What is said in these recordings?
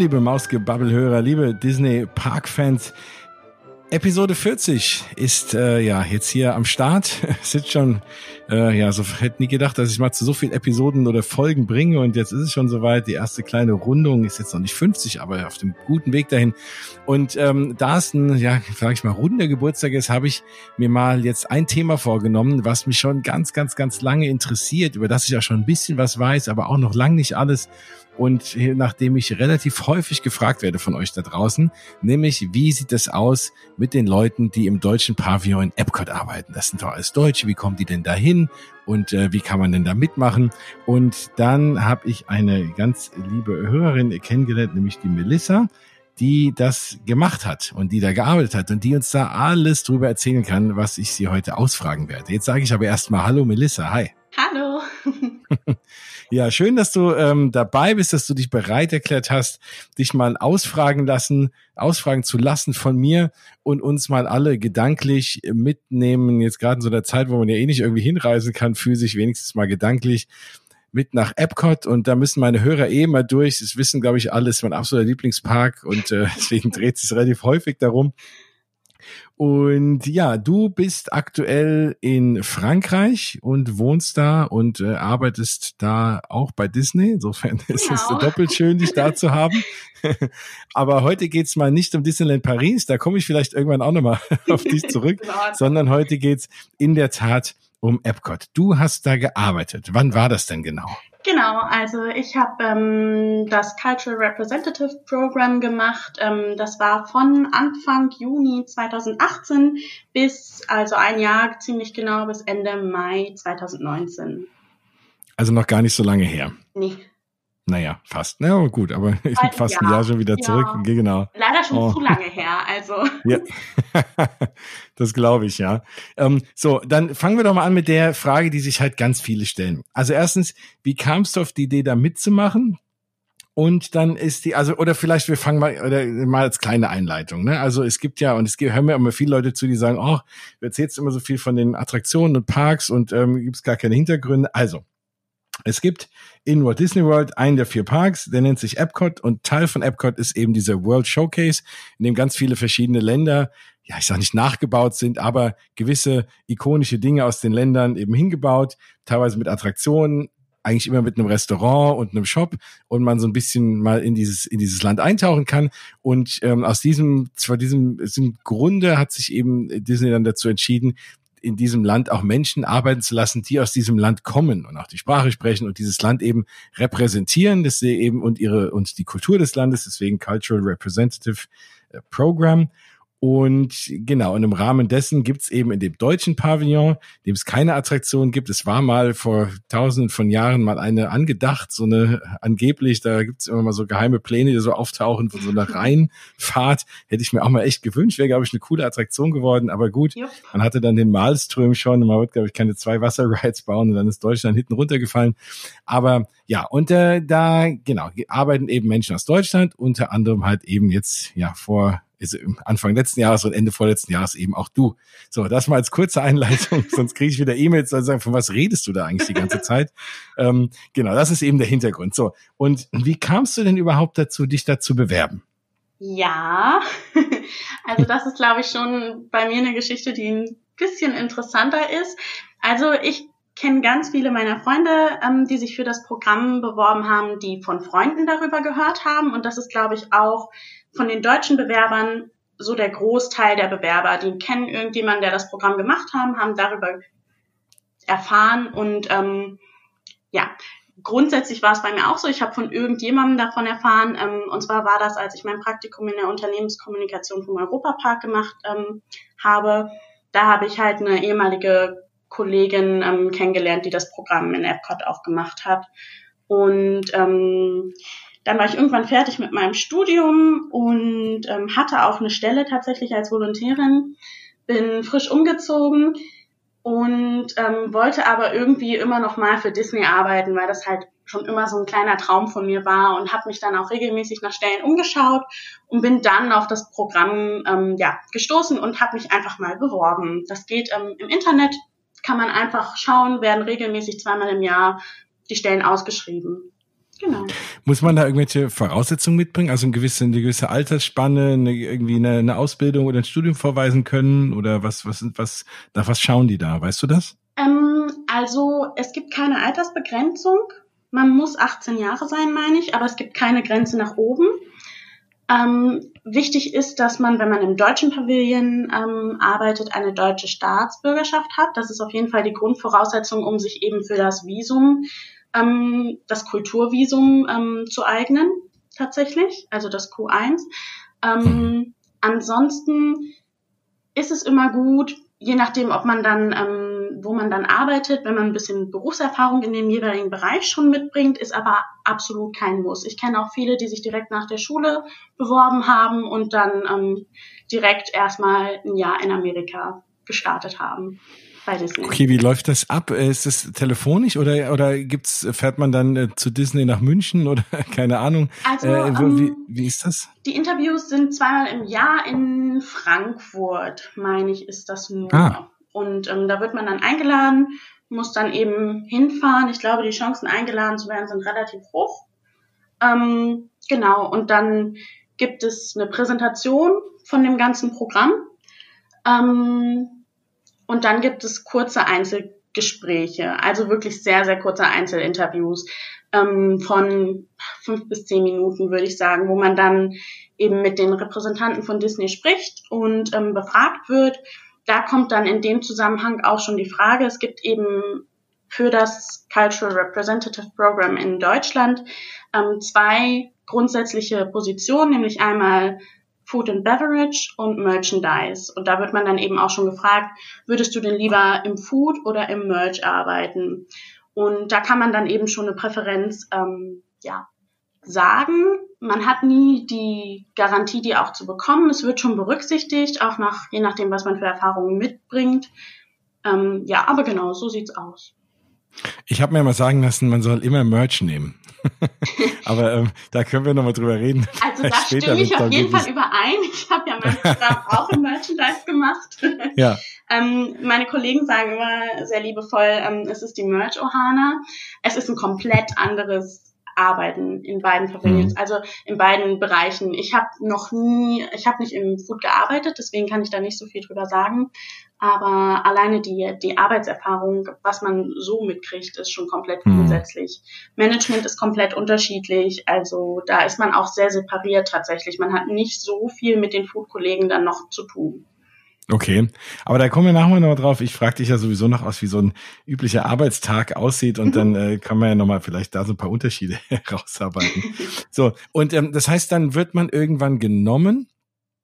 Liebe Mausgebabbelhörer, liebe Disney Park-Fans. Episode 40 ist äh, ja jetzt hier am Start. Sitzt schon, äh, ja, so hätte nie gedacht, dass ich mal zu so vielen Episoden oder Folgen bringe und jetzt ist es schon soweit. Die erste kleine Rundung ist jetzt noch nicht 50, aber auf dem guten Weg dahin. Und ähm, da es ein, ja, sag ich mal, runder Geburtstag ist, habe ich mir mal jetzt ein Thema vorgenommen, was mich schon ganz, ganz, ganz lange interessiert, über das ich ja schon ein bisschen was weiß, aber auch noch lang nicht alles und nachdem ich relativ häufig gefragt werde von euch da draußen, nämlich wie sieht es aus mit den Leuten, die im deutschen Pavillon in Epcot arbeiten? Das sind doch alles Deutsche, wie kommen die denn da hin und äh, wie kann man denn da mitmachen? Und dann habe ich eine ganz liebe Hörerin kennengelernt, nämlich die Melissa die das gemacht hat und die da gearbeitet hat und die uns da alles drüber erzählen kann, was ich sie heute ausfragen werde. Jetzt sage ich aber erstmal Hallo Melissa, hi. Hallo. Ja, schön, dass du ähm, dabei bist, dass du dich bereit erklärt hast, dich mal ausfragen lassen, ausfragen zu lassen von mir und uns mal alle gedanklich mitnehmen. Jetzt gerade in so einer Zeit, wo man ja eh nicht irgendwie hinreisen kann, physisch wenigstens mal gedanklich mit nach Epcot und da müssen meine Hörer eh mal durch. Das wissen, glaube ich, alles mein absoluter Lieblingspark und äh, deswegen dreht sich relativ häufig darum. Und ja, du bist aktuell in Frankreich und wohnst da und äh, arbeitest da auch bei Disney. Insofern ist genau. es doppelt schön, dich da zu haben. Aber heute geht's mal nicht um Disneyland Paris, da komme ich vielleicht irgendwann auch nochmal auf dich zurück, sondern heute geht's in der Tat um Epcot. Du hast da gearbeitet. Wann war das denn genau? Genau, also ich habe ähm, das Cultural Representative Program gemacht. Ähm, das war von Anfang Juni 2018 bis also ein Jahr ziemlich genau bis Ende Mai 2019. Also noch gar nicht so lange her. Nee. Naja, fast. Na gut, aber ich bin fast ja, ein Jahr schon wieder zurück. Ja. Genau. Leider schon oh. zu lange her, also. Ja, das glaube ich, ja. Ähm, so, dann fangen wir doch mal an mit der Frage, die sich halt ganz viele stellen. Also erstens, wie kamst du auf die Idee, da mitzumachen? Und dann ist die, also, oder vielleicht wir fangen mal, oder mal als kleine Einleitung, ne? Also es gibt ja, und es hören mir immer viele Leute zu, die sagen, oh, du erzählst immer so viel von den Attraktionen und Parks und ähm, gibt es gar keine Hintergründe. Also, es gibt in Walt Disney World einen der vier Parks, der nennt sich Epcot und Teil von Epcot ist eben dieser World Showcase, in dem ganz viele verschiedene Länder, ja, ich sage nicht nachgebaut sind, aber gewisse ikonische Dinge aus den Ländern eben hingebaut, teilweise mit Attraktionen, eigentlich immer mit einem Restaurant und einem Shop und man so ein bisschen mal in dieses in dieses Land eintauchen kann. Und ähm, aus diesem zwar diesem, diesem Grunde hat sich eben Disney dann dazu entschieden in diesem Land auch Menschen arbeiten zu lassen, die aus diesem Land kommen und auch die Sprache sprechen und dieses Land eben repräsentieren, das sie eben und ihre und die Kultur des Landes, deswegen Cultural Representative äh, Program. Und genau, und im Rahmen dessen gibt's eben in dem deutschen Pavillon, dem es keine Attraktion gibt, es war mal vor tausenden von Jahren mal eine angedacht, so eine angeblich, da gibt's immer mal so geheime Pläne, die so auftauchen von so einer Rheinfahrt. Hätte ich mir auch mal echt gewünscht, wäre, glaube ich, eine coole Attraktion geworden, aber gut, ja. man hatte dann den Malström schon, man wird, glaube ich, keine zwei Wasserrides bauen und dann ist Deutschland hinten runtergefallen. Aber ja, und äh, da, genau, arbeiten eben Menschen aus Deutschland, unter anderem halt eben jetzt, ja, vor ist Anfang letzten Jahres und Ende vorletzten Jahres eben auch du. So, das mal als kurze Einleitung, sonst kriege ich wieder E-Mails und sagen, von was redest du da eigentlich die ganze Zeit? ähm, genau, das ist eben der Hintergrund. So, und wie kamst du denn überhaupt dazu, dich da zu bewerben? Ja, also das ist, glaube ich, schon bei mir eine Geschichte, die ein bisschen interessanter ist. Also ich kenne ganz viele meiner Freunde, ähm, die sich für das Programm beworben haben, die von Freunden darüber gehört haben. Und das ist, glaube ich, auch von den deutschen Bewerbern so der Großteil der Bewerber, die kennen irgendjemanden, der das Programm gemacht haben, haben darüber erfahren und ähm, ja, grundsätzlich war es bei mir auch so. Ich habe von irgendjemandem davon erfahren. Ähm, und zwar war das, als ich mein Praktikum in der Unternehmenskommunikation vom Europapark gemacht ähm, habe. Da habe ich halt eine ehemalige Kollegin ähm, kennengelernt, die das Programm in Epcot auch gemacht hat. Und ähm, dann war ich irgendwann fertig mit meinem Studium und ähm, hatte auch eine Stelle tatsächlich als Volontärin, bin frisch umgezogen und ähm, wollte aber irgendwie immer noch mal für Disney arbeiten, weil das halt schon immer so ein kleiner Traum von mir war und habe mich dann auch regelmäßig nach Stellen umgeschaut und bin dann auf das Programm ähm, ja, gestoßen und habe mich einfach mal beworben. Das geht ähm, im Internet, kann man einfach schauen, werden regelmäßig zweimal im Jahr die Stellen ausgeschrieben. Genau. Muss man da irgendwelche Voraussetzungen mitbringen? Also eine gewisse, eine gewisse Altersspanne, eine, irgendwie eine, eine Ausbildung oder ein Studium vorweisen können? Oder was, was, was, nach was schauen die da? Weißt du das? Ähm, also es gibt keine Altersbegrenzung. Man muss 18 Jahre sein, meine ich, aber es gibt keine Grenze nach oben. Ähm, wichtig ist, dass man, wenn man im deutschen Pavillon ähm, arbeitet, eine deutsche Staatsbürgerschaft hat. Das ist auf jeden Fall die Grundvoraussetzung, um sich eben für das Visum, ähm, das Kulturvisum ähm, zu eignen, tatsächlich, also das Q1. Ähm, ansonsten ist es immer gut, je nachdem, ob man dann, ähm, wo man dann arbeitet, wenn man ein bisschen Berufserfahrung in dem jeweiligen Bereich schon mitbringt, ist aber absolut kein Muss. Ich kenne auch viele, die sich direkt nach der Schule beworben haben und dann ähm, direkt erstmal ein Jahr in Amerika gestartet haben. Bei Disney. Okay, wie läuft das ab? Ist das telefonisch oder oder gibt's fährt man dann äh, zu Disney nach München oder keine Ahnung? Also äh, ähm, wie, wie ist das? Die Interviews sind zweimal im Jahr in Frankfurt, meine ich, ist das nur. Ah. Und ähm, da wird man dann eingeladen, muss dann eben hinfahren. Ich glaube, die Chancen eingeladen zu werden sind relativ hoch. Ähm, genau, und dann gibt es eine Präsentation von dem ganzen Programm. Ähm, und dann gibt es kurze Einzelgespräche, also wirklich sehr, sehr kurze Einzelinterviews ähm, von fünf bis zehn Minuten, würde ich sagen, wo man dann eben mit den Repräsentanten von Disney spricht und ähm, befragt wird. Da kommt dann in dem Zusammenhang auch schon die Frage, es gibt eben für das Cultural Representative Program in Deutschland ähm, zwei grundsätzliche Positionen, nämlich einmal Food and Beverage und Merchandise. Und da wird man dann eben auch schon gefragt, würdest du denn lieber im Food oder im Merch arbeiten? Und da kann man dann eben schon eine Präferenz ähm, ja, sagen. Man hat nie die Garantie, die auch zu bekommen. Es wird schon berücksichtigt, auch nach, je nachdem, was man für Erfahrungen mitbringt. Ähm, ja, aber genau, so sieht's aus. Ich habe mir mal sagen lassen, man soll immer Merch nehmen. Aber ähm, da können wir nochmal drüber reden. Also da stimme ich auf jeden Fall überein. Ich habe ja mein Programm auch im Merchandise gemacht. Ja. ähm, meine Kollegen sagen immer sehr liebevoll, ähm, es ist die Merch-Ohana. Es ist ein komplett anderes Arbeiten in beiden Pavillons, mhm. also in beiden Bereichen. Ich habe noch nie, ich habe nicht im Food gearbeitet, deswegen kann ich da nicht so viel drüber sagen. Aber alleine die, die Arbeitserfahrung, was man so mitkriegt, ist schon komplett mhm. grundsätzlich. Management ist komplett unterschiedlich. Also da ist man auch sehr separiert tatsächlich. Man hat nicht so viel mit den Food-Kollegen dann noch zu tun. Okay, aber da kommen wir nachher noch drauf. Ich frage dich ja sowieso noch aus, wie so ein üblicher Arbeitstag aussieht und mhm. dann äh, kann man ja nochmal vielleicht da so ein paar Unterschiede herausarbeiten. so, und ähm, das heißt, dann wird man irgendwann genommen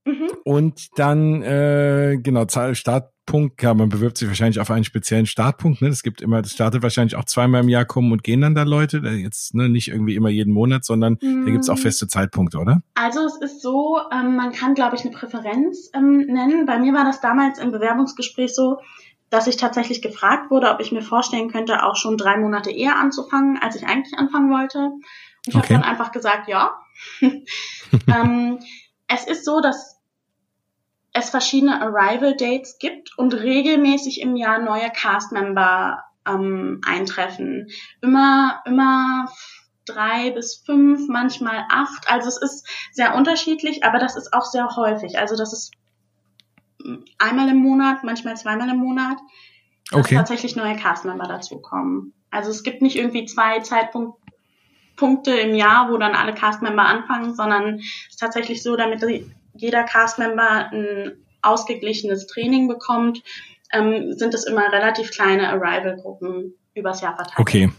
mhm. und dann, äh, genau, Start, Startpunkt, ja, man bewirbt sich wahrscheinlich auf einen speziellen Startpunkt. Ne? Es gibt immer, das startet wahrscheinlich auch zweimal im Jahr kommen und gehen dann da Leute. Jetzt ne, nicht irgendwie immer jeden Monat, sondern mm. da gibt's auch feste Zeitpunkte, oder? Also es ist so, ähm, man kann, glaube ich, eine Präferenz ähm, nennen. Bei mir war das damals im Bewerbungsgespräch so, dass ich tatsächlich gefragt wurde, ob ich mir vorstellen könnte, auch schon drei Monate eher anzufangen, als ich eigentlich anfangen wollte. Und ich okay. habe dann einfach gesagt, ja. ähm, es ist so, dass es verschiedene Arrival Dates gibt und regelmäßig im Jahr neue Castmember ähm, eintreffen. Immer, immer drei bis fünf, manchmal acht. Also es ist sehr unterschiedlich, aber das ist auch sehr häufig. Also das ist einmal im Monat, manchmal zweimal im Monat, dass okay. tatsächlich neue Castmember dazukommen. Also es gibt nicht irgendwie zwei Zeitpunkte im Jahr, wo dann alle Castmember anfangen, sondern es ist tatsächlich so, damit jeder Castmember ein ausgeglichenes Training bekommt, ähm, sind es immer relativ kleine Arrival-Gruppen übers Jahr verteilt. Okay.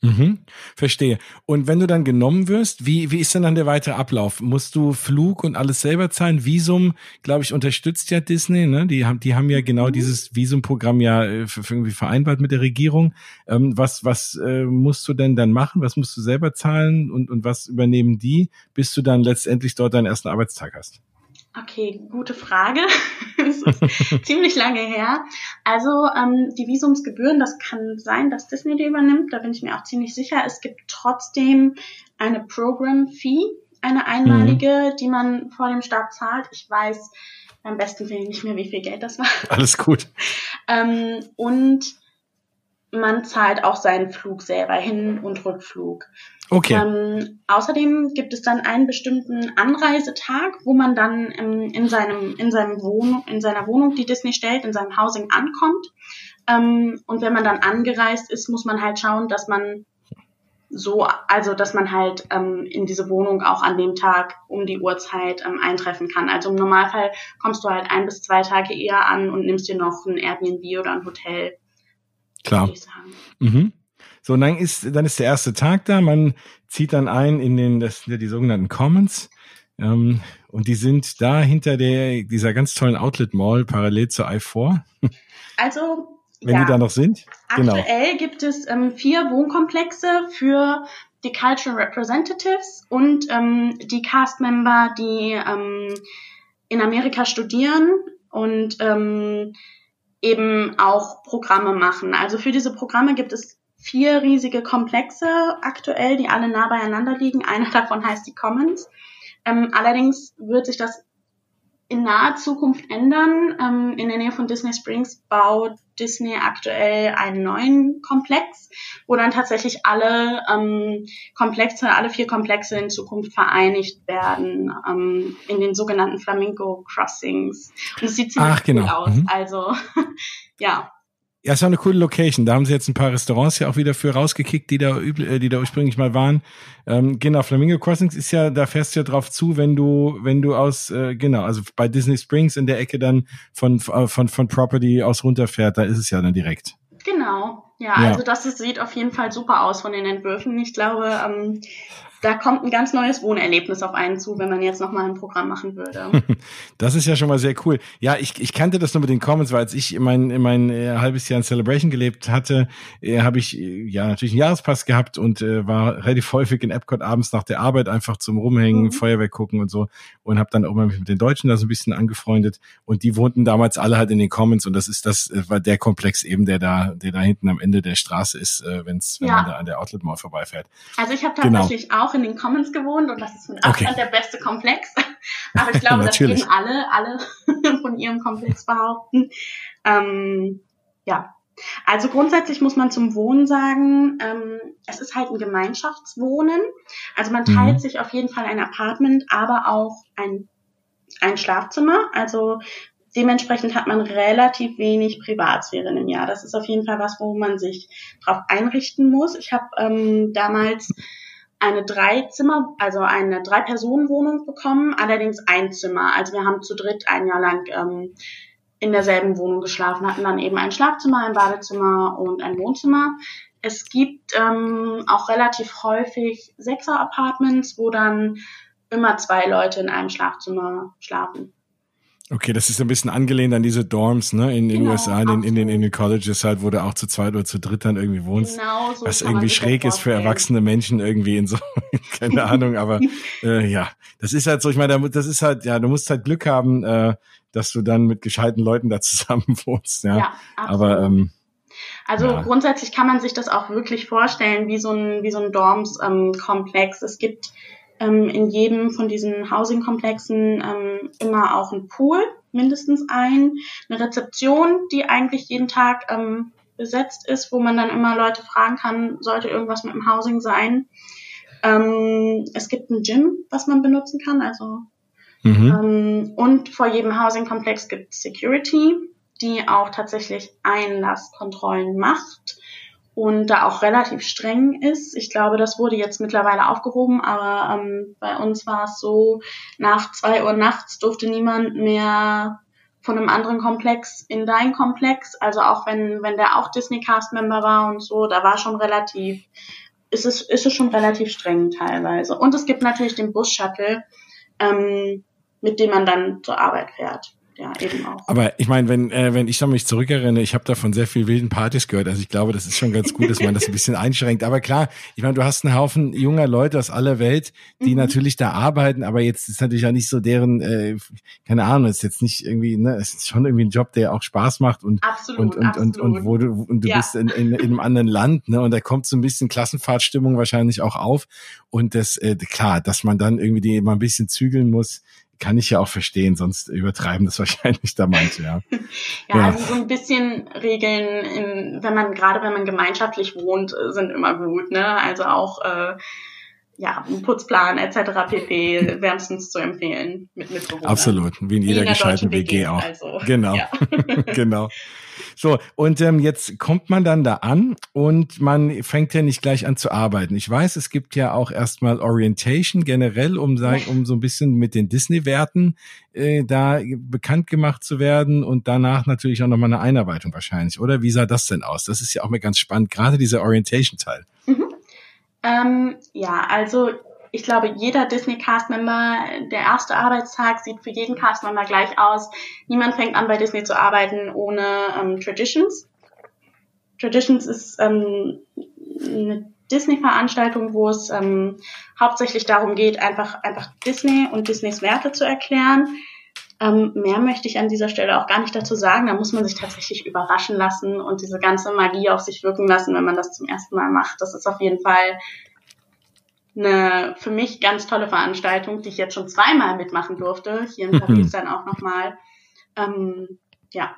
Mhm, verstehe. Und wenn du dann genommen wirst, wie, wie ist denn dann der weitere Ablauf? Musst du Flug und alles selber zahlen? Visum, glaube ich, unterstützt ja Disney, ne? Die haben, die haben ja genau mhm. dieses Visumprogramm ja äh, irgendwie vereinbart mit der Regierung. Ähm, was, was äh, musst du denn dann machen? Was musst du selber zahlen und, und was übernehmen die, bis du dann letztendlich dort deinen ersten Arbeitstag hast? Okay, gute Frage. das ist ziemlich lange her. Also ähm, die Visumsgebühren, das kann sein, dass Disney die übernimmt. Da bin ich mir auch ziemlich sicher. Es gibt trotzdem eine Program-Fee, eine einmalige, mhm. die man vor dem Start zahlt. Ich weiß beim besten Willen nicht mehr, wie viel Geld das war. Alles gut. ähm, und man zahlt auch seinen Flug selber, Hin- und Rückflug. Okay. Ähm, außerdem gibt es dann einen bestimmten Anreisetag, wo man dann ähm, in seinem in seinem Wohnung in seiner Wohnung, die Disney stellt, in seinem Housing ankommt. Ähm, und wenn man dann angereist ist, muss man halt schauen, dass man so, also dass man halt ähm, in diese Wohnung auch an dem Tag um die Uhrzeit ähm, eintreffen kann. Also im Normalfall kommst du halt ein bis zwei Tage eher an und nimmst dir noch ein Airbnb oder ein Hotel. Klar. Mhm. So, und dann ist, dann ist der erste Tag da, man zieht dann ein in den, das sind ja die sogenannten Commons. Ähm, und die sind da hinter der, dieser ganz tollen Outlet Mall parallel zur I4. Also, wenn ja, die da noch sind. Genau. Aktuell genau. gibt es ähm, vier Wohnkomplexe für die Cultural Representatives und ähm, die Cast-Member, die ähm, in Amerika studieren und ähm, eben auch Programme machen. Also für diese Programme gibt es vier riesige Komplexe aktuell, die alle nah beieinander liegen. Einer davon heißt die Commons. Ähm, allerdings wird sich das in naher Zukunft ändern. Ähm, in der Nähe von Disney Springs baut Disney aktuell einen neuen Komplex, wo dann tatsächlich alle ähm, Komplexe, alle vier Komplexe in Zukunft vereinigt werden ähm, in den sogenannten Flamingo Crossings. Und es sieht ziemlich Ach, genau. cool aus. Mhm. Also ja, ja, ist auch eine coole Location. Da haben sie jetzt ein paar Restaurants ja auch wieder für rausgekickt, die da, äh, die da ursprünglich mal waren. Ähm, genau, Flamingo Crossings ist ja, da fährst du ja drauf zu, wenn du, wenn du aus, äh, genau, also bei Disney Springs in der Ecke dann von, äh, von, von Property aus runterfährt, da ist es ja dann direkt. Genau, ja, ja. also das sieht auf jeden Fall super aus von den Entwürfen. Ich glaube, ähm, da kommt ein ganz neues Wohnerlebnis auf einen zu, wenn man jetzt nochmal ein Programm machen würde. Das ist ja schon mal sehr cool. Ja, ich, ich kannte das nur mit den Commons, weil als ich in mein, in mein äh, halbes Jahr in Celebration gelebt hatte, äh, habe ich äh, ja natürlich einen Jahrespass gehabt und äh, war relativ häufig in Epcot abends nach der Arbeit einfach zum Rumhängen, mhm. Feuerwerk gucken und so und habe dann auch mal mich mit den Deutschen da so ein bisschen angefreundet und die wohnten damals alle halt in den Commons und das ist das äh, war der Komplex eben, der da, der da hinten am Ende der Straße ist, äh, wenn's, wenn ja. man da an der Outlet Mall vorbeifährt. Also ich habe genau. tatsächlich genau. auch in den Commons gewohnt und das ist mit Abstand okay. der beste Komplex. Aber ich glaube, das würden alle, alle von ihrem Komplex behaupten. Ähm, ja. Also grundsätzlich muss man zum Wohnen sagen, ähm, es ist halt ein Gemeinschaftswohnen. Also man teilt mhm. sich auf jeden Fall ein Apartment, aber auch ein, ein Schlafzimmer. Also dementsprechend hat man relativ wenig Privatsphäre im Jahr. Das ist auf jeden Fall was, wo man sich drauf einrichten muss. Ich habe ähm, damals eine Dreizimmer, also eine Drei-Personen-Wohnung bekommen, allerdings ein Zimmer. Also wir haben zu dritt ein Jahr lang ähm, in derselben Wohnung geschlafen, hatten dann eben ein Schlafzimmer, ein Badezimmer und ein Wohnzimmer. Es gibt ähm, auch relativ häufig Sechser-Apartments, wo dann immer zwei Leute in einem Schlafzimmer schlafen. Okay, das ist ein bisschen angelehnt an diese Dorms, ne, in den genau, USA, in, in, den, in den Colleges halt, wo du auch zu zweit oder zu dritt dann irgendwie wohnst. Genau, so was irgendwie schräg ist für erwachsene Menschen irgendwie in so, keine Ahnung, aber äh, ja, das ist halt so, ich meine, das ist halt, ja, du musst halt Glück haben, äh, dass du dann mit gescheiten Leuten da zusammen wohnst, ja. ja aber ähm, also ja. grundsätzlich kann man sich das auch wirklich vorstellen, wie so ein, wie so ein Dorms-Komplex. Ähm, es gibt ähm, in jedem von diesen Housing-Komplexen ähm, immer auch ein Pool, mindestens ein, eine Rezeption, die eigentlich jeden Tag ähm, besetzt ist, wo man dann immer Leute fragen kann, sollte irgendwas mit dem Housing sein. Ähm, es gibt ein Gym, was man benutzen kann, also mhm. ähm, und vor jedem Housing-Komplex gibt es Security, die auch tatsächlich Einlasskontrollen macht und da auch relativ streng ist. Ich glaube, das wurde jetzt mittlerweile aufgehoben, aber ähm, bei uns war es so, nach zwei Uhr nachts durfte niemand mehr von einem anderen Komplex in dein Komplex. Also auch wenn, wenn der auch Disney Cast Member war und so, da war schon relativ, ist es, ist es schon relativ streng teilweise. Und es gibt natürlich den Bus Shuttle, ähm, mit dem man dann zur Arbeit fährt ja, eben auch. Aber ich meine, wenn, äh, wenn ich da mich zurückerinnere, ich habe davon sehr viel wilden Partys gehört. Also ich glaube, das ist schon ganz gut, dass man das ein bisschen einschränkt. Aber klar, ich meine, du hast einen Haufen junger Leute aus aller Welt, die mhm. natürlich da arbeiten, aber jetzt ist natürlich auch nicht so deren, äh, keine Ahnung, ist jetzt nicht irgendwie, ne, es ist schon irgendwie ein Job, der auch Spaß macht und absolut, und, und, absolut. und, und wo du, und du ja. bist in, in, in einem anderen Land, ne? Und da kommt so ein bisschen Klassenfahrtstimmung wahrscheinlich auch auf. Und das, äh, klar, dass man dann irgendwie die mal ein bisschen zügeln muss, kann ich ja auch verstehen, sonst übertreiben das wahrscheinlich da manche, ja. ja, ja, also so ein bisschen Regeln, in, wenn man, gerade wenn man gemeinschaftlich wohnt, sind immer gut, ne? Also auch äh, ja, ein Putzplan etc. pp. wärmstens zu empfehlen mit Mitbewohnern. Absolut, wie in jeder gescheiten WG, WG auch. Also, genau, ja. genau. So, und ähm, jetzt kommt man dann da an und man fängt ja nicht gleich an zu arbeiten. Ich weiß, es gibt ja auch erstmal Orientation generell, um, um so ein bisschen mit den Disney-Werten äh, da bekannt gemacht zu werden und danach natürlich auch nochmal eine Einarbeitung wahrscheinlich, oder? Wie sah das denn aus? Das ist ja auch mal ganz spannend, gerade dieser Orientation-Teil. Mhm. Ähm, ja, also ich glaube, jeder Disney-Cast-Member, der erste Arbeitstag sieht für jeden Cast-Member gleich aus. Niemand fängt an, bei Disney zu arbeiten ohne ähm, Traditions. Traditions ist ähm, eine Disney-Veranstaltung, wo es ähm, hauptsächlich darum geht, einfach, einfach Disney und Disneys Werte zu erklären. Ähm, mehr möchte ich an dieser Stelle auch gar nicht dazu sagen. Da muss man sich tatsächlich überraschen lassen und diese ganze Magie auf sich wirken lassen, wenn man das zum ersten Mal macht. Das ist auf jeden Fall eine für mich ganz tolle Veranstaltung, die ich jetzt schon zweimal mitmachen durfte. Hier in Paris dann auch nochmal. Ähm, ja.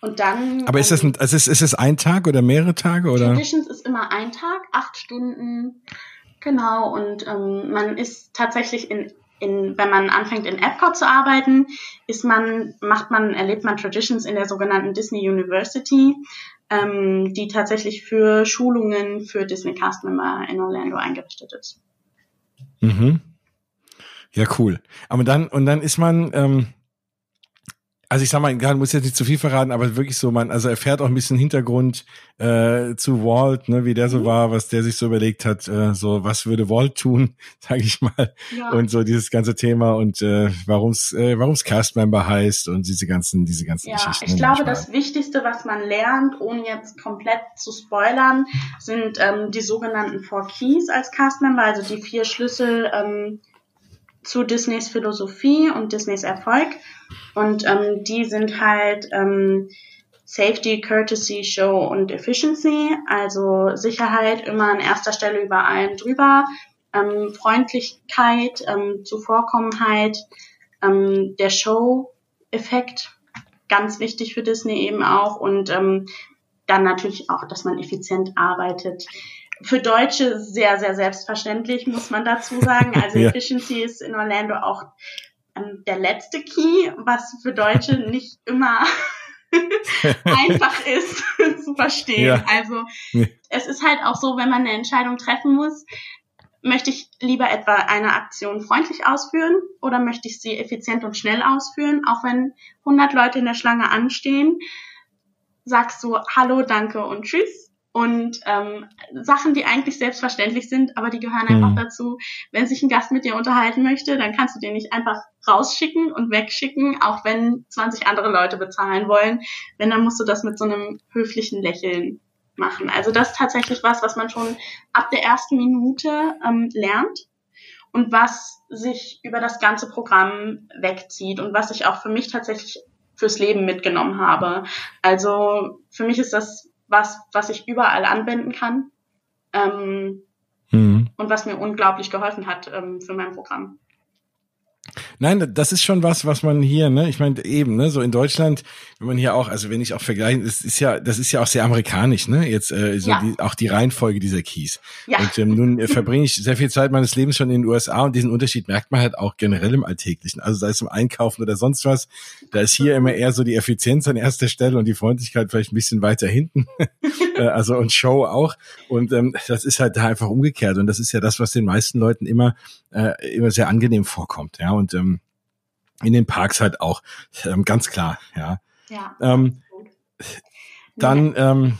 Und dann. Aber ist das ein, also ist, ist es ein Tag oder mehrere Tage oder? Traditions ist immer ein Tag, acht Stunden. Genau. Und ähm, man ist tatsächlich in in, wenn man anfängt in Epcot zu arbeiten, ist man, macht man, erlebt man Traditions in der sogenannten Disney University, ähm, die tatsächlich für Schulungen für Disney Cast Member in Orlando eingerichtet ist. Mhm. Ja, cool. Aber dann, und dann ist man, ähm, also ich sag mal, ich muss jetzt nicht zu viel verraten, aber wirklich so, man, also erfährt auch ein bisschen Hintergrund äh, zu Walt, ne, wie der so mhm. war, was der sich so überlegt hat, äh, so was würde Walt tun, sage ich mal, ja. und so dieses ganze Thema und äh, warum's, äh, warum's Castmember heißt und diese ganzen, diese ganzen ja, Geschichten. Ich glaube, das Wichtigste, was man lernt, ohne jetzt komplett zu spoilern, sind ähm, die sogenannten Four Keys als Castmember, also die vier Schlüssel ähm, zu Disneys Philosophie und Disneys Erfolg. Und ähm, die sind halt ähm, Safety, Courtesy, Show und Efficiency, also Sicherheit immer an erster Stelle über allen drüber, ähm, Freundlichkeit, ähm, Zuvorkommenheit, ähm, der Show-Effekt, ganz wichtig für Disney eben auch und ähm, dann natürlich auch, dass man effizient arbeitet für Deutsche sehr, sehr selbstverständlich, muss man dazu sagen. Also ja. Efficiency ist in Orlando auch der letzte Key, was für Deutsche nicht immer einfach ist zu verstehen. Ja. Also es ist halt auch so, wenn man eine Entscheidung treffen muss, möchte ich lieber etwa eine Aktion freundlich ausführen oder möchte ich sie effizient und schnell ausführen, auch wenn 100 Leute in der Schlange anstehen, sagst du Hallo, danke und Tschüss und ähm, Sachen, die eigentlich selbstverständlich sind, aber die gehören einfach mhm. dazu. Wenn sich ein Gast mit dir unterhalten möchte, dann kannst du den nicht einfach rausschicken und wegschicken, auch wenn 20 andere Leute bezahlen wollen. Wenn, dann musst du das mit so einem höflichen Lächeln machen. Also das ist tatsächlich was, was man schon ab der ersten Minute ähm, lernt und was sich über das ganze Programm wegzieht und was ich auch für mich tatsächlich fürs Leben mitgenommen habe. Also für mich ist das was, was ich überall anwenden kann ähm, mhm. und was mir unglaublich geholfen hat ähm, für mein Programm. Nein, das ist schon was, was man hier, ne, ich meine eben, ne, so in Deutschland, wenn man hier auch, also wenn ich auch vergleiche, das ist ja, das ist ja auch sehr amerikanisch, ne, jetzt äh, so ja. die, auch die Reihenfolge dieser Keys. Ja. Und ähm, nun äh, verbringe ich sehr viel Zeit meines Lebens schon in den USA und diesen Unterschied merkt man halt auch generell im Alltäglichen. Also sei es im Einkaufen oder sonst was, da ist hier immer eher so die Effizienz an erster Stelle und die Freundlichkeit vielleicht ein bisschen weiter hinten. Äh, also und Show auch. Und ähm, das ist halt da einfach umgekehrt und das ist ja das, was den meisten Leuten immer äh, immer sehr angenehm vorkommt, ja und ähm, in den Parks halt auch, ähm, ganz klar, ja. Ja. Ähm, dann, ähm,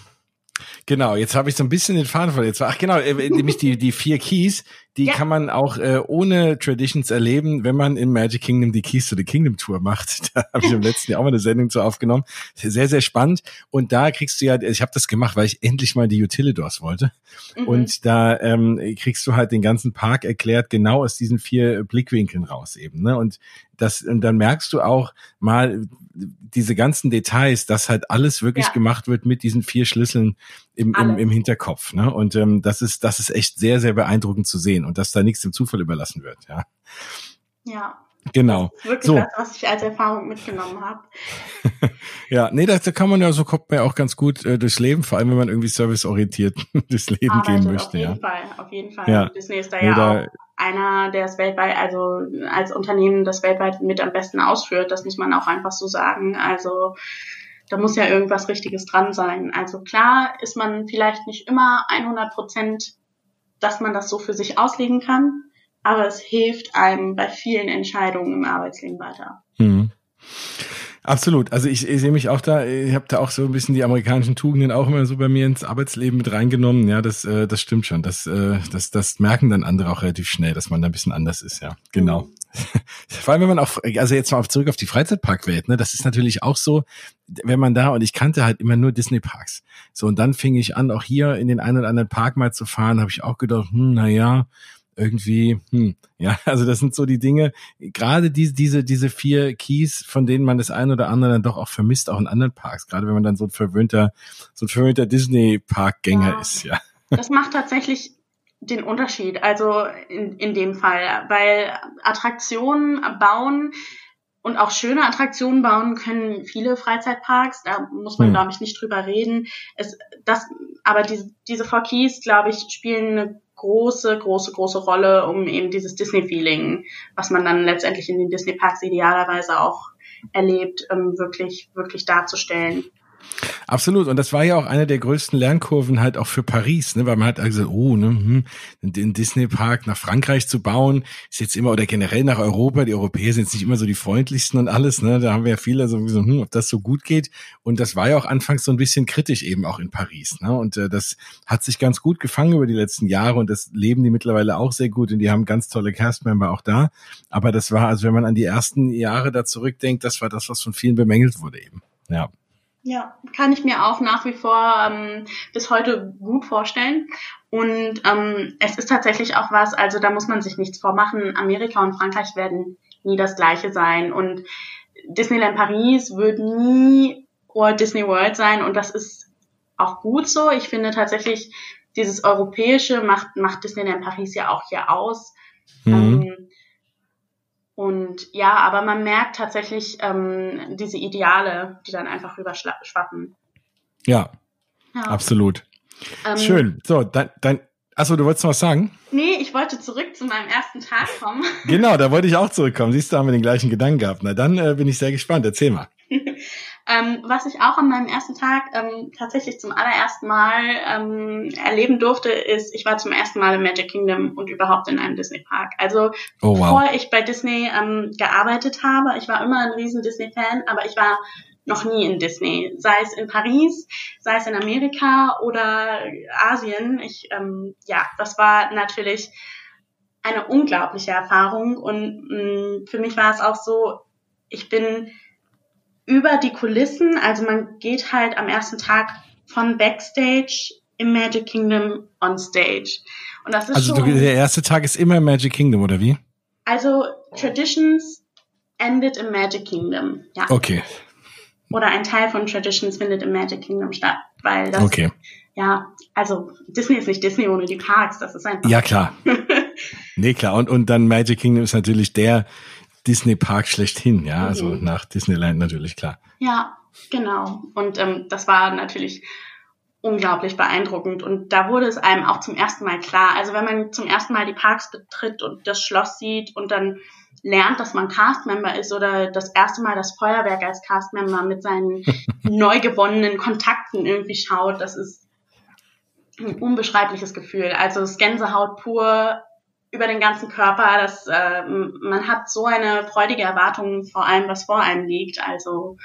genau, jetzt habe ich so ein bisschen den Faden verloren. Ach genau, äh, nämlich die, die vier Keys, die ja. kann man auch äh, ohne Traditions erleben, wenn man in Magic Kingdom die Keys to the Kingdom Tour macht. Da habe ich im letzten Jahr auch mal eine Sendung zu aufgenommen. Sehr, sehr spannend. Und da kriegst du ja, ich habe das gemacht, weil ich endlich mal die Utilidors wollte. Mhm. Und da ähm, kriegst du halt den ganzen Park erklärt, genau aus diesen vier Blickwinkeln raus eben. Ne? Und das, und dann merkst du auch mal diese ganzen Details, dass halt alles wirklich ja. gemacht wird mit diesen vier Schlüsseln im, im, im Hinterkopf. Ne? Und ähm, das ist, das ist echt sehr, sehr beeindruckend zu sehen und dass da nichts dem Zufall überlassen wird, ja. Ja, Genau. Das ist wirklich so. das, was ich als Erfahrung mitgenommen habe. ja, nee, da, da kann man ja so kommt man ja auch ganz gut äh, durchs Leben, vor allem wenn man irgendwie serviceorientiert durchs Leben Arbeitet gehen möchte. Auf jeden ja. Fall, auf jeden Fall. Ja. Disney ist da Nee, ja da- auch einer, der es weltweit, also als Unternehmen das weltweit mit am besten ausführt. Das muss man auch einfach so sagen. Also da muss ja irgendwas Richtiges dran sein. Also klar ist man vielleicht nicht immer 100 Prozent, dass man das so für sich auslegen kann, aber es hilft einem bei vielen Entscheidungen im Arbeitsleben weiter. Mhm. Absolut. Also ich, ich sehe mich auch da, ich habe da auch so ein bisschen die amerikanischen Tugenden auch immer so bei mir ins Arbeitsleben mit reingenommen. Ja, das, äh, das stimmt schon. Das, äh, das, das merken dann andere auch relativ schnell, dass man da ein bisschen anders ist, ja. Genau. Vor allem, wenn man auch, also jetzt mal auf, zurück auf die Freizeitparkwelt, ne, das ist natürlich auch so, wenn man da, und ich kannte halt immer nur Disney-Parks. So, und dann fing ich an, auch hier in den einen oder anderen Park mal zu fahren, habe ich auch gedacht, hm, na ja, irgendwie, hm, ja, also das sind so die Dinge, gerade diese, diese, diese vier Keys, von denen man das eine oder andere dann doch auch vermisst, auch in anderen Parks, gerade wenn man dann so ein verwöhnter, so ein verwöhnter Disney-Parkgänger Ja. ist, ja. Das macht tatsächlich den Unterschied, also in, in dem Fall, weil Attraktionen bauen und auch schöne Attraktionen bauen können viele Freizeitparks, da muss man, Hm. glaube ich, nicht drüber reden. Es, das, aber diese, diese Four Keys, glaube ich, spielen eine große, große, große Rolle, um eben dieses Disney-Feeling, was man dann letztendlich in den Disney-Parks idealerweise auch erlebt, ähm, wirklich, wirklich darzustellen. Absolut. Und das war ja auch eine der größten Lernkurven halt auch für Paris, ne? weil man hat gesagt, oh, ne, hm, den Disney Park nach Frankreich zu bauen, ist jetzt immer, oder generell nach Europa, die Europäer sind jetzt nicht immer so die freundlichsten und alles, ne? Da haben wir ja viele so hm, ob das so gut geht. Und das war ja auch anfangs so ein bisschen kritisch eben auch in Paris, ne? Und äh, das hat sich ganz gut gefangen über die letzten Jahre und das leben die mittlerweile auch sehr gut und die haben ganz tolle Castmember auch da. Aber das war, also wenn man an die ersten Jahre da zurückdenkt, das war das, was von vielen bemängelt wurde eben. Ja. Ja, kann ich mir auch nach wie vor ähm, bis heute gut vorstellen. Und ähm, es ist tatsächlich auch was, also da muss man sich nichts vormachen. Amerika und Frankreich werden nie das gleiche sein. Und Disneyland Paris wird nie Walt Disney World sein. Und das ist auch gut so. Ich finde tatsächlich, dieses Europäische macht, macht Disneyland Paris ja auch hier aus. Mhm. Ähm, und ja, aber man merkt tatsächlich ähm, diese Ideale, die dann einfach rüberschwappen. Ja, Ja. absolut. Ähm, Schön. So, dann, dann, achso, du wolltest noch was sagen? Nee, ich wollte zurück zu meinem ersten Tag kommen. Genau, da wollte ich auch zurückkommen. Siehst du, haben wir den gleichen Gedanken gehabt. Na, dann äh, bin ich sehr gespannt. Erzähl mal. Ähm, was ich auch an meinem ersten Tag ähm, tatsächlich zum allerersten Mal ähm, erleben durfte, ist, ich war zum ersten Mal im Magic Kingdom und überhaupt in einem Disney Park. Also Oh, wow. bevor ich bei Disney ähm, gearbeitet habe, ich war immer ein riesen Disney-Fan, aber ich war noch nie in Disney, sei es in Paris, sei es in Amerika oder Asien. Ich, ähm, ja, das war natürlich eine unglaubliche Erfahrung und mh, für mich war es auch so, ich bin über die Kulissen, also man geht halt am ersten Tag von Backstage im Magic Kingdom on Stage. Und das ist Also du, schon, der erste Tag ist immer im Magic Kingdom, oder wie? also Traditions endet im Magic Kingdom, ja. Okay, Oder ein Teil von Traditions findet im Magic Kingdom statt, weil das, okay. ja, also Disney ist nicht Disney ohne die Parks, das ist einfach. Ja, klar. Nee, klar. Und, und dann Magic Kingdom ist natürlich der Disney Park schlechthin, ja. Also Mhm. nach Disneyland natürlich, klar. Ja, genau. Und ähm, das war natürlich unglaublich beeindruckend. Und da wurde es einem auch zum ersten Mal klar. Also wenn man zum ersten Mal die Parks betritt und das Schloss sieht und dann lernt, dass man Castmember ist oder das erste Mal das Feuerwerk als Castmember mit seinen neu gewonnenen Kontakten irgendwie schaut, das ist ein unbeschreibliches Gefühl. Also das Gänsehaut pur über den ganzen Körper. Das, äh, man hat so eine freudige Erwartung vor allem, was vor einem liegt. Also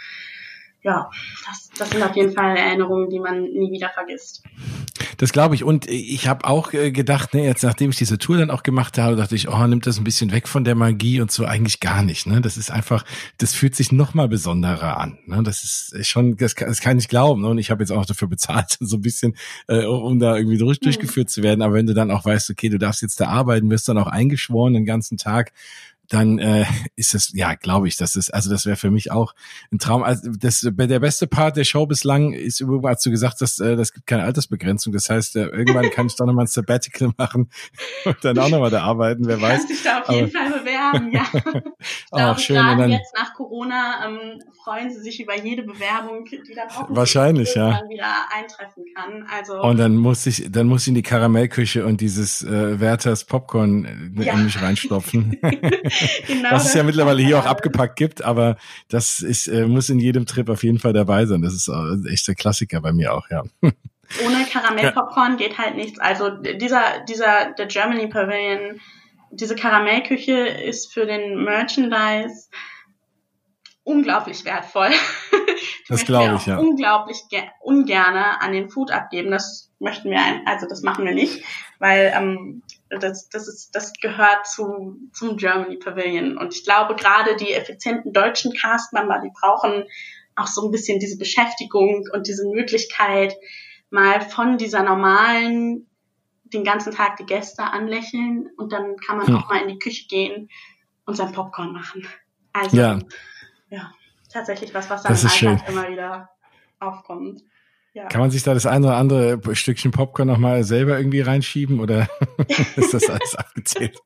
ja, das, das sind auf jeden Fall Erinnerungen, die man nie wieder vergisst. Das glaube ich. Und ich habe auch äh, gedacht, ne, jetzt nachdem ich diese Tour dann auch gemacht habe, dachte ich, oh, nimmt das ein bisschen weg von der Magie und so eigentlich gar nicht. Ne? Das ist einfach, das fühlt sich noch mal besonderer an. Ne? Das ist schon, das kann, das kann ich glauben. Ne? Und ich habe jetzt auch dafür bezahlt, so ein bisschen, äh, um da irgendwie durch, durchgeführt zu werden. Aber wenn du dann auch weißt, okay, du darfst jetzt da arbeiten, wirst dann auch eingeschworen den ganzen Tag, dann äh, ist es, ja, glaube ich, das ist, also das wäre für mich auch ein Traum. Also das, der beste Part der Show bislang ist übrigens, du gesagt hast, äh, das gibt keine Altersbegrenzung. Das heißt, äh, irgendwann kann ich doch nochmal ein Sabbatical machen und dann auch nochmal da arbeiten, wer weiß. Kannst dich da auf aber- jeden Fall bewerben. Bewerben, ja. Ich Oh, glaube, schön. gerade dann, jetzt nach Corona ähm, freuen sie sich über jede Bewerbung, die dann hoffentlich Wahrscheinlich, ja. wieder eintreffen kann. Also und dann muss ich, dann muss ich in die Karamellküche und dieses äh, Werthers Popcorn äh, Ja. in mich reinstopfen. genau was es ja mittlerweile hier auch abgepackt gibt, aber das ist, äh, muss in jedem Trip auf jeden Fall dabei sein. Das ist äh, echt der Klassiker bei mir auch, ja. Ohne Karamellpopcorn geht halt nichts. Also dieser, dieser, der Germany Pavilion, diese Karamellküche ist für den Merchandise unglaublich wertvoll. Das glaube ich, auch ja. Unglaublich ge ungerne an den Food abgeben. Das möchten wir, also das machen wir nicht, weil ähm, das, das ist, das gehört zu, zum Germany Pavilion. Und ich glaube, gerade die effizienten deutschen Castmember, die brauchen auch so ein bisschen diese Beschäftigung und diese Möglichkeit, mal von dieser normalen, den ganzen Tag die Gäste anlächeln und dann kann man Hm. auch mal in die Küche gehen und sein Popcorn machen. Also, Ja. ja, tatsächlich was, was dann im Alltag immer wieder aufkommt. Ja. Kann man sich da das eine oder andere Stückchen Popcorn nochmal selber irgendwie reinschieben oder ist das alles abgezählt?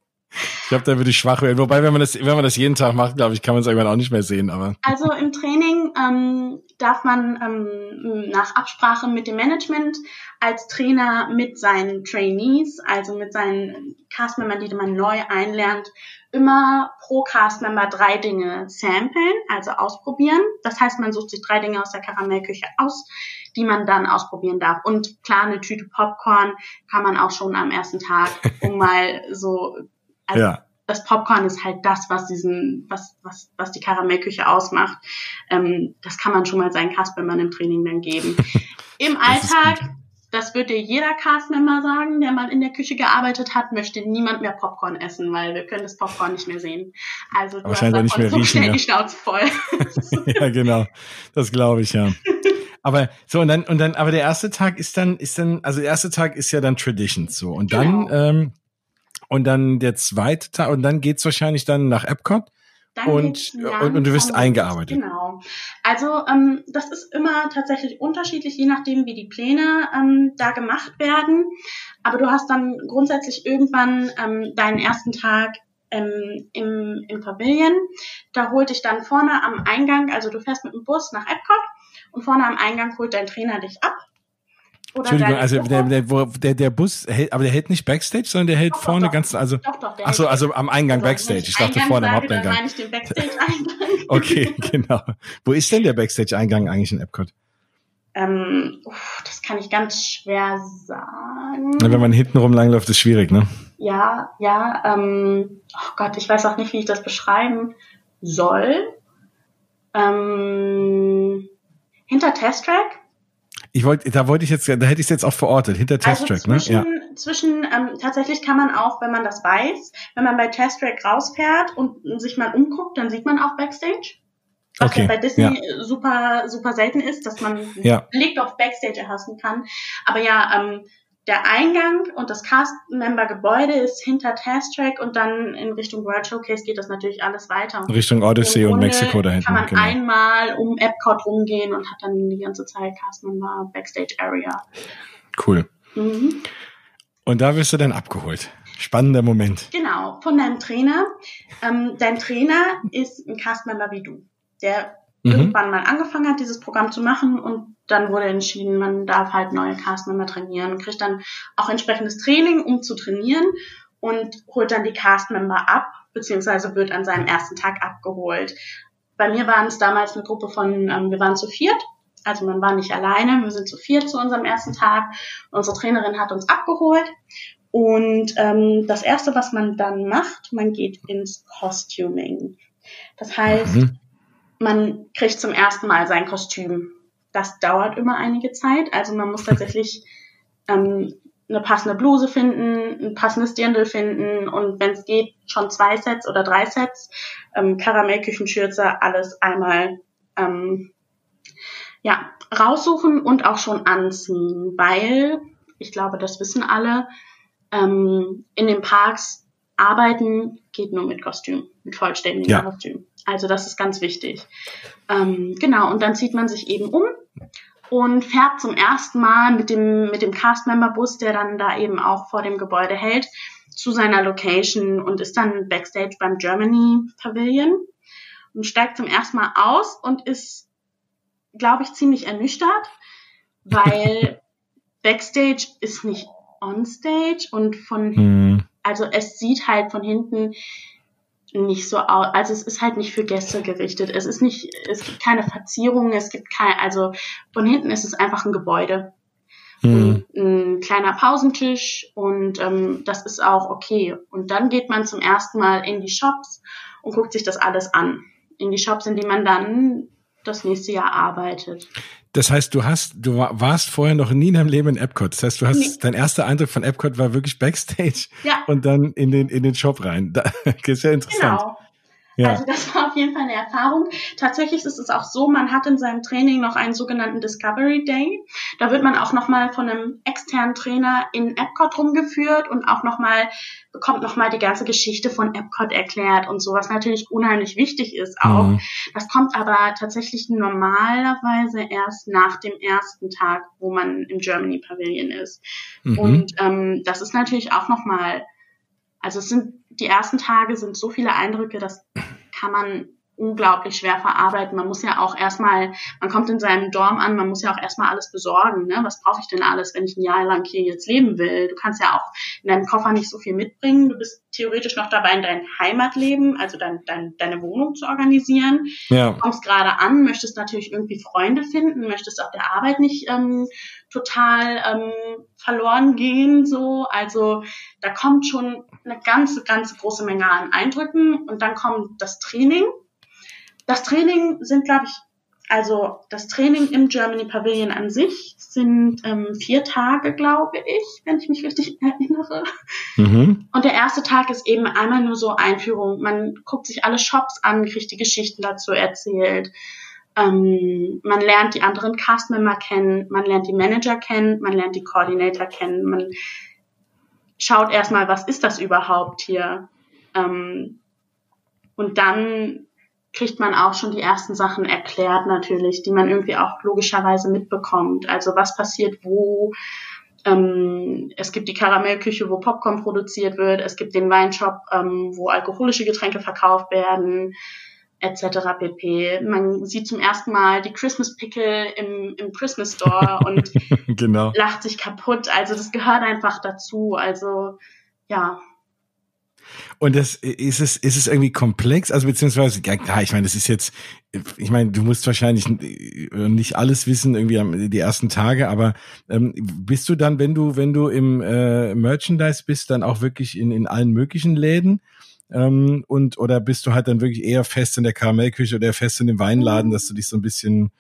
Ich glaube, da würde ich schwach werden. Wobei, wenn man das, wenn man das jeden Tag macht, glaube ich, kann man es irgendwann auch nicht mehr sehen, aber. Also im Training ähm, darf man ähm, nach Absprache mit dem Management als Trainer mit seinen Trainees, also mit seinen Castmembern, die man neu einlernt, immer pro Castmember drei Dinge samplen, also ausprobieren. Das heißt, man sucht sich drei Dinge aus der Karamellküche aus, die man dann ausprobieren darf. Und klar, eine Tüte Popcorn kann man auch schon am ersten Tag, um mal so also ja. das Popcorn ist halt das, was diesen, was, was, was die Karamellküche ausmacht. Ähm, das kann man schon mal seinen Castmembern im Training dann geben. Im Alltag, das wird dir jeder Castmember sagen, der mal in der Küche gearbeitet hat, möchte niemand mehr Popcorn essen, weil wir können das Popcorn nicht mehr sehen. Also du hast Wahrscheinlich auch nicht mehr so riechen, schnell ja. die Schnauze voll. ja, genau. Das glaube ich, ja. Aber so und dann und dann, aber der erste Tag ist dann ist dann also der erste Tag ist ja dann Traditions so und dann Genau. ähm, und dann der zweite Tag und dann geht's wahrscheinlich dann nach Epcot. Und- geht's und- und du wirst eingearbeitet. Genau. Also ähm, das ist immer tatsächlich unterschiedlich, je nachdem, wie die Pläne ähm, da gemacht werden. Aber du hast dann grundsätzlich irgendwann ähm, deinen ersten Tag ähm, im, im Pavilion. Da holt dich dann vorne am Eingang, also du fährst mit dem Bus nach Epcot und vorne am Eingang holt dein Trainer dich ab. Entschuldigung, also der, der, der, Bus hält, aber der hält nicht Backstage, sondern der hält Doch, vorne doch. ganz, also, Doch, doch, der ach so, also am Eingang Also, Backstage. ich dachte vorne am Dann Haupteingang. meine ich den Backstage-Eingang. Okay, genau. Wo ist denn der Backstage-Eingang eigentlich in Epcot? Ähm, das kann ich ganz schwer sagen. Wenn man hinten rum langläuft, ist schwierig, ne? Ja, ja, ähm, oh Gott, ich weiß auch nicht, wie ich das beschreiben soll. Ähm, hinter Test Track? Ich wollte, da wollte ich jetzt, da hätte ich es jetzt auch verortet, hinter Test Track, also ne? zwischen, Ja. zwischen ähm, tatsächlich kann man auch, wenn man das weiß, wenn man bei Test Track rausfährt und sich mal umguckt, dann sieht man auch Backstage. Was Okay, ja bei Disney super, super selten ist, dass man Ja. Blick auf Backstage erhaschen kann. Aber ja, ähm, der Eingang und das Cast-Member-Gebäude ist hinter Test Track und dann in Richtung World Showcase geht das natürlich alles weiter. Richtung Odyssey und Mexiko da hinten. Kann man Genau. einmal um Epcot rumgehen und hat dann die ganze Zeit Cast-Member Backstage Area. Cool. Mhm. Und da wirst du dann abgeholt. Spannender Moment. Genau, von deinem Trainer. Ähm, dein Trainer ist ein Cast-Member wie du, der Mhm. irgendwann mal angefangen hat, dieses Programm zu machen und dann wurde entschieden, man darf halt neue Castmember trainieren, kriegt dann auch entsprechendes Training, um zu trainieren und holt dann die Castmember ab, beziehungsweise wird an seinem ersten Tag abgeholt. Bei mir waren es damals eine Gruppe von, ähm, wir waren zu viert, also man war nicht alleine, wir sind zu viert zu unserem ersten Tag. Unsere Trainerin hat uns abgeholt und ähm, das Erste, was man dann macht, man geht ins Costuming. Das heißt, Mhm. Man kriegt zum ersten Mal sein Kostüm. Das dauert immer einige Zeit. Also man muss tatsächlich ähm, eine passende Bluse finden, ein passendes Dirndl finden und wenn es geht, schon zwei Sets oder drei Sets. Ähm, Karamellküchenschürze, alles einmal ähm, ja, raussuchen und auch schon anziehen, weil, ich glaube, das wissen alle, ähm, in den Parks arbeiten geht nur mit Kostüm, mit vollständigem Ja. Kostüm. Also das ist ganz wichtig. Ähm, genau, und dann zieht man sich eben um und fährt zum ersten Mal mit dem, mit dem Cast-Member-Bus, der dann da eben auch vor dem Gebäude hält, zu seiner Location und ist dann backstage beim Germany Pavilion und steigt zum ersten Mal aus und ist, glaube ich, ziemlich ernüchtert, weil backstage ist nicht onstage und von, mhm. also es sieht halt von hinten nicht so aus, also es ist halt nicht für Gäste gerichtet. Es ist nicht, es gibt keine Verzierungen, es gibt kein, also von hinten ist es einfach ein Gebäude. Mhm. ein kleiner Pausentisch und ähm, das ist auch okay. Und dann geht man zum ersten Mal in die Shops und guckt sich das alles an. In die Shops, in die man dann das nächste Jahr arbeitet. Das heißt, du hast, du warst vorher noch nie in deinem Leben in Epcot. Das heißt, du hast, nee. dein erster Eindruck von Epcot war wirklich Backstage ja. und dann in den, in den Shop rein. Das ist ja interessant. Genau. Ja. Also das war auf jeden Fall eine Erfahrung. Tatsächlich ist es auch so, man hat in seinem Training noch einen sogenannten Discovery Day. Da wird man auch nochmal von einem externen Trainer in Epcot rumgeführt und auch nochmal, bekommt nochmal die ganze Geschichte von Epcot erklärt und so, was natürlich unheimlich wichtig ist auch. Mhm. Das kommt aber tatsächlich normalerweise erst nach dem ersten Tag, wo man im Germany Pavilion ist. Mhm. Und ähm, das ist natürlich auch nochmal, also es sind die ersten Tage sind so viele Eindrücke, das kann man unglaublich schwer verarbeiten. Man muss ja auch erstmal, man kommt in seinem Dorm an, man muss ja auch erstmal alles besorgen. Ne? Was brauche ich denn alles, wenn ich ein Jahr lang hier jetzt leben will? Du kannst ja auch in deinem Koffer nicht so viel mitbringen. Du bist theoretisch noch dabei, in dein Heimatleben, also dein, dein, deine Wohnung zu organisieren. Ja. Du kommst gerade an, möchtest natürlich irgendwie Freunde finden, möchtest auf der Arbeit nicht ähm, total ähm, verloren gehen. So, also da kommt schon eine ganze, ganze große Menge an Eindrücken und dann kommt das Training das Training sind, glaube ich, also das Training im Germany Pavilion an sich sind ähm, vier Tage, glaube ich, wenn ich mich richtig erinnere. Mhm. Und der erste Tag ist eben einmal nur so Einführung. Man guckt sich alle Shops an, kriegt die Geschichten dazu erzählt. Ähm, man lernt die anderen Castmember kennen, man lernt die Manager kennen, man lernt die Coordinator kennen, man schaut erstmal, was ist das überhaupt hier? Ähm, und dann kriegt man auch schon die ersten Sachen erklärt natürlich, die man irgendwie auch logischerweise mitbekommt. Also was passiert wo. Ähm, es gibt die Karamellküche, wo Popcorn produziert wird. Es gibt den Weinshop, ähm, wo alkoholische Getränke verkauft werden, etc. pp. Man sieht zum ersten Mal die Christmas Pickle im, im Christmas Store und genau. lacht sich kaputt. Also das gehört einfach dazu. Also ja, und das ist es, ist es irgendwie komplex? Also beziehungsweise, ja, klar, ich meine, das ist jetzt, ich meine, du musst wahrscheinlich nicht alles wissen, irgendwie die ersten Tage, aber ähm, bist du dann, wenn du, wenn du im äh, Merchandise bist, dann auch wirklich in, in allen möglichen Läden? Ähm, und oder bist du halt dann wirklich eher fest in der Karamellküche oder fest in dem Weinladen, dass du dich so ein bisschen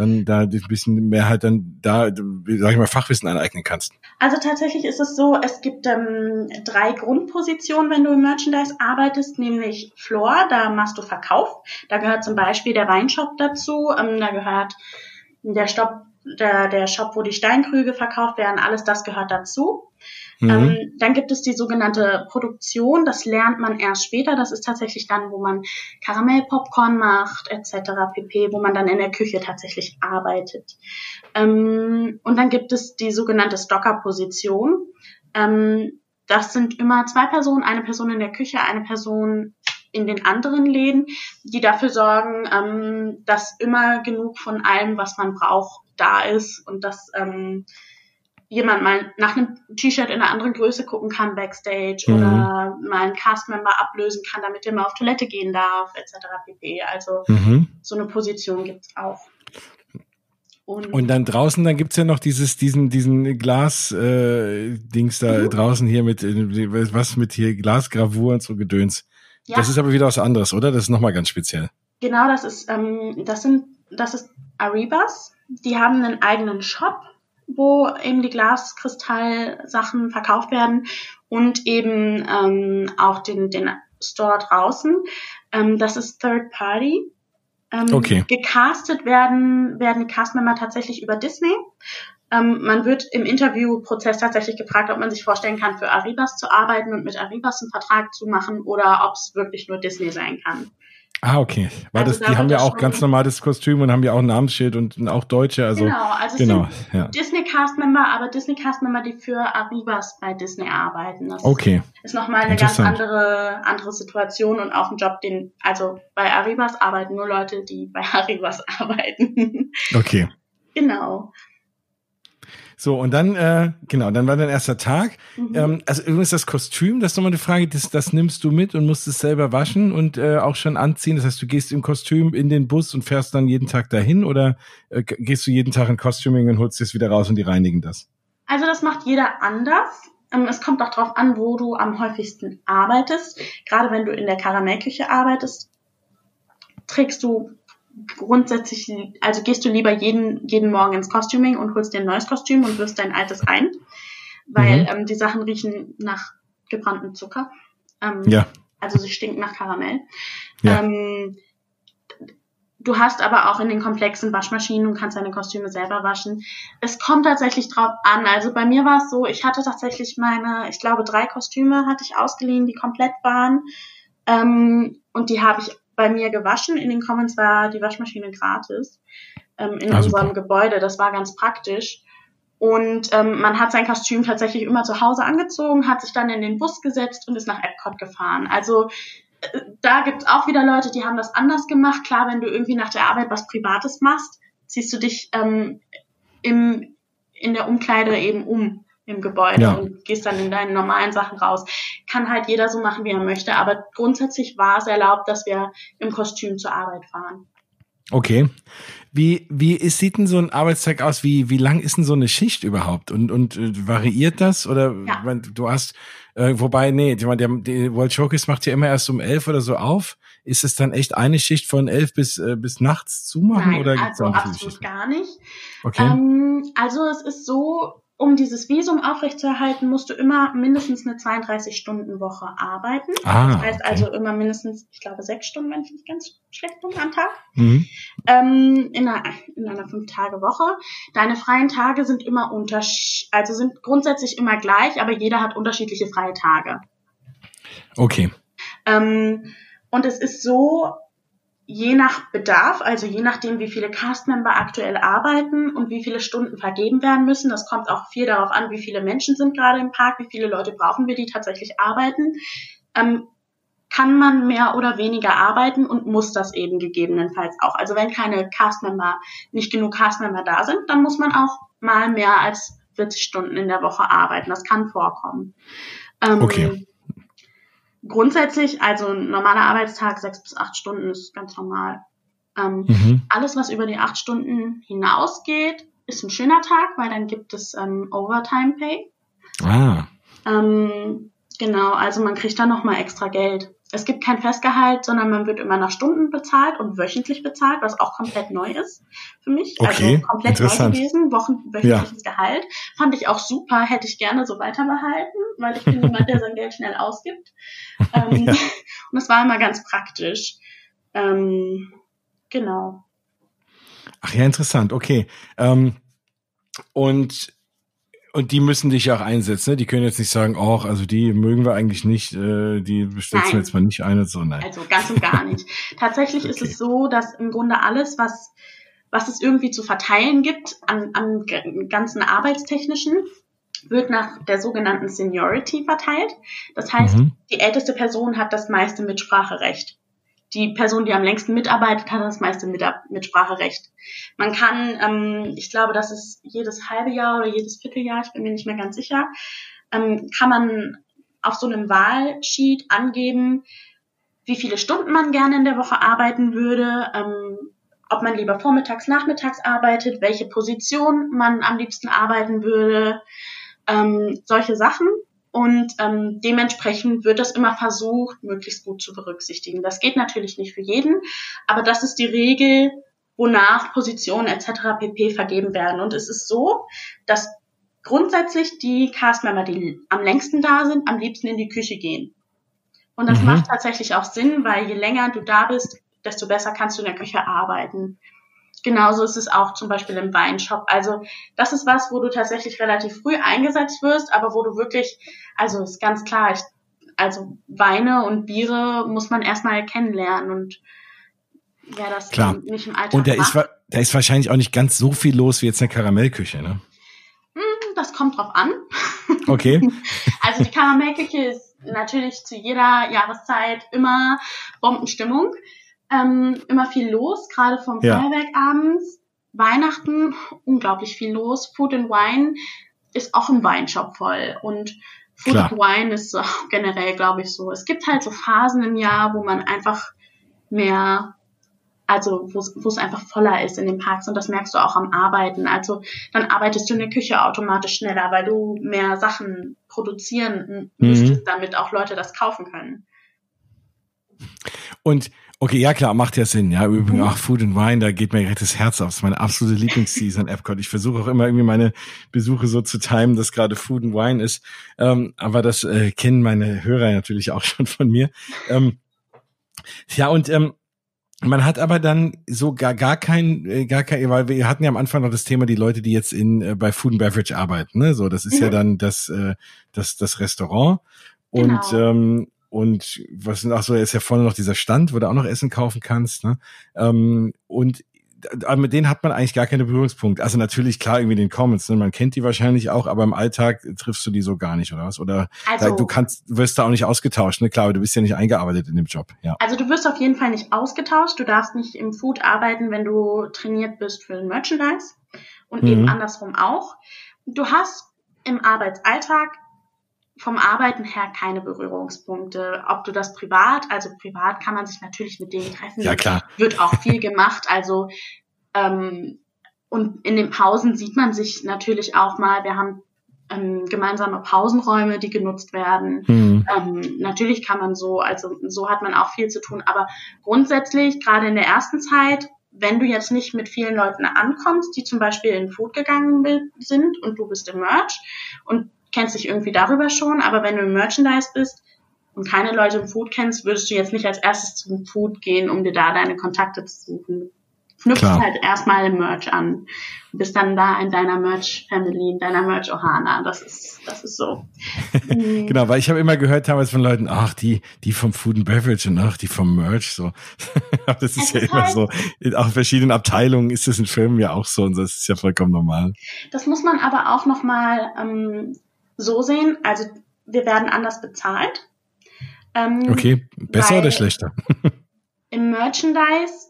dann da ein bisschen mehr halt dann da, sag ich mal, Fachwissen aneignen kannst? Also tatsächlich ist es so, es gibt ähm, drei Grundpositionen, wenn du im Merchandise arbeitest, nämlich Floor, da machst du Verkauf. Da gehört zum Beispiel der Weinshop dazu, ähm, da gehört der Shop, der, der Shop, wo die Steinkrüge verkauft werden, alles das gehört dazu. Mhm. Ähm, dann gibt es die sogenannte Produktion, das lernt man erst später. Das ist tatsächlich dann, wo man Karamellpopcorn macht, etc. pp, wo man dann in der Küche tatsächlich arbeitet. Ähm, und dann gibt es die sogenannte Stockerposition. Ähm, das sind immer zwei Personen, eine Person in der Küche, eine Person in den anderen Läden, die dafür sorgen, ähm, dass immer genug von allem, was man braucht, da ist und dass ähm, jemand mal nach einem T-Shirt in einer anderen Größe gucken kann backstage mhm. oder mal einen Castmember ablösen kann, damit er mal auf Toilette gehen darf, etc. pp. Also mhm. so eine Position gibt's auch. Und, und, dann draußen, dann gibt's ja noch dieses, diesen, diesen Glas-Dings äh, da mhm. draußen hier mit, äh, was mit hier Glasgravur und so Gedöns. Ja. Das ist aber wieder was anderes, oder? Das ist nochmal ganz speziell. Genau, das ist, ähm, das sind, das ist Aribas. Die haben einen eigenen Shop wo eben die Glaskristallsachen verkauft werden und eben ähm, auch den, den Store draußen. Ähm, das ist Third Party. Ähm, okay. Gecastet werden, werden die Castmember tatsächlich über Disney. Ähm, man wird im Interviewprozess tatsächlich gefragt, ob man sich vorstellen kann, für Arribas zu arbeiten und mit Arribas einen Vertrag zu machen oder ob es wirklich nur Disney sein kann. Ah, okay. War also das, die haben ja auch ganz normales Kostüm und haben ja auch ein Namensschild und auch Deutsche. Also, genau, also genau, ja. Disney Cast Member, aber Disney Cast Member, die für Arribas bei Disney arbeiten. Das okay. Ist nochmal eine ganz andere, andere Situation und auch ein Job, den, also bei Arribas arbeiten nur Leute, die bei Arribas arbeiten. Okay. Genau. So, und dann, äh, genau, dann war dein erster Tag. Mhm. Ähm, also übrigens das Kostüm, das ist nochmal eine Frage, das, das nimmst du mit und musst es selber waschen und äh, auch schon anziehen. Das heißt, du gehst im Kostüm in den Bus und fährst dann jeden Tag dahin oder äh, gehst du jeden Tag in Costuming und holst es wieder raus und die reinigen das? Also das macht jeder anders. Ähm, es kommt auch darauf an, wo du am häufigsten arbeitest. Gerade wenn du in der Karamellküche arbeitest, trägst du grundsätzlich, also gehst du lieber jeden, jeden Morgen ins Costuming und holst dir ein neues Kostüm und wirst dein altes ein, weil mhm. ähm, die Sachen riechen nach gebranntem Zucker. Ähm, ja. Also sie stinken nach Karamell. Ja. Ähm, du hast aber auch in den komplexen Waschmaschinen und kannst deine Kostüme selber waschen. Es kommt tatsächlich drauf an. Also bei mir war es so, ich hatte tatsächlich meine, ich glaube, drei Kostüme hatte ich ausgeliehen, die komplett waren. Ähm, und die habe ich bei mir gewaschen. In den Commons war die Waschmaschine gratis ähm, in ah, unserem super. Gebäude. Das war ganz praktisch. Und ähm, man hat sein Kostüm tatsächlich immer zu Hause angezogen, hat sich dann in den Bus gesetzt und ist nach Epcot gefahren. Also äh, da gibt's auch wieder Leute, die haben das anders gemacht. Klar, wenn du irgendwie nach der Arbeit was Privates machst, ziehst du dich ähm, im, in der Umkleide eben um im Gebäude ja. und gehst dann in deinen normalen Sachen raus. Kann halt jeder so machen, wie er möchte, aber grundsätzlich war es erlaubt, dass wir im Kostüm zur Arbeit fahren. Okay. Wie, wie ist, sieht denn so ein Arbeitstag aus? Wie, wie lang ist denn so eine Schicht überhaupt? Und, und äh, variiert das? Oder ja. du hast, äh, wobei, nee, der, der, der World Showcase macht ja immer erst um elf oder so auf. Ist es dann echt eine Schicht von elf bis, äh, bis nachts zumachen? Nein, oder also absolut gar nicht. Okay. Ähm, also es ist so, um dieses Visum aufrechtzuerhalten, musst du immer mindestens eine 32-Stunden-Woche arbeiten. Ah, das heißt okay. also immer mindestens, ich glaube, sechs Stunden, wenn ich nicht ganz schlecht bin, am Tag. Mhm. Ähm, in einer, in einer Fünf-Tage-Woche. Deine freien Tage sind immer unter, also sind grundsätzlich immer gleich, aber jeder hat unterschiedliche freie Tage. Okay. Ähm, und es ist so, je nach Bedarf, also je nachdem, wie viele Castmember aktuell arbeiten und wie viele Stunden vergeben werden müssen, das kommt auch viel darauf an, wie viele Menschen sind gerade im Park, wie viele Leute brauchen wir, die tatsächlich arbeiten, ähm, kann man mehr oder weniger arbeiten und muss das eben gegebenenfalls auch. Also wenn keine Castmember, nicht genug Castmember da sind, dann muss man auch mal mehr als 40 Stunden in der Woche arbeiten. Das kann vorkommen. Ähm, okay grundsätzlich, also ein normaler Arbeitstag, sechs bis acht Stunden ist ganz normal. Ähm, mhm. Alles, was über die acht Stunden hinausgeht, ist ein schöner Tag, weil dann gibt es ähm, Overtime Pay. Ah. Ähm, genau, also man kriegt da nochmal extra Geld. Es gibt kein Festgehalt, sondern man wird immer nach Stunden bezahlt und wöchentlich bezahlt, was auch komplett neu ist für mich. Also okay, also komplett neu gewesen, Wochen, wöchentliches ja. Gehalt. Fand ich auch super, hätte ich gerne so weiter behalten, weil ich bin jemand, der sein Geld schnell ausgibt. Ähm, ja. Und das war immer ganz praktisch. Ähm, genau. Ach ja, interessant, okay. Ähm, und und die müssen dich auch einsetzen. Ne? Die können jetzt nicht sagen, ach, also die mögen wir eigentlich nicht, äh, die setzen jetzt mal nicht ein und so. Nein. Also ganz und gar nicht. Tatsächlich okay. ist es so, dass im Grunde alles, was, was es irgendwie zu verteilen gibt an, an ganzen arbeitstechnischen, wird nach der sogenannten Seniority verteilt. Das heißt, mhm. die älteste Person hat das meiste Mitspracherecht die Person, die am längsten mitarbeitet, hat das meiste Mitspracherecht. Man kann, ähm, ich glaube, das ist jedes halbe Jahr oder jedes Vierteljahr, ich bin mir nicht mehr ganz sicher, ähm, kann man auf so einem Wahlsheet angeben, wie viele Stunden man gerne in der Woche arbeiten würde, ähm, ob man lieber vormittags, nachmittags arbeitet, welche Position man am liebsten arbeiten würde, ähm, solche Sachen. Und ähm, dementsprechend wird das immer versucht, möglichst gut zu berücksichtigen. Das geht natürlich nicht für jeden, aber das ist die Regel, wonach Positionen etc. pp. vergeben werden. Und es ist so, dass grundsätzlich die Castmember, die am längsten da sind, am liebsten in die Küche gehen. Und das mhm. macht tatsächlich auch Sinn, weil je länger du da bist, desto besser kannst du in der Küche arbeiten. Genauso ist es auch zum Beispiel im Weinshop. Also das ist was, wo du tatsächlich relativ früh eingesetzt wirst, aber wo du wirklich, also ist ganz klar, ich, also Weine und Biere muss man erstmal kennenlernen und wäre das Klar. nicht im Alltag Und da ist, da ist wahrscheinlich auch nicht ganz so viel los wie jetzt eine Karamellküche, ne? Hm, Das kommt drauf an. Okay. Also die Karamellküche ist natürlich zu jeder Jahreszeit immer Bombenstimmung. Ähm, immer viel los, gerade vom Ja. Feuerwerk abends. Weihnachten, unglaublich viel los. Food and Wine ist auch ein Weinshop voll. Und Food Klar. and Wine ist generell, glaube ich, so. Es gibt halt so Phasen im Jahr, wo man einfach mehr, also wo es- einfach voller ist in den Parks und das merkst du auch am Arbeiten. Also dann arbeitest du in der Küche automatisch schneller, weil du mehr Sachen produzieren Mhm. müsstest, damit auch Leute das kaufen können. Und okay, ja klar, macht ja Sinn. Ja, übrigens, Mhm. ach, Food and Wine, da geht mir direkt das Herz auf. Das ist meine absolute Lieblingsseason Epcot. Ich versuche auch immer irgendwie meine Besuche so zu timen, dass gerade Food and Wine ist. Ähm, aber das äh, kennen meine Hörer natürlich auch schon von mir. Ähm, ja, und ähm, man hat aber dann so gar, gar kein, äh, gar kein, weil wir hatten ja am Anfang noch das Thema, die Leute, die jetzt in äh, bei Food and Beverage arbeiten, ne? So, das ist ja Mhm. dann das, äh, das, das Restaurant. Und Genau. ähm, und was ach so, ist ja vorne noch dieser Stand, wo du auch noch Essen kaufen kannst. Ne? Ähm, und aber mit denen hat man eigentlich gar keine Berührungspunkte. Also natürlich klar irgendwie den Commons, ne? man kennt die wahrscheinlich auch, aber im Alltag triffst du die so gar nicht oder was? Oder Also, da, du kannst, wirst da auch nicht ausgetauscht, ne? Klar, aber du bist ja nicht eingearbeitet in dem Job. Ja. also du wirst auf jeden Fall nicht ausgetauscht. Du darfst nicht im Food arbeiten, wenn du trainiert bist für den Merchandise und Mhm. eben andersrum auch. Du hast im Arbeitsalltag vom Arbeiten her keine Berührungspunkte. Ob du das privat, also privat kann man sich natürlich mit denen treffen. Ja klar. Wird auch viel gemacht. Also ähm, und in den Pausen sieht man sich natürlich auch mal. Wir haben ähm, gemeinsame Pausenräume, die genutzt werden. Hm. Ähm, natürlich kann man so, also so hat man auch viel zu tun, aber grundsätzlich, gerade in der ersten Zeit, wenn du jetzt nicht mit vielen Leuten ankommst, die zum Beispiel in Food gegangen sind und du bist im Merch und kennst dich irgendwie darüber schon, aber wenn du im Merchandise bist und keine Leute im Food kennst, würdest du jetzt nicht als erstes zum Food gehen, um dir da deine Kontakte zu suchen. Knüpfst Klar. halt erstmal im Merch an. Du bist dann da in deiner Merch-Family, in deiner Merch-Ohana. Das ist, das ist so. Genau, weil ich habe immer gehört damals von Leuten, ach, die, die vom Food and Beverage und ach, die vom Merch, so. Aber das ist Es ja ist immer halt- so. In auch verschiedenen Abteilungen ist das in Firmen ja auch so und das ist ja vollkommen normal. Das muss man aber auch nochmal ähm, so sehen. Also wir werden anders bezahlt. Ähm, Okay, besser oder schlechter? Im Merchandise,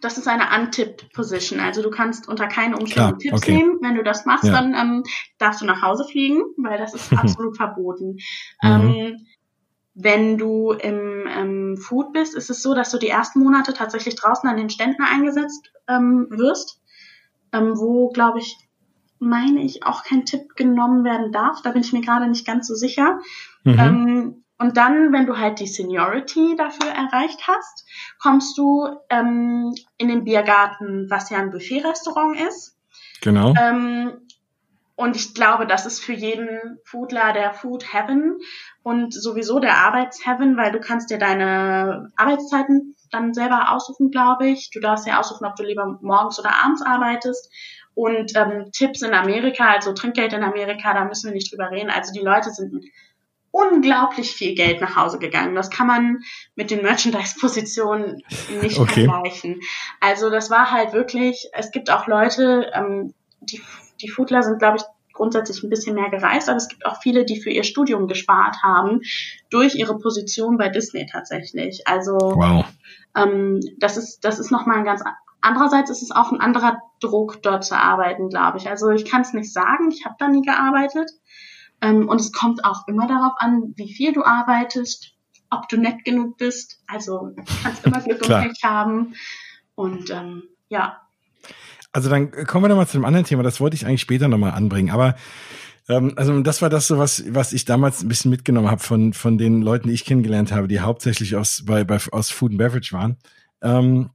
das ist eine untipped Position. Also du kannst unter keinen Umständen Klar, Tipps okay. nehmen. Wenn du das machst, Ja. dann ähm, darfst du nach Hause fliegen, weil das ist absolut verboten. Mhm. Ähm, wenn du im ähm, Food bist, ist es so, dass du die ersten Monate tatsächlich draußen an den Ständen eingesetzt ähm, wirst, ähm, wo, glaube ich, meine ich, auch kein Tipp genommen werden darf. Da bin ich mir gerade nicht ganz so sicher. Mhm. Ähm, und dann, wenn du halt die Seniority dafür erreicht hast, kommst du ähm, in den Biergarten, was ja ein Buffet-Restaurant ist. genau. Ähm, und ich glaube, das ist für jeden Foodler der Food Heaven und sowieso der Arbeitsheaven, weil du kannst dir deine Arbeitszeiten dann selber aussuchen, glaube ich. Du darfst ja aussuchen, ob du lieber morgens oder abends arbeitest. Und ähm, Tipps in Amerika, also Trinkgeld in Amerika, da müssen wir nicht drüber reden. Also die Leute sind mit unglaublich viel Geld nach Hause gegangen. Das kann man mit den Merchandise-Positionen nicht Okay. vergleichen. Also das war halt wirklich, es gibt auch Leute, ähm, die, die Foodler sind, glaube ich, grundsätzlich ein bisschen mehr gereist, aber es gibt auch viele, die für ihr Studium gespart haben, durch ihre Position bei Disney tatsächlich. Also Wow. ähm, das ist, das ist nochmal ein ganz, andererseits ist es auch ein anderer Druck, dort zu arbeiten, glaube ich. Also ich kann es nicht sagen, ich habe da nie gearbeitet. Ähm, und es kommt auch immer darauf an, wie viel du arbeitest, ob du nett genug bist. Also du kannst immer Glück und. Pech haben. Und ähm, ja, Also dann kommen wir nochmal zu einem anderen Thema, das wollte ich eigentlich später nochmal anbringen, aber ähm, also das war das so, was, was ich damals ein bisschen mitgenommen habe von, von den Leuten, die ich kennengelernt habe, die hauptsächlich aus, bei, bei, aus Food and Beverage waren. Ähm,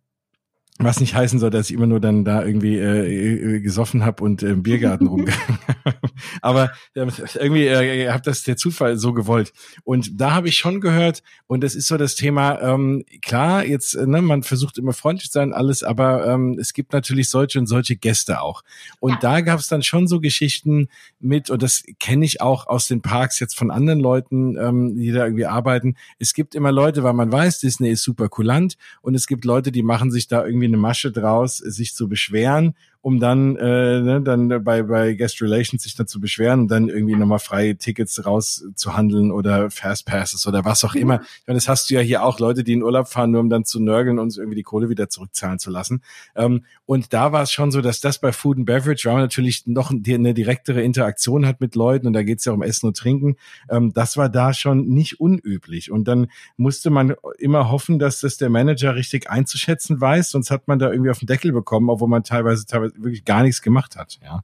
was nicht heißen soll, dass ich immer nur dann da irgendwie äh, äh, gesoffen habe und äh, im Biergarten rumgegangen. Aber äh, irgendwie äh, hat das der Zufall so gewollt. Und da habe ich schon gehört, und das ist so das Thema, ähm, klar, jetzt, äh, ne, man versucht immer freundlich zu sein, alles, aber ähm, es gibt natürlich solche und solche Gäste auch. Und ja. da gab es dann schon so Geschichten mit, und das kenne ich auch aus den Parks jetzt von anderen Leuten, ähm, die da irgendwie arbeiten. Es gibt immer Leute, weil man weiß, Disney ist super kulant und es gibt Leute, die machen sich da irgendwie eine Masche draus, sich zu beschweren um dann äh, ne, dann bei bei Guest Relations sich dann zu beschweren und dann irgendwie nochmal freie Tickets rauszuhandeln oder Fast Passes oder was auch immer. Ich meine, das hast du ja hier auch Leute, die in Urlaub fahren, nur um dann zu nörgeln und irgendwie die Kohle wieder zurückzahlen zu lassen. Ähm, und da war es schon so, dass das bei Food and Beverage, weil man natürlich noch eine direktere Interaktion hat mit Leuten und da geht es ja um Essen und Trinken, ähm, das war da schon nicht unüblich. Und dann musste man immer hoffen, dass das der Manager richtig einzuschätzen weiß, sonst hat man da irgendwie auf den Deckel bekommen, obwohl man teilweise teilweise wirklich gar nichts gemacht hat, ja?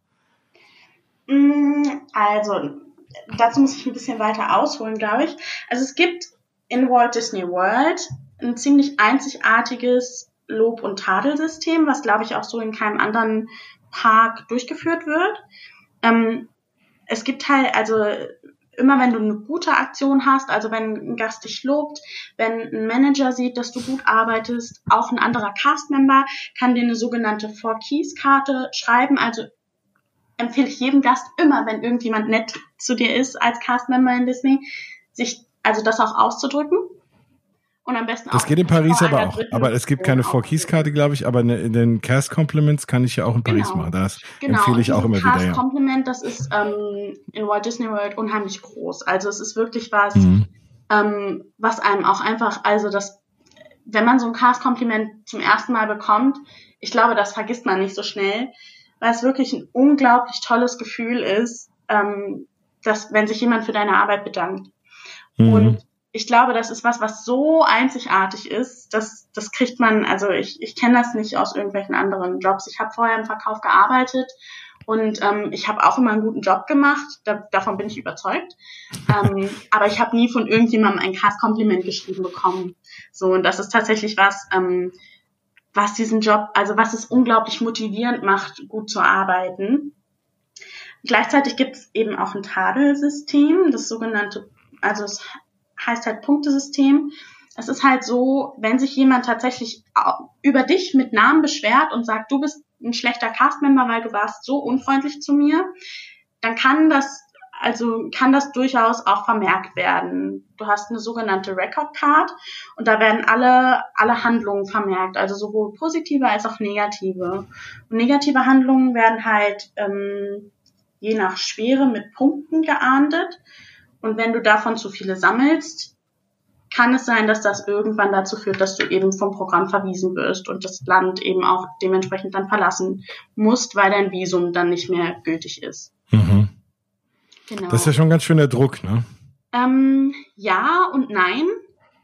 Mm, also, dazu muss ich ein bisschen weiter ausholen, glaube ich. Also es gibt in Walt Disney World ein ziemlich einzigartiges Lob- und Tadelsystem, was, glaube ich, auch so in keinem anderen Park durchgeführt wird. Ähm, es gibt halt, also immer wenn du eine gute Aktion hast, also wenn ein Gast dich lobt, wenn ein Manager sieht, dass du gut arbeitest, auch ein anderer Castmember kann dir eine sogenannte Four Keys Karte schreiben. Also empfehle ich jedem Gast immer, wenn irgendjemand nett zu dir ist als Castmember in Disney, sich also das auch auszudrücken. Und am besten das geht in Paris aber auch. Aber es gibt keine Four Keys Karte, glaube ich. Aber in den Cast Compliments kann ich ja auch in Paris genau. machen. Das genau. empfehle ich auch immer wieder. Cast Compliment, das ist ähm, in Walt Disney World unheimlich groß. Also es ist wirklich was, mhm. ähm, was einem auch einfach, also das, wenn man so ein Cast Kompliment zum ersten Mal bekommt, ich glaube, das vergisst man nicht so schnell, weil es wirklich ein unglaublich tolles Gefühl ist, ähm, dass wenn sich jemand für deine Arbeit bedankt. Mhm. Und ich glaube, das ist was, was so einzigartig ist, dass das kriegt man, also ich, ich kenne das nicht aus irgendwelchen anderen Jobs. Ich habe vorher im Verkauf gearbeitet und ähm, ich habe auch immer einen guten Job gemacht, da, davon bin ich überzeugt. Ähm, aber ich habe nie von irgendjemandem ein Cast-Kompliment geschrieben bekommen. So, und das ist tatsächlich was, ähm, was diesen Job, also was es unglaublich motivierend macht, gut zu arbeiten. Gleichzeitig gibt es eben auch ein Tadelsystem, das sogenannte, also es heißt halt Punktesystem. Es ist halt so, wenn sich jemand tatsächlich über dich mit Namen beschwert und sagt, du bist ein schlechter Castmember, weil du warst so unfreundlich zu mir, dann kann das also kann das durchaus auch vermerkt werden. Du hast eine sogenannte Record Card und da werden alle, alle Handlungen vermerkt, also sowohl positive als auch negative. Und negative Handlungen werden halt ähm, je nach Schwere mit Punkten geahndet. Und wenn du davon zu viele sammelst, kann es sein, dass das irgendwann dazu führt, dass du eben vom Programm verwiesen wirst und das Land eben auch dementsprechend dann verlassen musst, weil dein Visum dann nicht mehr gültig ist. Mhm. Genau. Das ist ja schon ganz schöner Druck, ne? Ähm, ja und nein.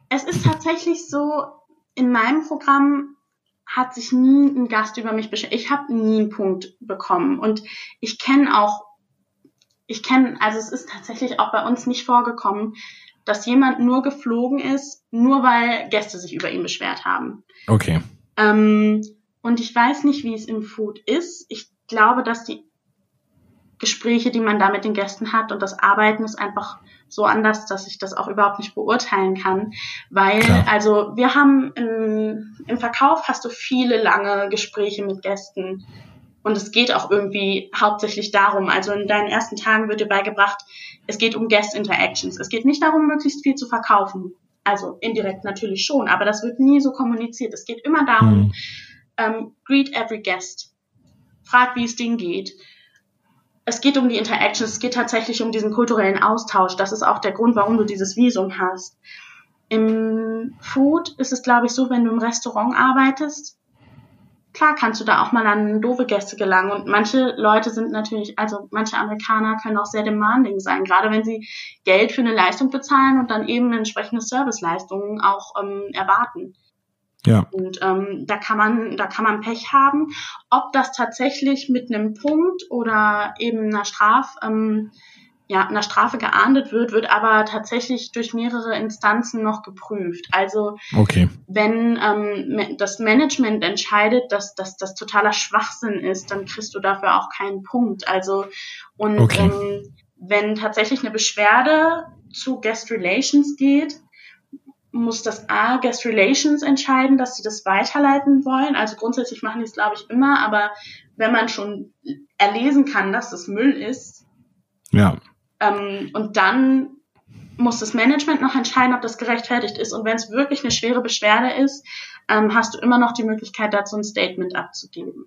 Es ist tatsächlich so, in meinem Programm hat sich nie ein Gast über mich beschwert. Ich habe nie einen Punkt bekommen. Und ich kenne auch ich kenne, also es ist tatsächlich auch bei uns nicht vorgekommen, dass jemand nur geflogen ist, nur weil Gäste sich über ihn beschwert haben. Okay. Ähm, und ich weiß nicht, wie es im Food ist. Ich glaube, dass die Gespräche, die man da mit den Gästen hat und das Arbeiten ist einfach so anders, dass ich das auch überhaupt nicht beurteilen kann. Weil, Klar. also wir haben im, im Verkauf hast du viele lange Gespräche mit Gästen und es geht auch irgendwie hauptsächlich darum, also in deinen ersten Tagen wird dir beigebracht, es geht um Guest Interactions. Es geht nicht darum, möglichst viel zu verkaufen. Also indirekt natürlich schon, aber das wird nie so kommuniziert. Es geht immer darum, mhm. ähm, greet every guest. Frag, wie es denen geht. Es geht um die Interactions, es geht tatsächlich um diesen kulturellen Austausch. Das ist auch der Grund, warum du dieses Visum hast. Im Food ist es, glaube ich, so, wenn du im Restaurant arbeitest, klar kannst du da auch mal an doofe Gäste gelangen. Und manche Leute sind natürlich, also manche Amerikaner können auch sehr demanding sein, gerade wenn sie Geld für eine Leistung bezahlen und dann eben entsprechende Serviceleistungen auch ähm, erwarten. Ja. Und ähm, da kann man, da kann man Pech haben. Ob das tatsächlich mit einem Punkt oder eben einer Straf, ähm, ja, einer Strafe geahndet wird, wird aber tatsächlich durch mehrere Instanzen noch geprüft. Also okay. wenn ähm, das Management entscheidet, dass das totaler Schwachsinn ist, dann kriegst du dafür auch keinen Punkt. Also und okay. ähm, wenn tatsächlich eine Beschwerde zu Guest Relations geht, muss das A Guest Relations entscheiden, dass sie das weiterleiten wollen. Also grundsätzlich machen die es, glaube ich, immer, aber wenn man schon erlesen kann, dass das Müll ist, ja. Ähm, und dann muss das Management noch entscheiden, ob das gerechtfertigt ist. Und wenn es wirklich eine schwere Beschwerde ist, ähm, hast du immer noch die Möglichkeit, dazu ein Statement abzugeben.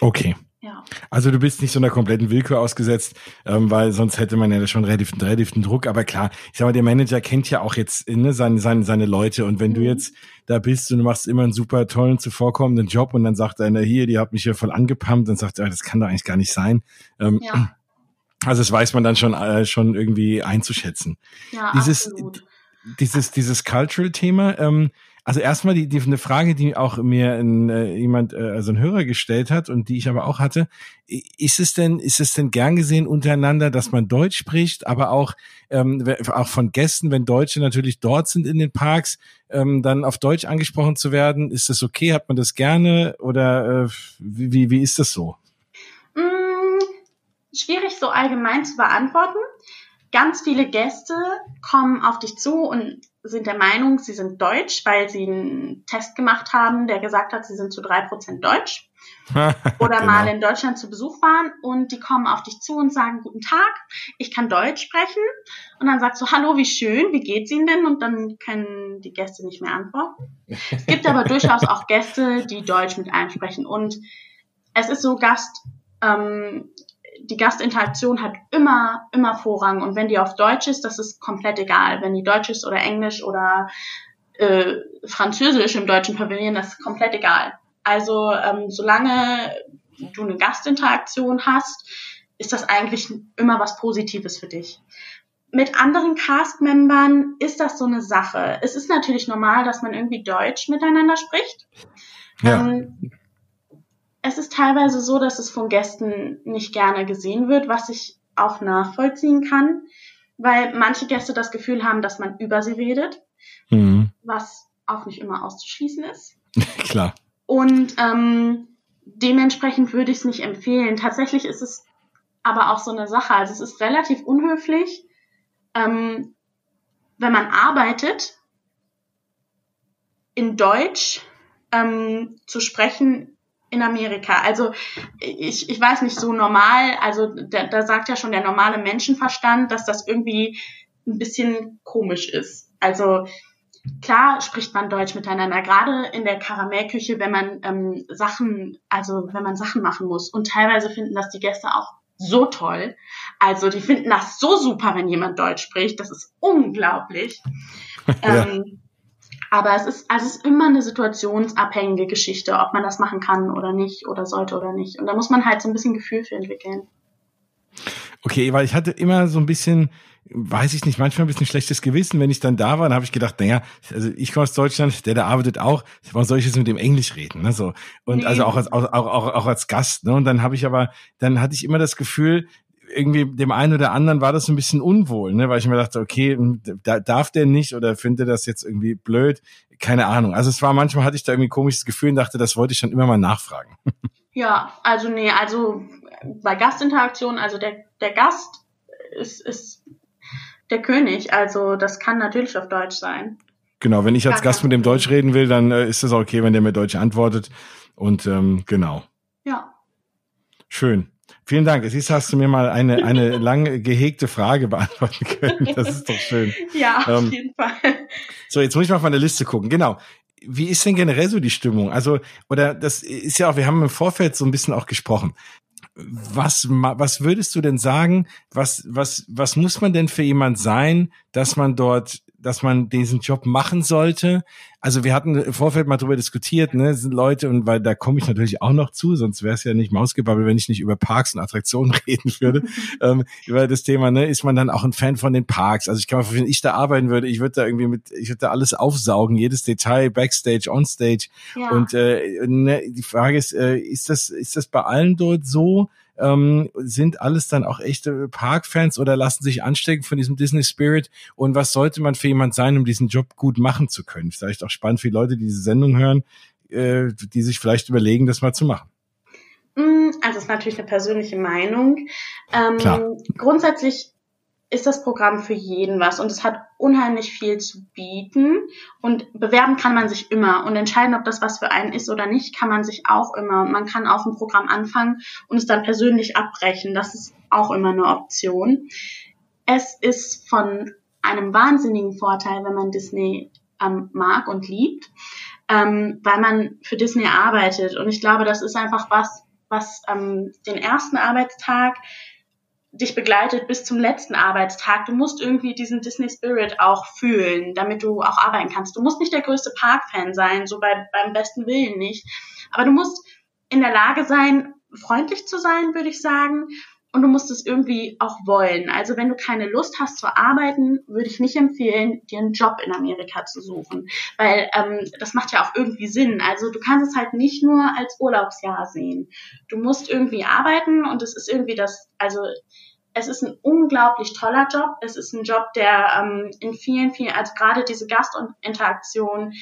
Okay. Ja. Also du bist nicht so einer kompletten Willkür ausgesetzt, ähm, weil sonst hätte man ja schon relativ, relativ einen Druck. Aber klar, ich sag mal, der Manager kennt ja auch jetzt ne, seine, seine, seine Leute. Und wenn mhm. du jetzt da bist und du machst immer einen super tollen, zuvorkommenden Job und dann sagt einer hier, die hat mich hier voll angepumpt, dann sagt er, das kann doch eigentlich gar nicht sein. Ähm, ja. Also das weiß man dann schon, äh, schon irgendwie einzuschätzen. Ja, dieses, absolut. dieses, dieses Cultural-Thema, ähm, also erstmal die, die eine Frage, die auch mir ein, äh, jemand, äh, also ein Hörer gestellt hat und die ich aber auch hatte. Ist es denn, ist es denn gern gesehen untereinander, dass man Deutsch spricht, aber auch, ähm, auch von Gästen, wenn Deutsche natürlich dort sind in den Parks, ähm, dann auf Deutsch angesprochen zu werden? Ist das okay? Hat man das gerne oder äh, wie, wie ist das so? Schwierig so allgemein zu beantworten. Ganz viele Gäste kommen auf dich zu und sind der Meinung, sie sind deutsch, weil sie einen Test gemacht haben, der gesagt hat, sie sind zu drei Prozent deutsch. Oder genau. mal in Deutschland zu Besuch waren und die kommen auf dich zu und sagen, guten Tag, ich kann Deutsch sprechen. Und dann sagst du, hallo, wie schön, wie geht's Ihnen denn? Und dann können die Gäste nicht mehr antworten. Es gibt aber durchaus auch Gäste, die Deutsch mit einem sprechen. Und es ist so, Gast, ähm, die Gastinteraktion hat immer, immer Vorrang. Und wenn die auf Deutsch ist, das ist komplett egal. Wenn die Deutsch ist oder Englisch oder äh, Französisch im deutschen Pavillon, das ist komplett egal. Also ähm, solange du eine Gastinteraktion hast, ist das eigentlich immer was Positives für dich. Mit anderen Cast-Membern ist das so eine Sache. Es ist natürlich normal, dass man irgendwie Deutsch miteinander spricht. Ja. Ähm, es ist teilweise so, dass es von Gästen nicht gerne gesehen wird, was ich auch nachvollziehen kann, weil manche Gäste das Gefühl haben, dass man über sie redet, mhm. was auch nicht immer auszuschließen ist. Klar. Und ähm, dementsprechend würde ich es nicht empfehlen. Tatsächlich ist es aber auch so eine Sache. Also es ist relativ unhöflich, ähm, wenn man arbeitet, in Deutsch ähm, zu sprechen in Amerika. Also ich, ich weiß nicht, so normal, also da, da sagt ja schon der normale Menschenverstand, dass das irgendwie ein bisschen komisch ist. Also klar spricht man Deutsch miteinander, gerade in der Karamellküche, wenn man ähm, Sachen, also wenn man Sachen machen muss. Und teilweise finden das die Gäste auch so toll. Also die finden das so super, wenn jemand Deutsch spricht. Das ist unglaublich. ja. ähm, aber es ist, also es ist immer eine situationsabhängige Geschichte, ob man das machen kann oder nicht oder sollte oder nicht. Und da muss man halt so ein bisschen Gefühl für entwickeln. Okay, weil ich hatte immer so ein bisschen, weiß ich nicht, manchmal ein bisschen schlechtes Gewissen, wenn ich dann da war, dann habe ich gedacht, naja, also ich komme aus Deutschland, der da arbeitet auch, warum soll ich jetzt mit dem Englisch reden? Ne? So. Und nee. also auch als, auch, auch, auch als Gast. Ne? Und dann habe ich aber, dann hatte ich immer das Gefühl, irgendwie dem einen oder anderen war das ein bisschen unwohl, ne? weil ich mir dachte, okay, da, darf der nicht oder finde das jetzt irgendwie blöd? Keine Ahnung. Also es war manchmal hatte ich da irgendwie ein komisches Gefühl und dachte, das wollte ich schon immer mal nachfragen. Ja, also nee, also bei Gastinteraktion, also der, der Gast ist, ist der König, also das kann natürlich auf Deutsch sein. Genau, wenn ich als Gast mit dem Deutsch reden will, dann äh, ist es auch okay, wenn der mir Deutsch antwortet. Und ähm, genau. Ja. Schön. Vielen Dank. Siehst hast du mir mal eine, eine lang gehegte Frage beantworten können. Das ist doch schön. ja, auf ähm, jeden Fall. So, jetzt muss ich mal auf meine Liste gucken. Genau. Wie ist denn generell so die Stimmung? Also, oder das ist ja auch, wir haben im Vorfeld so ein bisschen auch gesprochen. Was, was würdest du denn sagen? Was, was, was muss man denn für jemand sein, dass man dort dass man diesen Job machen sollte. Also wir hatten im Vorfeld mal drüber diskutiert, ne, sind Leute, und weil da komme ich natürlich auch noch zu, sonst wäre es ja nicht Mausgebabbel, wenn ich nicht über Parks und Attraktionen reden würde. ähm, über das Thema, ne, ist man dann auch ein Fan von den Parks. Also ich kann vorstellen, wenn ich da arbeiten würde, ich würde da irgendwie mit, ich würde da alles aufsaugen, jedes Detail, Backstage, Onstage. Ja. Und äh, ne, die Frage ist, äh, ist das, ist das bei allen dort so? Ähm, sind alles dann auch echte Parkfans oder lassen sich anstecken von diesem Disney Spirit? Und was sollte man für jemand sein, um diesen Job gut machen zu können? Vielleicht auch spannend für die Leute, die diese Sendung hören, äh, die sich vielleicht überlegen, das mal zu machen. Mm, also es ist natürlich eine persönliche Meinung. Ähm, Klar. Grundsätzlich ist das Programm für jeden was und es hat unheimlich viel zu bieten und bewerben kann man sich immer und entscheiden, ob das was für einen ist oder nicht, kann man sich auch immer. Man kann auf ein Programm anfangen und es dann persönlich abbrechen. Das ist auch immer eine Option. Es ist von einem wahnsinnigen Vorteil, wenn man Disney ähm, mag und liebt, ähm, weil man für Disney arbeitet und ich glaube, das ist einfach was, was ähm, den ersten Arbeitstag dich begleitet bis zum letzten Arbeitstag. Du musst irgendwie diesen Disney Spirit auch fühlen, damit du auch arbeiten kannst. Du musst nicht der größte Parkfan sein, so bei, beim besten Willen nicht. Aber du musst in der Lage sein, freundlich zu sein, würde ich sagen. Und du musst es irgendwie auch wollen. Also wenn du keine Lust hast zu arbeiten, würde ich nicht empfehlen, dir einen Job in Amerika zu suchen. Weil ähm, das macht ja auch irgendwie Sinn. Also du kannst es halt nicht nur als Urlaubsjahr sehen. Du musst irgendwie arbeiten und es ist irgendwie das, also es ist ein unglaublich toller Job. Es ist ein Job, der ähm, in vielen, vielen, also gerade diese Gastinteraktion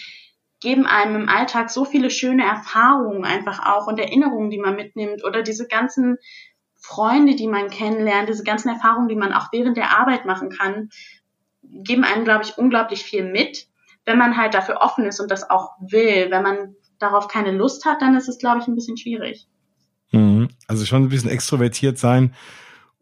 geben einem im Alltag so viele schöne Erfahrungen einfach auch und Erinnerungen, die man mitnimmt oder diese ganzen Freunde, die man kennenlernt, diese ganzen Erfahrungen, die man auch während der Arbeit machen kann, geben einem, glaube ich, unglaublich viel mit, wenn man halt dafür offen ist und das auch will. Wenn man darauf keine Lust hat, dann ist es, glaube ich, ein bisschen schwierig. Mhm. Also schon ein bisschen extrovertiert sein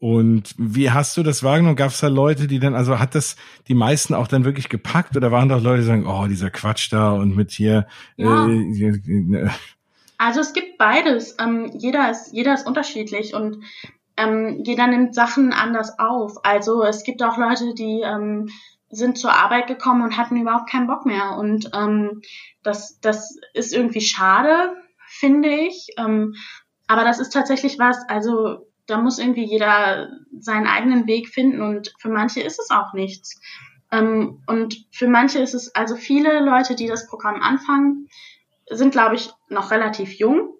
und wie hast du das wahrgenommen? Gab es da Leute, die dann, also hat das die meisten auch dann wirklich gepackt oder waren doch Leute, die sagen, oh, dieser Quatsch da und mit hier. Ja. Äh, äh, also es gibt beides. Ähm, jeder ist, jeder ist unterschiedlich und ähm, jeder nimmt Sachen anders auf. Also es gibt auch Leute, die ähm, sind zur Arbeit gekommen und hatten überhaupt keinen Bock mehr. Und ähm, das, das ist irgendwie schade, finde ich. Ähm, aber das ist tatsächlich was, also da muss irgendwie jeder seinen eigenen Weg finden und für manche ist es auch nichts. Ähm, und für manche ist es, also viele Leute, die das Programm anfangen, sind, glaube ich, noch relativ jung.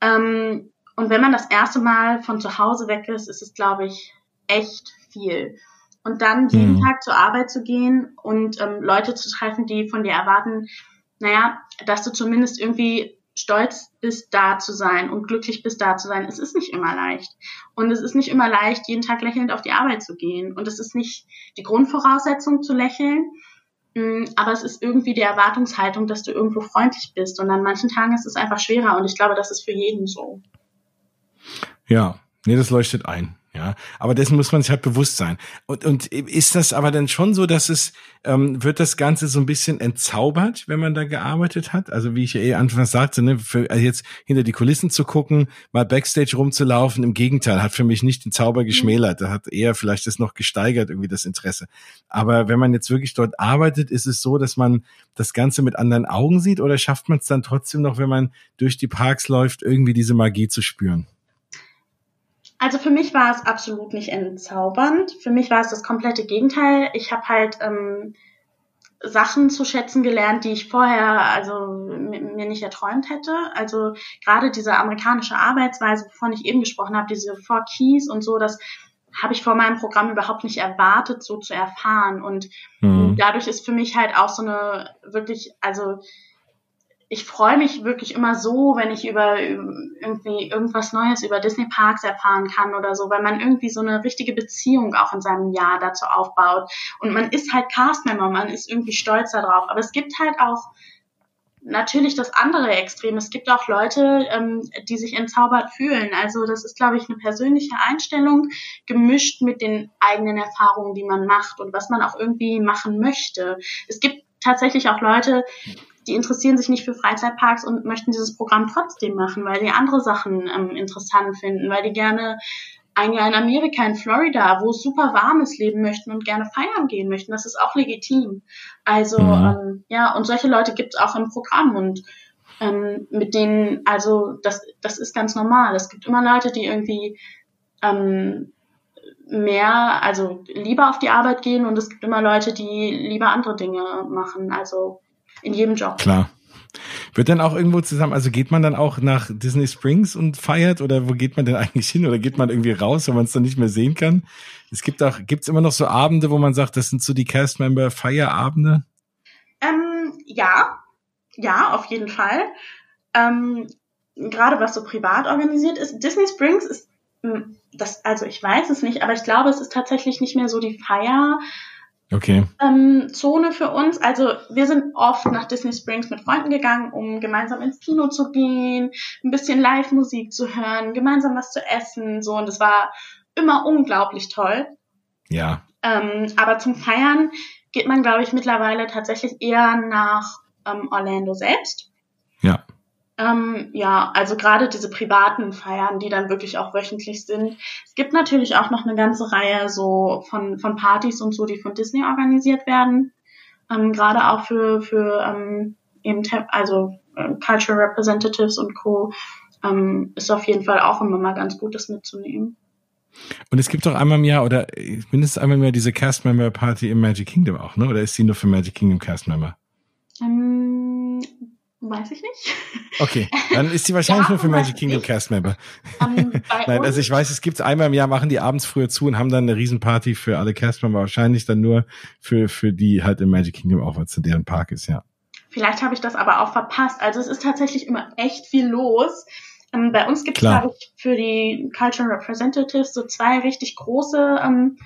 Ähm, und wenn man das erste Mal von zu Hause weg ist, ist es, glaube ich, echt viel. Und dann jeden mhm. Tag zur Arbeit zu gehen und ähm, Leute zu treffen, die von dir erwarten, naja, dass du zumindest irgendwie stolz bist, da zu sein und glücklich bist, da zu sein. Es ist nicht immer leicht. Und es ist nicht immer leicht, jeden Tag lächelnd auf die Arbeit zu gehen. Und es ist nicht die Grundvoraussetzung zu lächeln, aber es ist irgendwie die Erwartungshaltung, dass du irgendwo freundlich bist. Und an manchen Tagen ist es einfach schwerer. Und ich glaube, das ist für jeden so. Ja, nee, das leuchtet ein. Ja, aber dessen muss man sich halt bewusst sein. Und, und ist das aber dann schon so, dass es, ähm, wird das Ganze so ein bisschen entzaubert, wenn man da gearbeitet hat? Also wie ich ja eh anfangs sagte, ne, für, also jetzt hinter die Kulissen zu gucken, mal Backstage rumzulaufen, im Gegenteil, hat für mich nicht den Zauber mhm. geschmälert. Da hat eher vielleicht das noch gesteigert, irgendwie das Interesse. Aber wenn man jetzt wirklich dort arbeitet, ist es so, dass man das Ganze mit anderen Augen sieht oder schafft man es dann trotzdem noch, wenn man durch die Parks läuft, irgendwie diese Magie zu spüren? Also für mich war es absolut nicht entzaubernd. Für mich war es das komplette Gegenteil. Ich habe halt ähm, Sachen zu schätzen gelernt, die ich vorher also mir nicht erträumt hätte. Also gerade diese amerikanische Arbeitsweise, wovon ich eben gesprochen habe, diese Four Keys und so, das habe ich vor meinem Programm überhaupt nicht erwartet, so zu erfahren. Und mhm. dadurch ist für mich halt auch so eine wirklich, also ich freue mich wirklich immer so, wenn ich über irgendwie irgendwas Neues über Disney Parks erfahren kann oder so, weil man irgendwie so eine richtige Beziehung auch in seinem Jahr dazu aufbaut. Und man ist halt Castmember, man ist irgendwie stolz darauf. Aber es gibt halt auch natürlich das andere Extrem. Es gibt auch Leute, ähm, die sich entzaubert fühlen. Also das ist, glaube ich, eine persönliche Einstellung gemischt mit den eigenen Erfahrungen, die man macht und was man auch irgendwie machen möchte. Es gibt tatsächlich auch Leute, die interessieren sich nicht für Freizeitparks und möchten dieses Programm trotzdem machen, weil die andere Sachen ähm, interessant finden, weil die gerne ein Jahr in Amerika, in Florida, wo es super warm ist, leben möchten und gerne feiern gehen möchten. Das ist auch legitim. Also mhm. ähm, ja, und solche Leute gibt es auch im Programm und ähm, mit denen, also das, das ist ganz normal. Es gibt immer Leute, die irgendwie ähm, mehr, also lieber auf die Arbeit gehen und es gibt immer Leute, die lieber andere Dinge machen. Also in jedem Job. Klar. Wird dann auch irgendwo zusammen, also geht man dann auch nach Disney Springs und feiert oder wo geht man denn eigentlich hin oder geht man irgendwie raus, wenn man es dann nicht mehr sehen kann? Es gibt auch, gibt's immer noch so Abende, wo man sagt, das sind so die Cast-Member Feierabende? Ähm, ja, ja, auf jeden Fall. Ähm, gerade was so privat organisiert ist. Disney Springs ist das, also ich weiß es nicht, aber ich glaube, es ist tatsächlich nicht mehr so die Feier. Okay. Ähm, Zone für uns. Also wir sind oft nach Disney Springs mit Freunden gegangen, um gemeinsam ins Kino zu gehen, ein bisschen Live-Musik zu hören, gemeinsam was zu essen, so und es war immer unglaublich toll. Ja. Ähm, aber zum Feiern geht man, glaube ich, mittlerweile tatsächlich eher nach ähm, Orlando selbst. Ja. Ähm, ja, also gerade diese privaten Feiern, die dann wirklich auch wöchentlich sind. Es gibt natürlich auch noch eine ganze Reihe so von, von Partys und so, die von Disney organisiert werden. Ähm, gerade auch für, für ähm, eben, also äh, Cultural Representatives und Co. Ähm, ist auf jeden Fall auch immer mal ganz gut, das mitzunehmen. Und es gibt doch einmal im Jahr oder mindestens einmal im Jahr diese Cast Member Party im Magic Kingdom auch, ne? Oder ist die nur für Magic Kingdom Cast Member? Ähm, Weiß ich nicht. Okay, dann ist sie wahrscheinlich ja, nur für Magic Kingdom Cast Member. Um, Nein, also ich weiß, es gibt einmal im Jahr, machen die abends früher zu und haben dann eine Riesenparty für alle Cast Member, wahrscheinlich dann nur für, für die halt im Magic Kingdom auch, weil es deren Park ist, ja. Vielleicht habe ich das aber auch verpasst. Also es ist tatsächlich immer echt viel los. Ähm, bei uns gibt es, glaube ich, für die Cultural Representatives so zwei richtig große ähm,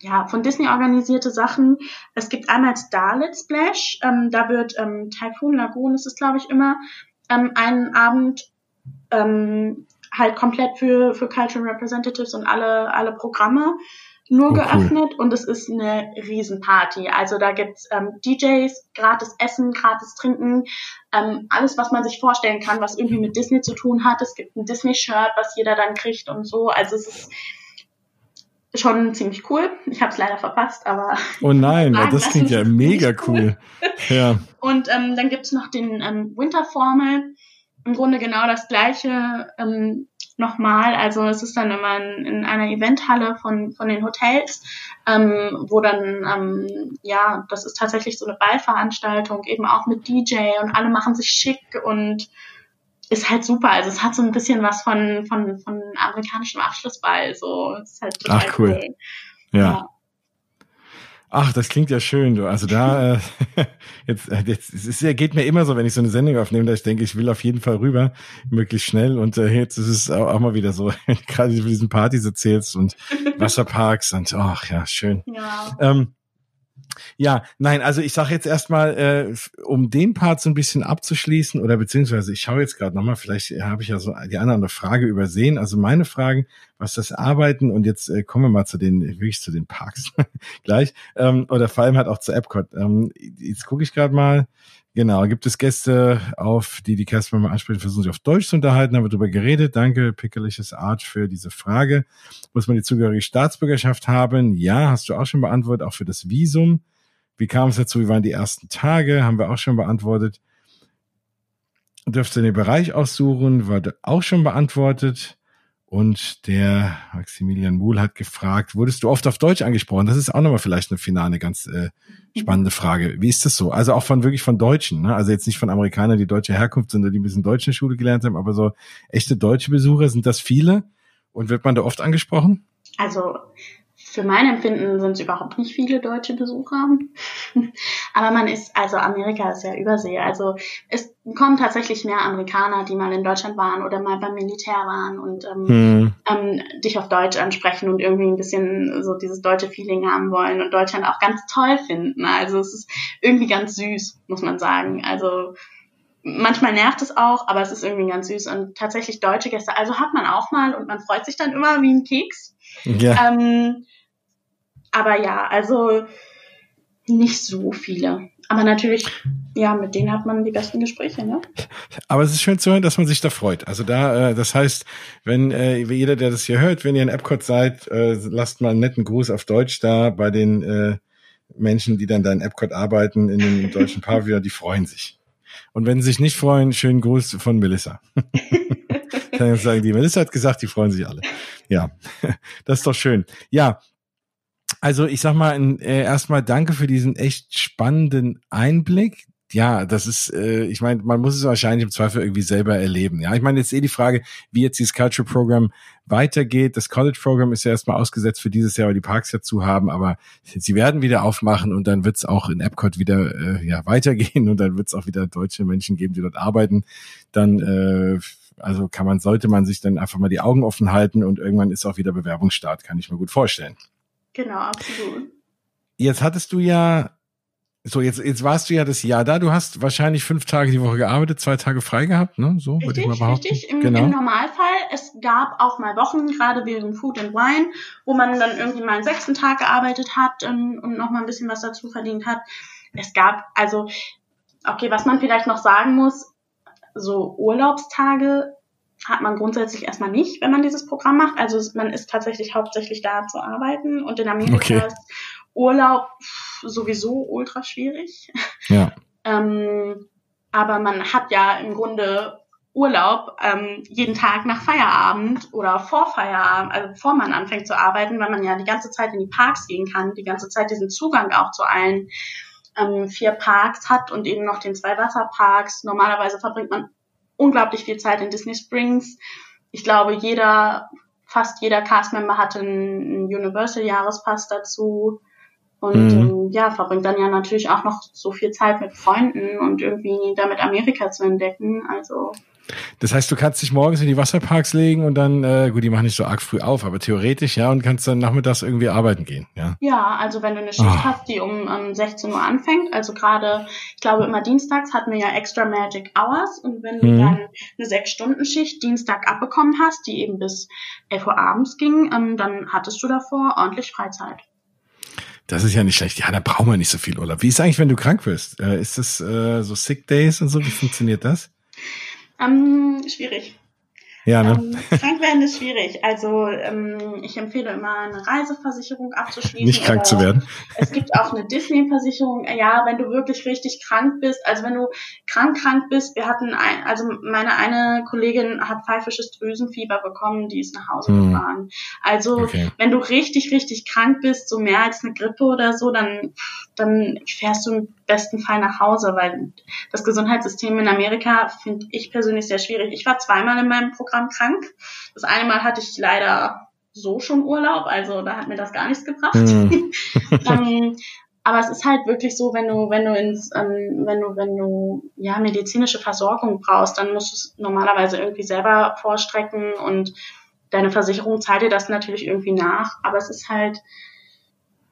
ja, von Disney organisierte Sachen. Es gibt einmal Starlit Splash, ähm, da wird ähm, Typhoon Lagoon, ist es glaube ich immer, ähm, einen Abend ähm, halt komplett für, für Cultural Representatives und alle, alle Programme nur oh, geöffnet cool. und es ist eine Riesenparty. Also da gibt's ähm, DJs, gratis Essen, gratis Trinken, ähm, alles, was man sich vorstellen kann, was irgendwie mit Disney zu tun hat. Es gibt ein Disney-Shirt, was jeder dann kriegt und so. Also es ist schon ziemlich cool. Ich habe es leider verpasst, aber. Oh nein, sagen, das klingt ja mega cool. ja. Und ähm, dann gibt's noch den ähm, Winterformel. Im Grunde genau das gleiche ähm, nochmal. Also es ist dann immer in, in einer Eventhalle von, von den Hotels, ähm, wo dann, ähm, ja, das ist tatsächlich so eine Ballveranstaltung, eben auch mit DJ und alle machen sich schick und ist halt super. Also es hat so ein bisschen was von, von, von amerikanischem Abschlussball. So, ist halt total Ach, cool. cool. Ja. ja. Ach, das klingt ja schön, du. Also da, äh, jetzt, äh, jetzt es ist, geht mir immer so, wenn ich so eine Sendung aufnehme, dass ich denke, ich will auf jeden Fall rüber, möglichst schnell. Und äh, jetzt ist es auch, auch mal wieder so, gerade du diesen Partys erzählst und Wasserparks und ach ja, schön. Ja. Ähm, ja, nein, also ich sage jetzt erstmal, äh, um den Part so ein bisschen abzuschließen, oder beziehungsweise ich schaue jetzt gerade nochmal, vielleicht habe ich ja so die eine andere Frage übersehen. Also meine Fragen, was das Arbeiten und jetzt äh, kommen wir mal zu den, wirklich zu den Parks gleich, ähm, oder vor allem halt auch zu Epcot. Ähm, jetzt gucke ich gerade mal. Genau, gibt es Gäste, auf die die Casper mal ansprechen, versuchen sich auf Deutsch zu unterhalten, haben wir darüber geredet. Danke, pickerliches Art, für diese Frage. Muss man die zugehörige Staatsbürgerschaft haben? Ja, hast du auch schon beantwortet, auch für das Visum. Wie kam es dazu? Wie waren die ersten Tage? Haben wir auch schon beantwortet. Dürfte den Bereich aussuchen, war auch schon beantwortet. Und der Maximilian Muhl hat gefragt, wurdest du oft auf Deutsch angesprochen? Das ist auch nochmal vielleicht eine finale, eine ganz äh, spannende Frage. Wie ist das so? Also auch von wirklich von Deutschen, ne? also jetzt nicht von Amerikanern, die deutsche Herkunft sind oder die ein bisschen Deutsch in der Schule gelernt haben, aber so echte deutsche Besucher, sind das viele? Und wird man da oft angesprochen? Also für mein Empfinden sind es überhaupt nicht viele deutsche Besucher. Aber man ist, also Amerika ist ja Übersee. Also es kommen tatsächlich mehr Amerikaner, die mal in Deutschland waren oder mal beim Militär waren und ähm, hm. ähm, dich auf Deutsch ansprechen und irgendwie ein bisschen so dieses deutsche Feeling haben wollen und Deutschland auch ganz toll finden. Also es ist irgendwie ganz süß, muss man sagen. Also manchmal nervt es auch, aber es ist irgendwie ganz süß und tatsächlich deutsche Gäste. Also hat man auch mal und man freut sich dann immer wie ein Keks. Ja. Ähm, aber ja, also nicht so viele. Aber natürlich, ja, mit denen hat man die besten Gespräche, ne? Aber es ist schön zu hören, dass man sich da freut. Also da, äh, das heißt, wenn äh, jeder, der das hier hört, wenn ihr in Epcot seid, äh, lasst mal einen netten Gruß auf Deutsch da bei den äh, Menschen, die dann da in Epcot arbeiten, in den deutschen Pavillon, die freuen sich. Und wenn sie sich nicht freuen, schönen Gruß von Melissa. Kann ich sagen, die Melissa hat gesagt, die freuen sich alle. Ja, das ist doch schön. Ja, also ich sag mal äh, erstmal danke für diesen echt spannenden Einblick. ja, das ist, äh, ich meine, man muss es wahrscheinlich im Zweifel irgendwie selber erleben. Ja, ich meine, jetzt eh die Frage, wie jetzt dieses Culture Program weitergeht. Das College Program ist ja erstmal ausgesetzt für dieses Jahr, weil die Parks ja zu haben, aber sie werden wieder aufmachen und dann wird es auch in Epcot wieder äh, ja, weitergehen und dann wird es auch wieder deutsche Menschen geben, die dort arbeiten. Dann äh, also kann man, sollte man sich dann einfach mal die Augen offen halten und irgendwann ist auch wieder Bewerbungsstart, kann ich mir gut vorstellen. Genau, absolut. Jetzt hattest du ja so, jetzt, jetzt warst du ja das Jahr da. Du hast wahrscheinlich fünf Tage die Woche gearbeitet, zwei Tage frei gehabt, ne? So richtig, würde ich mal behaupten. Richtig, Im, genau. im Normalfall. Es gab auch mal Wochen, gerade während Food and Wine, wo man dann irgendwie mal einen sechsten Tag gearbeitet hat und, und noch mal ein bisschen was dazu verdient hat. Es gab, also, okay, was man vielleicht noch sagen muss, so Urlaubstage hat man grundsätzlich erstmal nicht, wenn man dieses Programm macht. Also man ist tatsächlich hauptsächlich da zu arbeiten und in Amerika okay. ist Urlaub sowieso ultra schwierig. Ja. ähm, aber man hat ja im Grunde Urlaub ähm, jeden Tag nach Feierabend oder vor Feierabend, also bevor man anfängt zu arbeiten, weil man ja die ganze Zeit in die Parks gehen kann, die ganze Zeit diesen Zugang auch zu allen ähm, vier Parks hat und eben noch den zwei Wasserparks. Normalerweise verbringt man unglaublich viel Zeit in Disney Springs. Ich glaube, jeder, fast jeder Castmember hatte einen Universal-Jahrespass dazu. Und mhm. ähm, ja, verbringt dann ja natürlich auch noch so viel Zeit mit Freunden und irgendwie damit Amerika zu entdecken. Also das heißt, du kannst dich morgens in die Wasserparks legen und dann, äh, gut, die machen nicht so arg früh auf, aber theoretisch, ja, und kannst dann nachmittags irgendwie arbeiten gehen, ja. Ja, also wenn du eine Schicht oh. hast, die um, um 16 Uhr anfängt, also gerade, ich glaube immer dienstags hatten wir ja extra Magic Hours und wenn du mhm. dann eine Sechs-Stunden-Schicht Dienstag abbekommen hast, die eben bis 11 Uhr abends ging, ähm, dann hattest du davor ordentlich Freizeit. Das ist ja nicht schlecht. Ja, da brauchen wir nicht so viel Urlaub. Wie ist eigentlich, wenn du krank wirst? Äh, ist das äh, so Sick Days und so? Wie funktioniert das? Ähm, schwierig. Ja, ne? Ähm, krank werden ist schwierig. Also ähm, ich empfehle immer eine Reiseversicherung abzuschließen. Nicht krank zu werden. Es gibt auch eine Disney-Versicherung. Ja, wenn du wirklich richtig krank bist. Also wenn du krank krank bist. Wir hatten ein, also meine eine Kollegin hat pfeifisches Drüsenfieber bekommen, die ist nach Hause hm. gefahren. Also okay. wenn du richtig richtig krank bist, so mehr als eine Grippe oder so, dann dann fährst du im besten Fall nach Hause, weil das Gesundheitssystem in Amerika finde ich persönlich sehr schwierig. Ich war zweimal in meinem Programm krank. Das eine Mal hatte ich leider so schon Urlaub, also da hat mir das gar nichts gebracht. Mhm. ähm, aber es ist halt wirklich so, wenn du, wenn du ins, ähm, wenn du, wenn du ja medizinische Versorgung brauchst, dann musst du es normalerweise irgendwie selber vorstrecken und deine Versicherung zahlt dir das natürlich irgendwie nach. Aber es ist halt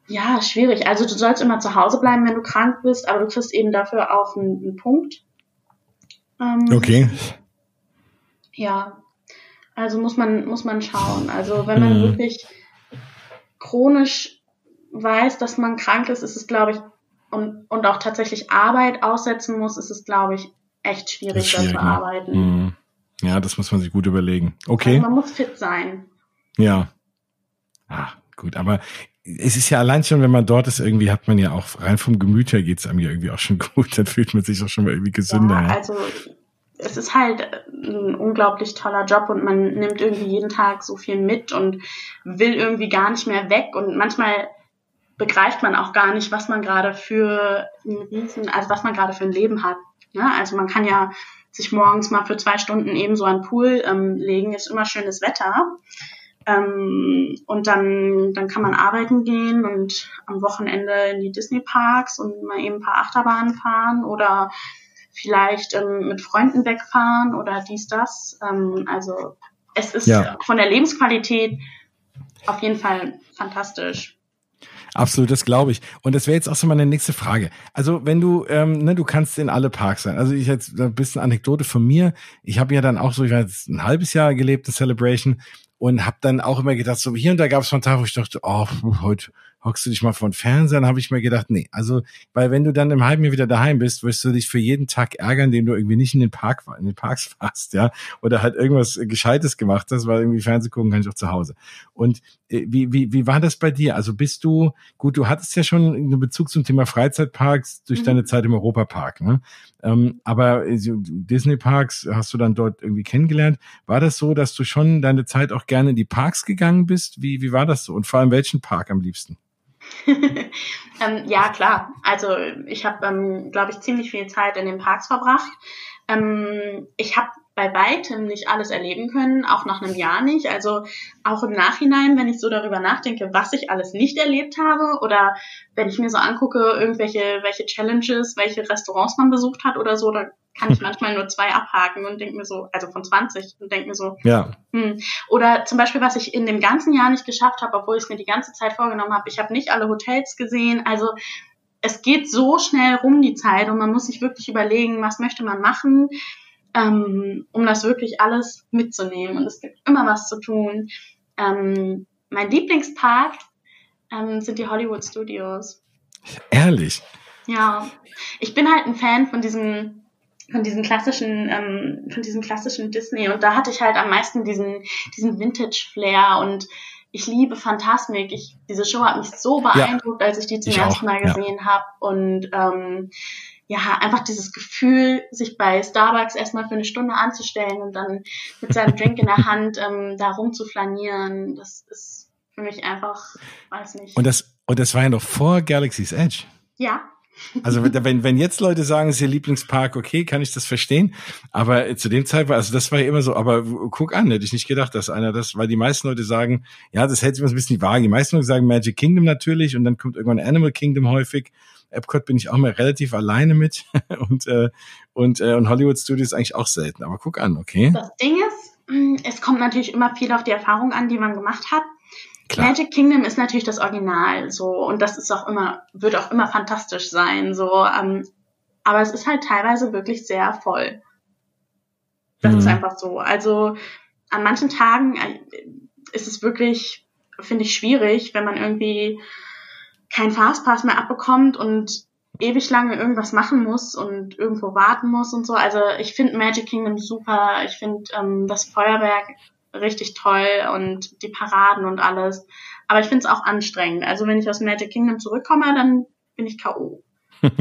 ja schwierig. Also du sollst immer zu Hause bleiben, wenn du krank bist, aber du kriegst eben dafür auch einen, einen Punkt. Ähm, okay. Ja, also muss man, muss man schauen. Also wenn man mhm. wirklich chronisch weiß, dass man krank ist, ist es, glaube ich, und, und auch tatsächlich Arbeit aussetzen muss, ist es, glaube ich, echt schwierig, das, schwierig, zu ne? arbeiten. Mhm. Ja, das muss man sich gut überlegen. Okay. Also man muss fit sein. Ja. Ah, gut, aber es ist ja allein schon, wenn man dort ist, irgendwie hat man ja auch rein vom Gemüt her geht's einem ja irgendwie auch schon gut, dann fühlt man sich auch schon mal irgendwie gesünder. Ja, also es ist halt ein unglaublich toller Job und man nimmt irgendwie jeden Tag so viel mit und will irgendwie gar nicht mehr weg und manchmal begreift man auch gar nicht, was man gerade für ein Riesen, also was man gerade für ein Leben hat. Ne? Also man kann ja sich morgens mal für zwei Stunden eben so an den Pool ähm, legen, ist immer schönes Wetter. Ähm, und dann, dann kann man arbeiten gehen und am Wochenende in die Disney Parks und mal eben ein paar Achterbahnen fahren oder vielleicht ähm, mit Freunden wegfahren oder dies, das. Ähm, also es ist ja. von der Lebensqualität auf jeden Fall fantastisch. Absolut, das glaube ich. Und das wäre jetzt auch so meine nächste Frage. Also wenn du, ähm, ne, du kannst in alle Parks sein. Also ich jetzt ein bisschen Anekdote von mir. Ich habe ja dann auch so, ich jetzt ein halbes Jahr gelebt in Celebration und habe dann auch immer gedacht, so hier und da gab es von Tag, wo ich dachte, oh, heute hockst du dich mal vor den Fernseher, dann habe ich mir gedacht, nee, also, weil wenn du dann im halben Jahr wieder daheim bist, wirst du dich für jeden Tag ärgern, den du irgendwie nicht in den Park, in den Parks warst, ja, oder halt irgendwas Gescheites gemacht hast, weil irgendwie Fernseh gucken kann ich auch zu Hause. Und äh, wie, wie, wie war das bei dir? Also bist du, gut, du hattest ja schon einen Bezug zum Thema Freizeitparks durch mhm. deine Zeit im Europapark, ne? Ähm, aber äh, Disney Parks hast du dann dort irgendwie kennengelernt. War das so, dass du schon deine Zeit auch gerne in die Parks gegangen bist? Wie, wie war das so? Und vor allem welchen Park am liebsten? ähm, ja, klar. Also ich habe, ähm, glaube ich, ziemlich viel Zeit in den Parks verbracht. Ähm, ich habe bei weitem nicht alles erleben können, auch nach einem Jahr nicht. Also auch im Nachhinein, wenn ich so darüber nachdenke, was ich alles nicht erlebt habe oder wenn ich mir so angucke, irgendwelche welche Challenges, welche Restaurants man besucht hat oder so, da kann ich manchmal nur zwei abhaken und denke mir so, also von 20 und denke mir so, ja. Hm. Oder zum Beispiel, was ich in dem ganzen Jahr nicht geschafft habe, obwohl ich es mir die ganze Zeit vorgenommen habe, ich habe nicht alle Hotels gesehen. Also es geht so schnell rum die Zeit und man muss sich wirklich überlegen, was möchte man machen ähm, um das wirklich alles mitzunehmen. Und es gibt immer was zu tun. Ähm, mein Lieblingspark ähm, sind die Hollywood Studios. Ehrlich? Ja, ich bin halt ein Fan von diesem von diesem klassischen, ähm, von diesem klassischen Disney und da hatte ich halt am meisten diesen, diesen Vintage-Flair und ich liebe Phantasmik. Ich, diese Show hat mich so beeindruckt, ja, als ich die zum ich ersten auch, Mal gesehen ja. habe und ähm, ja, einfach dieses Gefühl, sich bei Starbucks erstmal für eine Stunde anzustellen und dann mit seinem Drink in der Hand ähm, da rumzuflanieren, das ist für mich einfach, weiß nicht. Und das, und das war ja noch vor Galaxy's Edge. Ja. Also wenn, wenn jetzt Leute sagen, es ist ihr Lieblingspark, okay, kann ich das verstehen. Aber zu dem Zeitpunkt, also das war ja immer so, aber guck an, hätte ich nicht gedacht, dass einer das, weil die meisten Leute sagen, ja, das hält sich immer so ein bisschen die Waage. Die meisten Leute sagen Magic Kingdom natürlich und dann kommt irgendwann Animal Kingdom häufig. Epcot bin ich auch mal relativ alleine mit und, äh, und, äh, und Hollywood Studios eigentlich auch selten. Aber guck an, okay. Das Ding ist, es kommt natürlich immer viel auf die Erfahrung an, die man gemacht hat. Klar. Magic Kingdom ist natürlich das Original, so und das ist auch immer, wird auch immer fantastisch sein, so. Ähm, aber es ist halt teilweise wirklich sehr voll. Das mhm. ist einfach so. Also an manchen Tagen äh, ist es wirklich, finde ich, schwierig, wenn man irgendwie kein Fastpass mehr abbekommt und ewig lange irgendwas machen muss und irgendwo warten muss und so. Also ich finde Magic Kingdom super. Ich finde ähm, das Feuerwerk richtig toll und die Paraden und alles. Aber ich finde es auch anstrengend. Also wenn ich aus Magic Kingdom zurückkomme, dann bin ich K.O.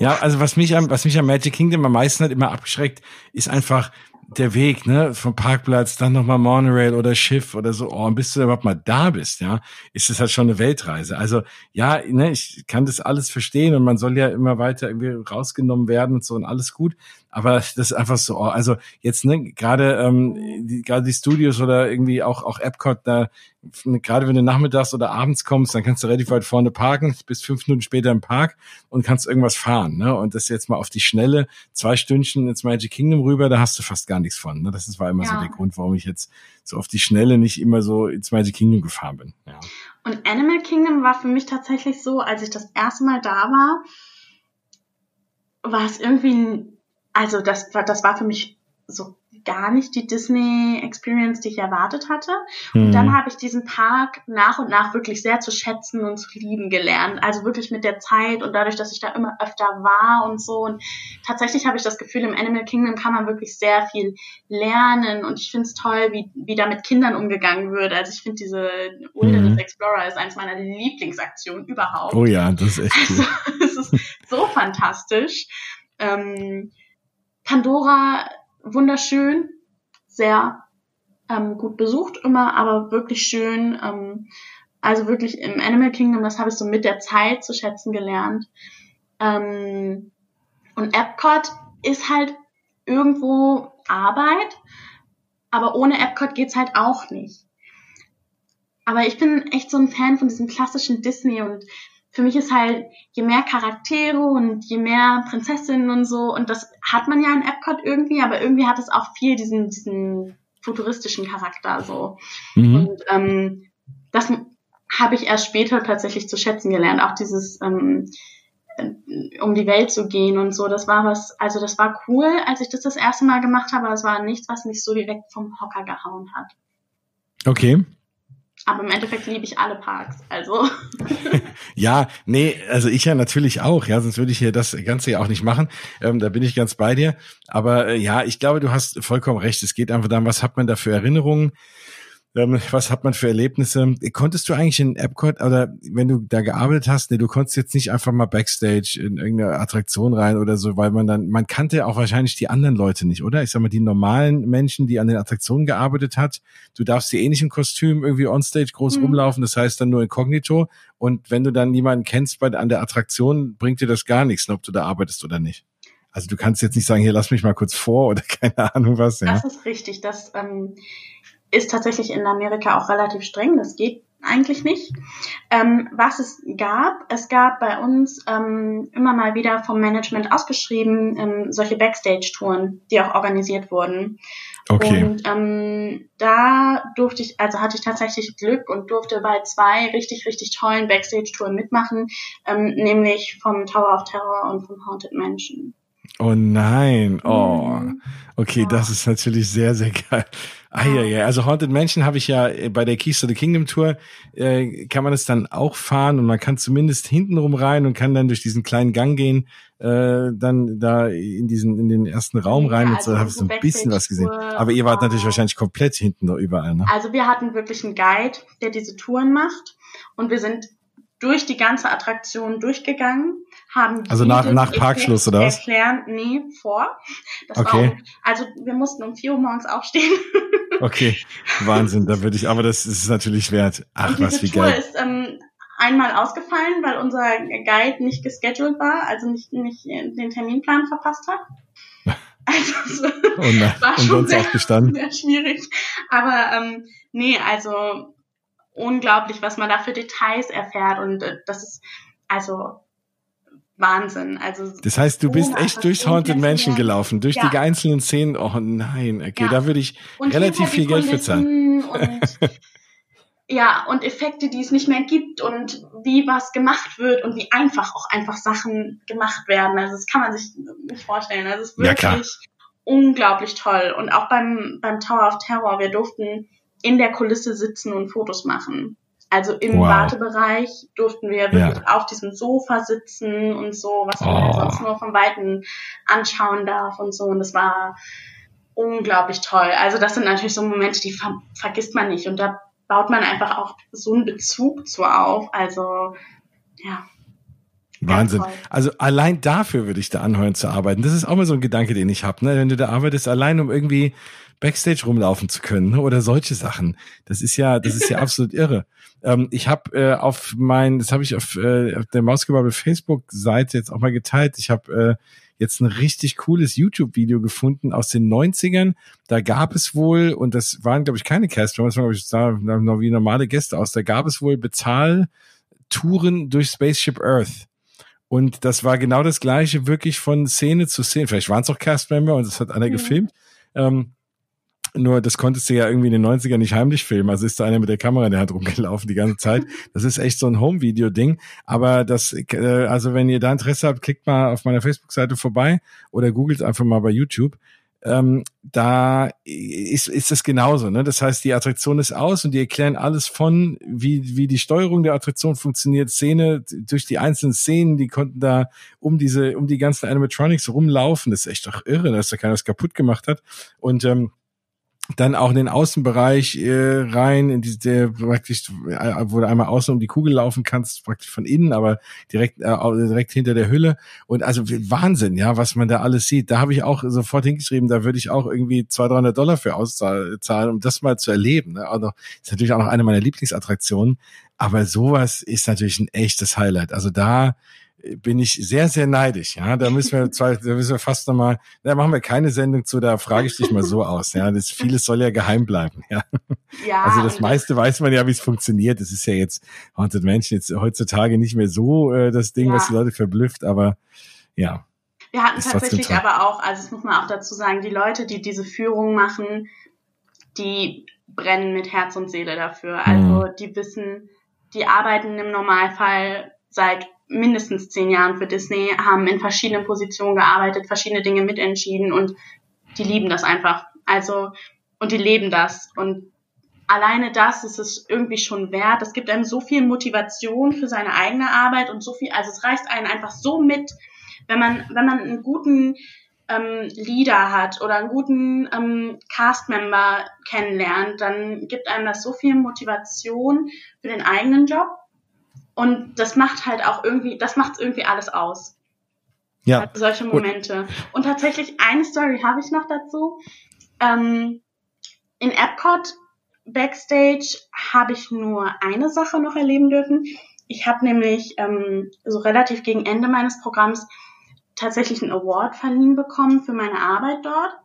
Ja, also was mich am, was mich am Magic Kingdom am meisten hat immer abgeschreckt, ist einfach, der Weg, ne, vom Parkplatz, dann nochmal Monorail oder Schiff oder so, oh, und bis du überhaupt mal da bist, ja, ist das halt schon eine Weltreise. Also, ja, ne, ich kann das alles verstehen und man soll ja immer weiter irgendwie rausgenommen werden und so und alles gut. Aber das ist einfach so, oh, also jetzt, ne, gerade, ähm, die, gerade die Studios oder irgendwie auch, auch Epcot, da, gerade wenn du nachmittags oder abends kommst, dann kannst du relativ weit vorne parken, bis fünf Minuten später im Park und kannst irgendwas fahren, ne, und das jetzt mal auf die Schnelle, zwei Stündchen ins Magic Kingdom rüber, da hast du fast gar nichts von. Ne? Das ist, war immer ja. so der Grund, warum ich jetzt so auf die Schnelle nicht immer so ins Magic Kingdom gefahren bin. Ja. Und Animal Kingdom war für mich tatsächlich so, als ich das erste Mal da war, war es irgendwie, also das war, das war für mich so gar nicht die Disney-Experience, die ich erwartet hatte. Und mhm. dann habe ich diesen Park nach und nach wirklich sehr zu schätzen und zu lieben gelernt. Also wirklich mit der Zeit und dadurch, dass ich da immer öfter war und so. Und tatsächlich habe ich das Gefühl, im Animal Kingdom kann man wirklich sehr viel lernen. Und ich finde es toll, wie, wie da mit Kindern umgegangen wird. Also ich finde diese Wilderness mhm. Explorer ist eines meiner Lieblingsaktionen überhaupt. Oh ja, das ist echt cool. Also, es ist so fantastisch. Ähm, Pandora wunderschön, sehr ähm, gut besucht immer, aber wirklich schön. Ähm, also wirklich im Animal Kingdom, das habe ich so mit der Zeit zu schätzen gelernt. Ähm, und Epcot ist halt irgendwo Arbeit, aber ohne Epcot geht's halt auch nicht. Aber ich bin echt so ein Fan von diesem klassischen Disney und für mich ist halt, je mehr Charaktere und je mehr Prinzessinnen und so, und das hat man ja in Epcot irgendwie, aber irgendwie hat es auch viel diesen, diesen futuristischen Charakter so. Mhm. Und ähm, das habe ich erst später tatsächlich zu schätzen gelernt. Auch dieses ähm, um die Welt zu gehen und so, das war was, also das war cool, als ich das das erste Mal gemacht habe, aber es war nichts, was mich so direkt vom Hocker gehauen hat. Okay. Aber im Endeffekt liebe ich alle Parks, also. ja, nee, also ich ja natürlich auch, ja, sonst würde ich hier das Ganze ja auch nicht machen. Ähm, da bin ich ganz bei dir. Aber äh, ja, ich glaube, du hast vollkommen recht. Es geht einfach darum, was hat man da für Erinnerungen? Ähm, was hat man für Erlebnisse? Konntest du eigentlich in Epcot oder wenn du da gearbeitet hast, ne, du konntest jetzt nicht einfach mal Backstage in irgendeine Attraktion rein oder so, weil man dann, man kannte auch wahrscheinlich die anderen Leute nicht, oder? Ich sag mal, die normalen Menschen, die an den Attraktionen gearbeitet hat, du darfst die eh nicht im Kostüm irgendwie onstage groß mhm. rumlaufen, das heißt dann nur inkognito. Und wenn du dann niemanden kennst bei, an der Attraktion, bringt dir das gar nichts, ob du da arbeitest oder nicht. Also du kannst jetzt nicht sagen, hier lass mich mal kurz vor oder keine Ahnung was. Ja. Das ist richtig. Das ähm, ist tatsächlich in Amerika auch relativ streng. Das geht eigentlich nicht. Ähm, was es gab, es gab bei uns ähm, immer mal wieder vom Management ausgeschrieben ähm, solche Backstage-Touren, die auch organisiert wurden. Okay. Und ähm, da durfte ich, also hatte ich tatsächlich Glück und durfte bei zwei richtig, richtig tollen Backstage-Touren mitmachen, ähm, nämlich vom Tower of Terror und vom Haunted Mansion. Oh nein, oh. Mhm. Okay, das ist natürlich sehr, sehr geil. Ah, ja, ja. Also Haunted Mansion habe ich ja äh, bei der Keys to the Kingdom Tour, äh, kann man es dann auch fahren und man kann zumindest hintenrum rein und kann dann durch diesen kleinen Gang gehen, äh, dann da in diesen, in den ersten Raum rein ja, also und so, habe ich so ein bisschen was gesehen. Aber ihr wart natürlich wahrscheinlich komplett hinten da überall, ne? Also wir hatten wirklich einen Guide, der diese Touren macht und wir sind durch die ganze Attraktion durchgegangen, haben also nach, nach Parkschluss oder was? Erklären, nee, vor. Das okay. War, also wir mussten um vier Uhr morgens aufstehen. okay, Wahnsinn, da würde ich, aber das ist natürlich wert. Ach, was wie Tour geil. ist ähm, einmal ausgefallen, weil unser Guide nicht gescheduled war, also nicht, nicht den Terminplan verpasst hat. Also oh nein, war schon sehr, sehr schwierig. Aber ähm, nee, also unglaublich, was man da für Details erfährt und äh, das ist also Wahnsinn. Also das heißt, du bist echt durchs Haunted Mansion gelaufen, durch ja. die einzelnen Szenen. Oh nein, okay, ja. da würde ich und relativ viel Geld für zahlen. Ja, und Effekte, die es nicht mehr gibt und wie was gemacht wird und wie einfach auch einfach Sachen gemacht werden. Also das kann man sich nicht vorstellen. Also es ist wirklich ja, unglaublich toll. Und auch beim, beim Tower of Terror, wir durften in der Kulisse sitzen und Fotos machen. Also im wow. Wartebereich durften wir wirklich ja. auf diesem Sofa sitzen und so, was man oh. sonst nur vom Weiten anschauen darf und so. Und das war unglaublich toll. Also das sind natürlich so Momente, die ver vergisst man nicht. Und da baut man einfach auch so einen Bezug zu auf. Also ja. Wahnsinn. Also allein dafür würde ich da anheuern zu arbeiten. Das ist auch mal so ein Gedanke, den ich habe. Ne? Wenn du da arbeitest, allein um irgendwie Backstage rumlaufen zu können ne? oder solche Sachen. Das ist ja, das ist ja absolut irre. Ähm, ich habe äh, auf mein, das habe ich auf, äh, auf der Mausgebabbel Facebook-Seite jetzt auch mal geteilt. Ich habe äh, jetzt ein richtig cooles YouTube-Video gefunden aus den 90ern. Da gab es wohl, und das waren, glaube ich, keine Castro, das waren, glaube ich, sah noch wie normale Gäste aus, da gab es wohl Bezahltouren durch Spaceship Earth. Und das war genau das gleiche, wirklich von Szene zu Szene. Vielleicht waren es auch Castmember und das hat einer mhm. gefilmt. Ähm, nur das konntest du ja irgendwie in den 90ern nicht heimlich filmen. Also ist da einer mit der Kamera in der Hand rumgelaufen die ganze Zeit. Das ist echt so ein Home-Video-Ding. Aber das, äh, also wenn ihr da Interesse habt, klickt mal auf meiner Facebook-Seite vorbei oder googelt einfach mal bei YouTube. Ähm, da ist, ist das genauso. Ne? Das heißt, die Attraktion ist aus und die erklären alles von, wie, wie die Steuerung der Attraktion funktioniert, Szene durch die einzelnen Szenen, die konnten da um diese, um die ganzen Animatronics rumlaufen. Das ist echt doch irre, dass da keiner was kaputt gemacht hat. Und ähm, dann auch in den Außenbereich äh, rein, in die, der praktisch, äh, wo du einmal außen um die Kugel laufen kannst, praktisch von innen, aber direkt äh, direkt hinter der Hülle. Und also Wahnsinn, ja, was man da alles sieht. Da habe ich auch sofort hingeschrieben, da würde ich auch irgendwie 200, 300 Dollar für auszahlen, um das mal zu erleben. Ne? Also ist natürlich auch noch eine meiner Lieblingsattraktionen. Aber sowas ist natürlich ein echtes Highlight. Also da bin ich sehr, sehr neidisch. Ja, da müssen wir zwei, da müssen wir fast nochmal, da machen wir keine Sendung zu, da frage ich dich mal so aus. Ja, das vieles soll ja geheim bleiben. Ja, ja also das meiste weiß man ja, wie es funktioniert. Das ist ja jetzt Haunted Mansion jetzt heutzutage nicht mehr so äh, das Ding, ja. was die Leute verblüfft, aber ja. Wir hatten tatsächlich aber auch, also das muss man auch dazu sagen, die Leute, die diese Führung machen, die brennen mit Herz und Seele dafür. Also mhm. die wissen, die arbeiten im Normalfall seit mindestens zehn Jahren für Disney, haben in verschiedenen Positionen gearbeitet, verschiedene Dinge mitentschieden und die lieben das einfach. Also, und die leben das. Und alleine das ist es irgendwie schon wert. Es gibt einem so viel Motivation für seine eigene Arbeit und so viel, also es reißt einen einfach so mit, wenn man, wenn man einen guten ähm, Leader hat oder einen guten ähm, Cast-Member kennenlernt, dann gibt einem das so viel Motivation für den eigenen Job. Und das macht halt auch irgendwie, das macht irgendwie alles aus. Ja. Also solche Momente. Und, und tatsächlich eine Story habe ich noch dazu. Ähm, in Epcot Backstage habe ich nur eine Sache noch erleben dürfen. Ich habe nämlich ähm, so relativ gegen Ende meines Programms tatsächlich einen Award verliehen bekommen für meine Arbeit dort.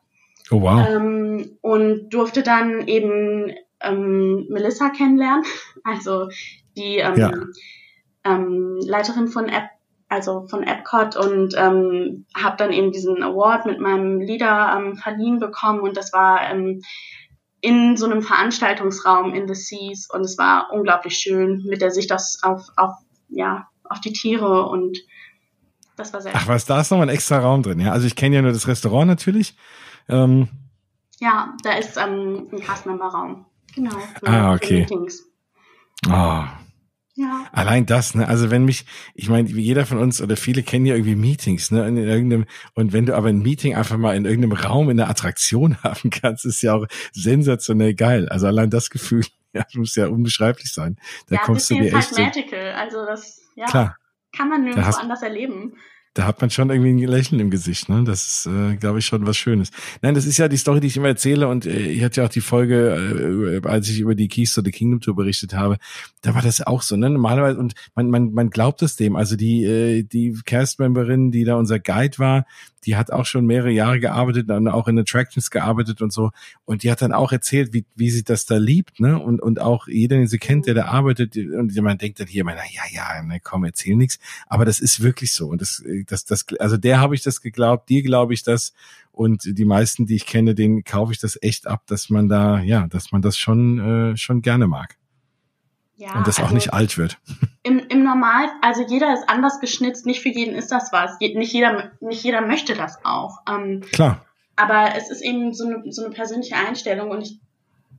Oh wow. Ähm, und durfte dann eben ähm, Melissa kennenlernen, also die ähm, ja. Ähm, Leiterin von App, also von Epcot und ähm, habe dann eben diesen Award mit meinem Leader ähm, verliehen bekommen und das war ähm, in so einem Veranstaltungsraum in The Seas und es war unglaublich schön mit der Sicht auf, auf, auf ja auf die Tiere und das war sehr Ach was, da ist noch ein extra Raum drin, ja. Also ich kenne ja nur das Restaurant natürlich. Ähm, ja, da ist ähm, ein Castmember-Raum. Genau. Ah, okay. Meetings. Oh. Ja. Allein das, ne? Also wenn mich, ich meine, jeder von uns oder viele kennen ja irgendwie Meetings, ne? In irgendeinem, und wenn du aber ein Meeting einfach mal in irgendeinem Raum in der Attraktion haben kannst, ist ja auch sensationell geil. Also allein das Gefühl, ja, muss ja unbeschreiblich sein. Da ja, kommst du dir echt. Halt magical. Also das, ja. Klar kann man nirgendwo anders erleben. Da hat man schon irgendwie ein Lächeln im Gesicht, ne? Das ist, äh, glaube ich, schon was Schönes. Nein, das ist ja die Story, die ich immer erzähle und äh, ich hatte ja auch die Folge, äh, als ich über die Keys to the Kingdom Tour berichtet habe, da war das auch so, ne? Normalerweise, und man, man, man glaubt es dem. Also die, äh, die Cast-Memberin, die da unser Guide war, die hat auch schon mehrere Jahre gearbeitet und auch in Attractions gearbeitet und so. Und die hat dann auch erzählt, wie, wie sie das da liebt, ne? Und, und auch jeder, den sie kennt, der da arbeitet, und man denkt dann hier, na ja, ja, ne, komm, erzähl nichts. Aber das ist wirklich so. Und das, das, das, also der habe ich das geglaubt, dir glaube ich das. Und die meisten, die ich kenne, denen kaufe ich das echt ab, dass man da, ja, dass man das schon, äh, schon gerne mag. Ja, und das also auch nicht alt wird. Im, Im Normal, also jeder ist anders geschnitzt, nicht für jeden ist das was. Nicht jeder, nicht jeder möchte das auch. Ähm, Klar. Aber es ist eben so eine, so eine persönliche Einstellung und ich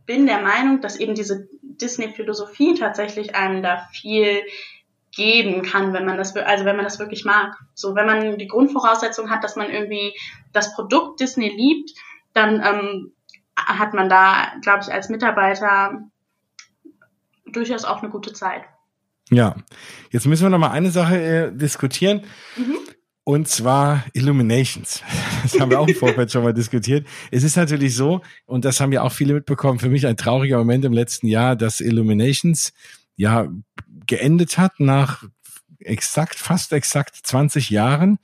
bin der Meinung, dass eben diese Disney-Philosophie tatsächlich einem da viel geben kann, wenn man das, also wenn man das wirklich mag. So, wenn man die Grundvoraussetzung hat, dass man irgendwie das Produkt Disney liebt, dann ähm, hat man da, glaube ich, als Mitarbeiter durchaus auch eine gute Zeit. Ja, jetzt müssen wir noch mal eine Sache äh, diskutieren. Mhm. Und zwar Illuminations. Das haben wir auch im Vorfeld schon mal diskutiert. Es ist natürlich so, und das haben ja auch viele mitbekommen, für mich ein trauriger Moment im letzten Jahr, dass Illuminations ja geendet hat nach exakt, fast exakt 20 Jahren.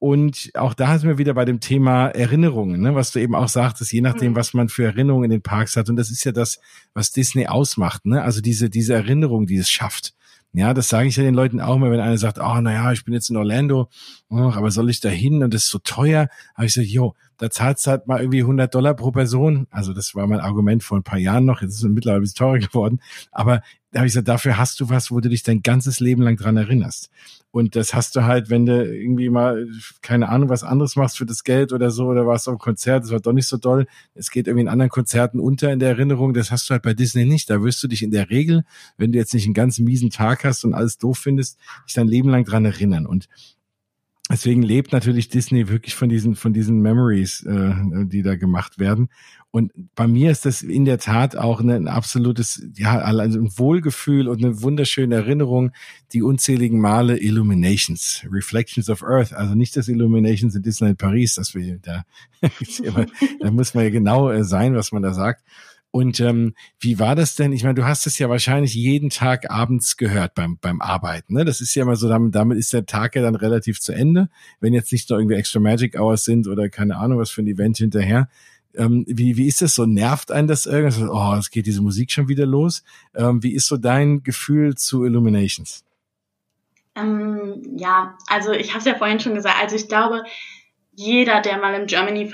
Und auch da sind wir wieder bei dem Thema Erinnerungen, ne? was du eben auch sagtest, je nachdem, mhm. was man für Erinnerungen in den Parks hat. Und das ist ja das, was Disney ausmacht, ne? Also diese, diese Erinnerung, die es schafft. Ja, das sage ich ja den Leuten auch mal, wenn einer sagt, oh, naja, ich bin jetzt in Orlando, oh, aber soll ich da hin und das ist so teuer? Habe ich gesagt, jo, da zahlst du halt mal irgendwie 100 Dollar pro Person. Also das war mein Argument vor ein paar Jahren noch, jetzt ist es mittlerweile ein bisschen teurer geworden. Aber da habe ich gesagt, dafür hast du was, wo du dich dein ganzes Leben lang dran erinnerst. Und das hast du halt, wenn du irgendwie mal, keine Ahnung, was anderes machst für das Geld oder so, oder warst auf einem Konzert, das war doch nicht so doll. Es geht irgendwie in anderen Konzerten unter in der Erinnerung. Das hast du halt bei Disney nicht. Da wirst du dich in der Regel, wenn du jetzt nicht einen ganz miesen Tag hast und alles doof findest, dich dein Leben lang dran erinnern. Und Deswegen lebt natürlich Disney wirklich von diesen von diesen Memories, äh, die da gemacht werden. Und bei mir ist das in der Tat auch ein absolutes, ja, also ein Wohlgefühl und eine wunderschöne Erinnerung, die unzähligen Male Illuminations, Reflections of Earth, also nicht das Illuminations in Disneyland Paris, das wir da, da muss man ja genau äh, sein, was man da sagt. Und ähm, wie war das denn? Ich meine, du hast es ja wahrscheinlich jeden Tag abends gehört beim, beim Arbeiten. Ne? Das ist ja immer so, damit, damit ist der Tag ja dann relativ zu Ende. Wenn jetzt nicht noch irgendwie Extra Magic Hours sind oder keine Ahnung, was für ein Event hinterher. Ähm, wie, wie ist das so? Nervt einen das irgendwie? Oh, es geht diese Musik schon wieder los. Ähm, wie ist so dein Gefühl zu Illuminations? Ähm, ja, also ich habe es ja vorhin schon gesagt. Also ich glaube, jeder, der mal im Germany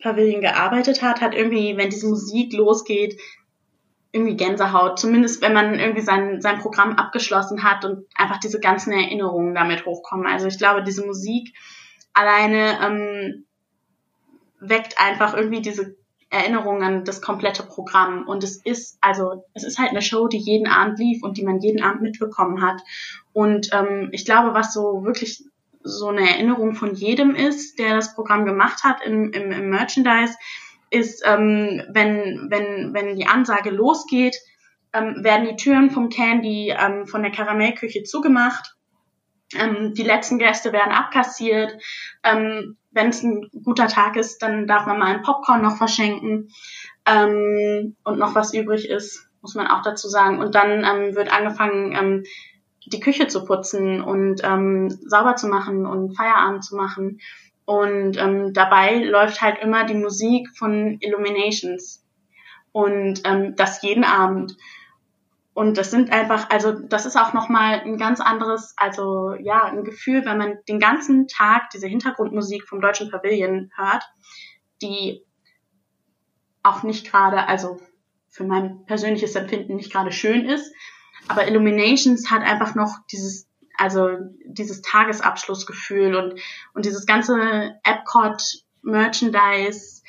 Pavilion gearbeitet hat, hat irgendwie, wenn diese Musik losgeht, irgendwie Gänsehaut. Zumindest wenn man irgendwie sein, sein Programm abgeschlossen hat und einfach diese ganzen Erinnerungen damit hochkommen. Also ich glaube, diese Musik alleine ähm, weckt einfach irgendwie diese Erinnerungen an das komplette Programm. Und es ist, also, es ist halt eine Show, die jeden Abend lief und die man jeden Abend mitbekommen hat. Und ähm, ich glaube, was so wirklich so eine Erinnerung von jedem ist, der das Programm gemacht hat im, im, im Merchandise, ist, ähm, wenn, wenn, wenn die Ansage losgeht, ähm, werden die Türen vom Candy ähm, von der Karamellküche zugemacht. Ähm, die letzten Gäste werden abkassiert. Ähm, wenn es ein guter Tag ist, dann darf man mal ein Popcorn noch verschenken ähm, und noch was übrig ist, muss man auch dazu sagen. Und dann ähm, wird angefangen, ähm, die Küche zu putzen und ähm, sauber zu machen und Feierabend zu machen. Und ähm, dabei läuft halt immer die Musik von Illuminations. Und ähm, das jeden Abend. Und das sind einfach, also das ist auch nochmal ein ganz anderes, also ja, ein Gefühl, wenn man den ganzen Tag diese Hintergrundmusik vom Deutschen Pavilion hört, die auch nicht gerade, also für mein persönliches Empfinden nicht gerade schön ist. Aber Illuminations hat einfach noch dieses, also dieses Tagesabschlussgefühl und, und dieses ganze Epcot Merchandise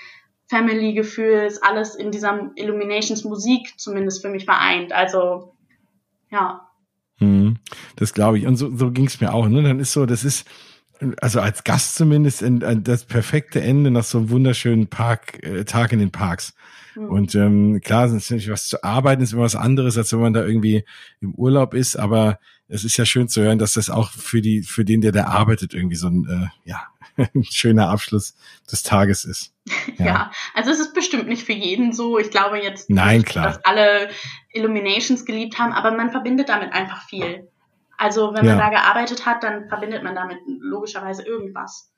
Family-Gefühl ist alles in dieser Illuminations Musik zumindest für mich vereint. Also, ja. Hm, das glaube ich. Und so, so ging es mir auch. Ne? Dann ist so, das ist, also als Gast zumindest, in, in das perfekte Ende nach so einem wunderschönen Park, äh, Tag in den Parks. Mhm. Und ähm, klar, ist natürlich was zu arbeiten ist immer was anderes, als wenn man da irgendwie im Urlaub ist, aber es ist ja schön zu hören, dass das auch für die, für den, der da arbeitet, irgendwie so ein, äh, ja, ein schöner Abschluss des Tages ist. Ja. ja. also es ist bestimmt nicht für jeden so. Ich glaube jetzt, Nein, nicht, klar. dass alle Illuminations geliebt haben, aber man verbindet damit einfach viel. Also wenn man ja. da gearbeitet hat, dann verbindet man damit logischerweise irgendwas.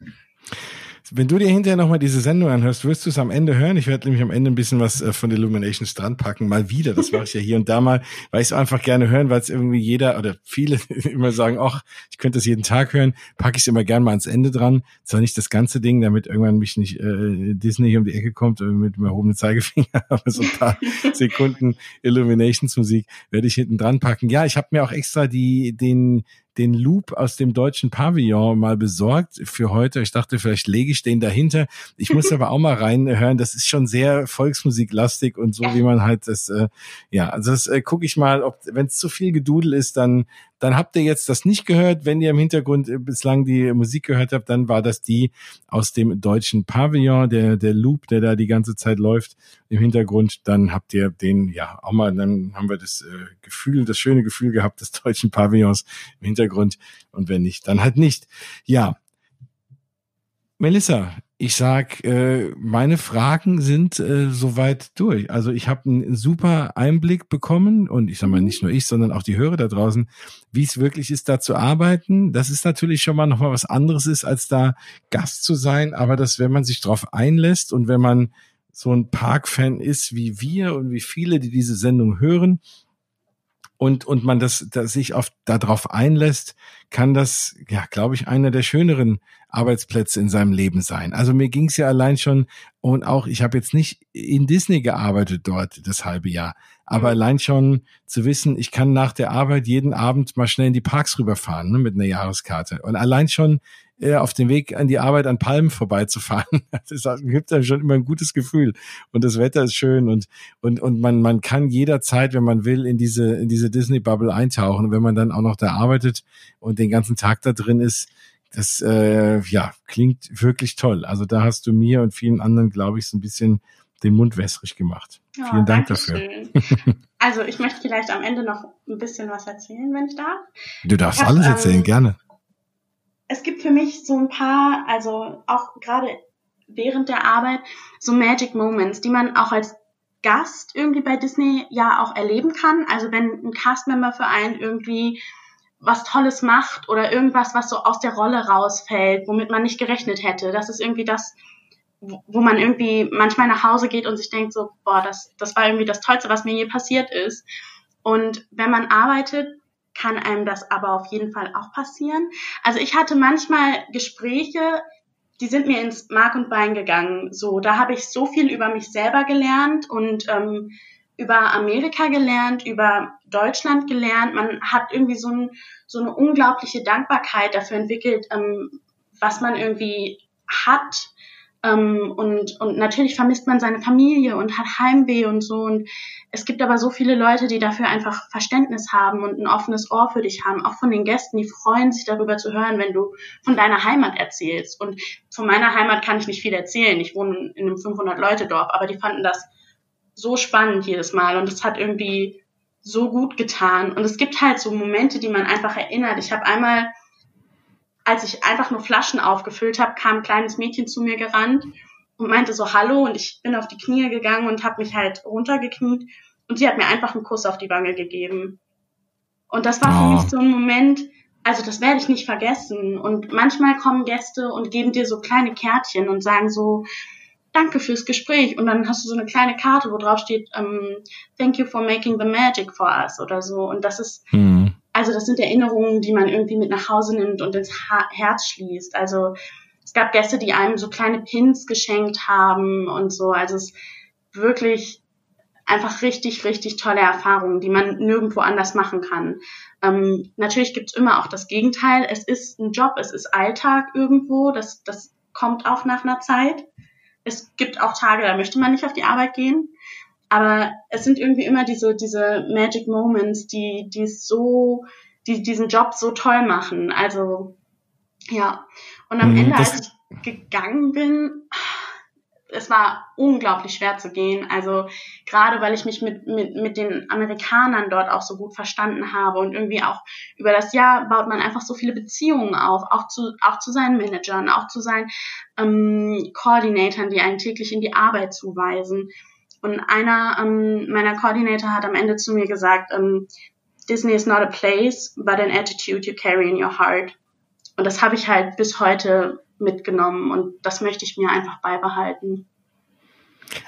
Wenn du dir hinterher nochmal diese Sendung anhörst, wirst du es am Ende hören. Ich werde nämlich am Ende ein bisschen was äh, von Illuminations dran packen, mal wieder. Das mache ich ja hier und da mal, weil ich es einfach gerne hören, weil es irgendwie jeder oder viele immer sagen, ach, ich könnte das jeden Tag hören, packe ich es immer gerne mal ans Ende dran. Zwar nicht das ganze Ding, damit irgendwann mich nicht äh, Disney um die Ecke kommt äh, mit dem erhobenen Zeigefinger, aber so ein paar Sekunden Illuminations Musik werde ich hinten dran packen. Ja, ich habe mir auch extra die den den Loop aus dem deutschen Pavillon mal besorgt für heute. Ich dachte, vielleicht lege ich den dahinter. Ich muss aber auch mal reinhören. Das ist schon sehr Volksmusiklastig und so, wie man halt das, äh, ja, also das äh, gucke ich mal, ob, wenn es zu viel Gedudel ist, dann dann habt ihr jetzt das nicht gehört. Wenn ihr im Hintergrund bislang die Musik gehört habt, dann war das die aus dem deutschen Pavillon, der, der Loop, der da die ganze Zeit läuft im Hintergrund. Dann habt ihr den, ja, auch mal, dann haben wir das äh, Gefühl, das schöne Gefühl gehabt des deutschen Pavillons im Hintergrund. Und wenn nicht, dann halt nicht. Ja. Melissa, ich sag, äh, meine Fragen sind äh, soweit durch. Also ich habe einen super Einblick bekommen und ich sag mal nicht nur ich, sondern auch die Hörer da draußen, wie es wirklich ist, da zu arbeiten. Das ist natürlich schon mal noch mal was anderes ist, als da Gast zu sein. Aber dass, wenn man sich drauf einlässt und wenn man so ein Park-Fan ist wie wir und wie viele, die diese Sendung hören, und, und man das, das sich auf, darauf einlässt, kann das, ja, glaube ich, einer der schöneren Arbeitsplätze in seinem Leben sein. Also mir ging es ja allein schon, und auch, ich habe jetzt nicht in Disney gearbeitet dort das halbe Jahr, aber mhm. allein schon zu wissen, ich kann nach der Arbeit jeden Abend mal schnell in die Parks rüberfahren ne, mit einer Jahreskarte. Und allein schon äh, auf dem Weg an die Arbeit an Palmen vorbeizufahren. Das gibt einem schon immer ein gutes Gefühl. Und das Wetter ist schön und, und, und man, man kann jederzeit, wenn man will, in diese, in diese Disney-Bubble eintauchen. Und wenn man dann auch noch da arbeitet und den ganzen Tag da drin ist, das äh, ja klingt wirklich toll. Also da hast du mir und vielen anderen, glaube ich, so ein bisschen den Mund wässrig gemacht. Ja, Vielen Dank dafür. also ich möchte vielleicht am Ende noch ein bisschen was erzählen, wenn ich darf. Du darfst hab, alles erzählen, ähm, gerne es gibt für mich so ein paar, also auch gerade während der Arbeit, so Magic Moments, die man auch als Gast irgendwie bei Disney ja auch erleben kann. Also wenn ein Castmember für einen irgendwie was Tolles macht oder irgendwas, was so aus der Rolle rausfällt, womit man nicht gerechnet hätte. Das ist irgendwie das, wo man irgendwie manchmal nach Hause geht und sich denkt so, boah, das, das war irgendwie das Tollste, was mir je passiert ist. Und wenn man arbeitet, kann einem das aber auf jeden Fall auch passieren. Also ich hatte manchmal Gespräche, die sind mir ins Mark und Bein gegangen. So, da habe ich so viel über mich selber gelernt und ähm, über Amerika gelernt, über Deutschland gelernt. Man hat irgendwie so, ein, so eine unglaubliche Dankbarkeit dafür entwickelt, ähm, was man irgendwie hat, Ähm, und, und natürlich vermisst man seine Familie und hat Heimweh und so. Und es gibt aber so viele Leute, die dafür einfach Verständnis haben und ein offenes Ohr für dich haben. Auch von den Gästen, die freuen sich darüber zu hören, wenn du von deiner Heimat erzählst. Und von meiner Heimat kann ich nicht viel erzählen. Ich wohne in einem 500-Leute-Dorf, aber die fanden das so spannend jedes Mal. Und es hat irgendwie so gut getan. Und es gibt halt so Momente, die man einfach erinnert. Ich habe einmal als ich einfach nur Flaschen aufgefüllt habe, kam ein kleines Mädchen zu mir gerannt und meinte so Hallo und ich bin auf die Knie gegangen und habe mich halt runtergekniet und sie hat mir einfach einen Kuss auf die Wange gegeben. Und das war oh. für mich so ein Moment, also das werde ich nicht vergessen. Und manchmal kommen Gäste und geben dir so kleine Kärtchen und sagen so, danke fürs Gespräch. Und dann hast du so eine kleine Karte, wo drauf steht, ähm, thank you for making the magic for us oder so. Und das ist, mhm. Also das sind Erinnerungen, die man irgendwie mit nach Hause nimmt und ins Herz schließt. Also es gab Gäste, die einem so kleine Pins geschenkt haben und so. Also es ist wirklich einfach richtig, richtig tolle Erfahrungen, die man nirgendwo anders machen kann. Ähm, natürlich gibt es immer auch das Gegenteil. Es ist ein Job, es ist Alltag irgendwo. Das, das kommt auch nach einer Zeit. Es gibt auch Tage, da möchte man nicht auf die Arbeit gehen. Aber es sind irgendwie immer diese, diese Magic Moments, die, die so, die diesen Job so toll machen. Also, ja. Und am mhm, Ende, als ich gegangen bin, es war unglaublich schwer zu gehen. Also gerade weil ich mich mit, mit, mit den Amerikanern dort auch so gut verstanden habe und irgendwie auch über das Jahr baut man einfach so viele Beziehungen auf, auch zu, auch zu seinen Managern, auch zu seinen ähm, Koordinatoren, die einen täglich in die Arbeit zuweisen. Und einer ähm, meiner Coordinator hat am Ende zu mir gesagt, ähm, Disney is not a place, but an attitude you carry in your heart. Und das habe ich halt bis heute mitgenommen und das möchte ich mir einfach beibehalten.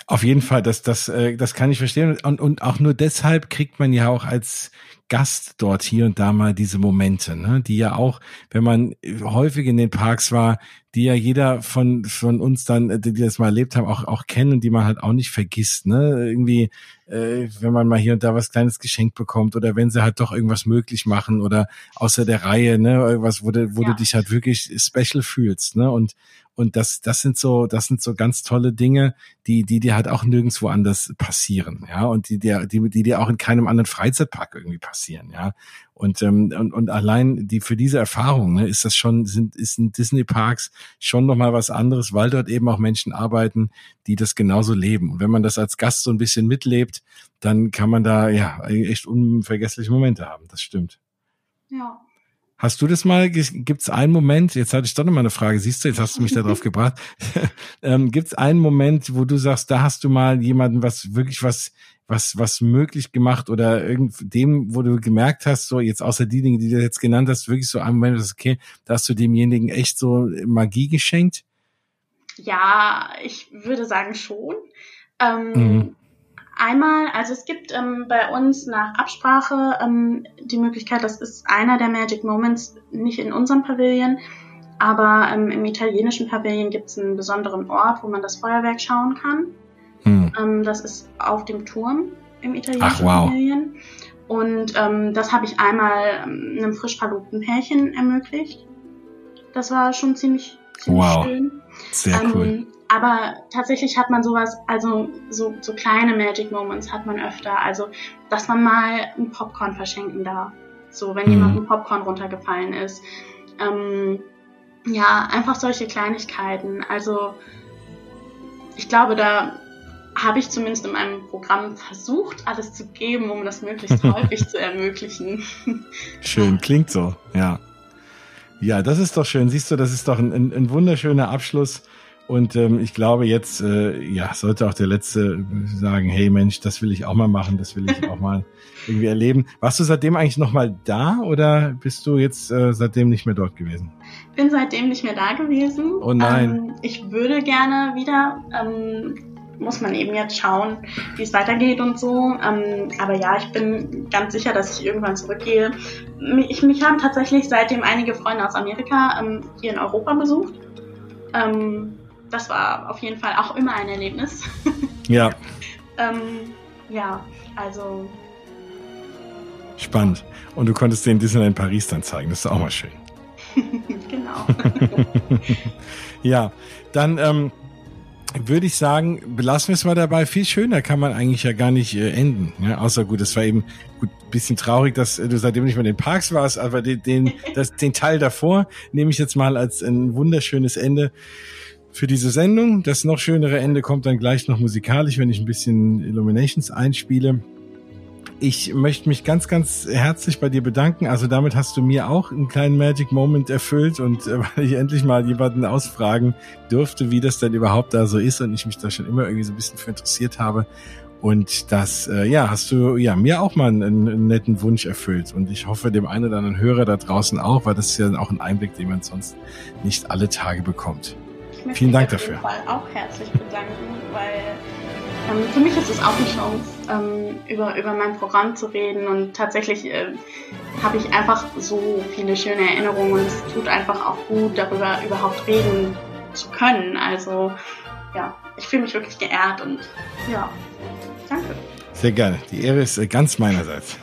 Auf jeden Fall, das, das, äh, das kann ich verstehen. Und, und auch nur deshalb kriegt man ja auch als Gast dort hier und da mal diese Momente, ne? die ja auch, wenn man häufig in den Parks war, die ja jeder von, von uns dann, die das mal erlebt haben, auch, auch kennen und die man halt auch nicht vergisst. Ne? Irgendwie, äh, wenn man mal hier und da was Kleines geschenkt bekommt oder wenn sie halt doch irgendwas möglich machen oder außer der Reihe, ne, irgendwas, wo, du, wo ja. du dich halt wirklich special fühlst. Ne? Und, und das, das sind so, das sind so ganz tolle Dinge, die, die dir halt auch nirgendwo anders passieren, ja, und die dir, die, die dir auch in keinem anderen Freizeitpark irgendwie passieren, ja. Und, ähm, und, und allein die für diese Erfahrung ne, ist das schon, sind, ist in Disney Parks schon nochmal was anderes, weil dort eben auch Menschen arbeiten, die das genauso leben. Und wenn man das als Gast so ein bisschen mitlebt, dann kann man da ja echt unvergessliche Momente haben. Das stimmt. Ja. Hast du das mal, gibt es einen Moment, jetzt hatte ich doch noch mal eine Frage, siehst du, jetzt hast du mich darauf gebracht. ähm, gibt es einen Moment, wo du sagst, da hast du mal jemanden was wirklich was, was, was möglich gemacht oder irgend wo du gemerkt hast, so jetzt außer die Dinge, die du jetzt genannt hast, wirklich so einen Moment, okay, da hast du demjenigen echt so Magie geschenkt? Ja, ich würde sagen schon. Ähm, mhm. Einmal, also es gibt ähm, bei uns nach Absprache ähm, die Möglichkeit, das ist einer der Magic Moments, nicht in unserem Pavillon, aber ähm, im italienischen Pavillon gibt es einen besonderen Ort, wo man das Feuerwerk schauen kann. Hm. Ähm, das ist auf dem Turm im italienischen Ach, wow. Pavillon. Und ähm, das habe ich einmal ähm, einem frisch verlobten Pärchen ermöglicht. Das war schon ziemlich, ziemlich wow. schön. Sehr cool. Aber tatsächlich hat man sowas, also so, so kleine Magic Moments hat man öfter. Also, dass man mal ein Popcorn verschenken darf. So, wenn mhm. jemand ein Popcorn runtergefallen ist. Ähm, ja, einfach solche Kleinigkeiten. Also, ich glaube, da habe ich zumindest in meinem Programm versucht, alles zu geben, um das möglichst häufig zu ermöglichen. Schön, klingt so, ja. Ja, das ist doch schön. Siehst du, das ist doch ein, ein, ein wunderschöner Abschluss und ähm, ich glaube, jetzt äh, ja, sollte auch der Letzte sagen, hey Mensch, das will ich auch mal machen, das will ich auch mal irgendwie erleben. Warst du seitdem eigentlich noch mal da oder bist du jetzt äh, seitdem nicht mehr dort gewesen? Bin seitdem nicht mehr da gewesen. Oh nein. Ähm, ich würde gerne wieder. Ähm, muss man eben jetzt schauen, wie es weitergeht und so. Ähm, aber ja, ich bin ganz sicher, dass ich irgendwann zurückgehe. Mich, mich haben tatsächlich seitdem einige Freunde aus Amerika ähm, hier in Europa besucht. Ähm, das war auf jeden Fall auch immer ein Erlebnis. Ja. ähm, ja, also. Spannend. Und du konntest den Disneyland Paris dann zeigen. Das ist auch mal schön. genau. ja, dann ähm, würde ich sagen, belassen wir es mal dabei. Viel schöner kann man eigentlich ja gar nicht äh, enden. Ja, außer gut, es war eben gut bisschen traurig, dass äh, du seitdem nicht mehr in den Parks warst, aber den, den, das, den Teil davor nehme ich jetzt mal als ein wunderschönes Ende für diese Sendung. Das noch schönere Ende kommt dann gleich noch musikalisch, wenn ich ein bisschen Illuminations einspiele. Ich möchte mich ganz, ganz herzlich bei dir bedanken. Also damit hast du mir auch einen kleinen Magic Moment erfüllt und äh, weil ich endlich mal jemanden ausfragen durfte, wie das denn überhaupt da so ist und ich mich da schon immer irgendwie so ein bisschen für interessiert habe. Und das, äh, ja, hast du ja mir auch mal einen, einen netten Wunsch erfüllt. Und ich hoffe, dem einen oder anderen Hörer da draußen auch, weil das ist ja auch ein Einblick, den man sonst nicht alle Tage bekommt. Vielen Dank dafür. Ich möchte auch herzlich bedanken, weil ähm, für mich ist es auch eine Chance, ähm, über, über mein Programm zu reden und tatsächlich äh, habe ich einfach so viele schöne Erinnerungen und es tut einfach auch gut, darüber überhaupt reden zu können. Also ja, ich fühle mich wirklich geehrt und ja, danke. Sehr gerne. Die Ehre ist äh, ganz meinerseits.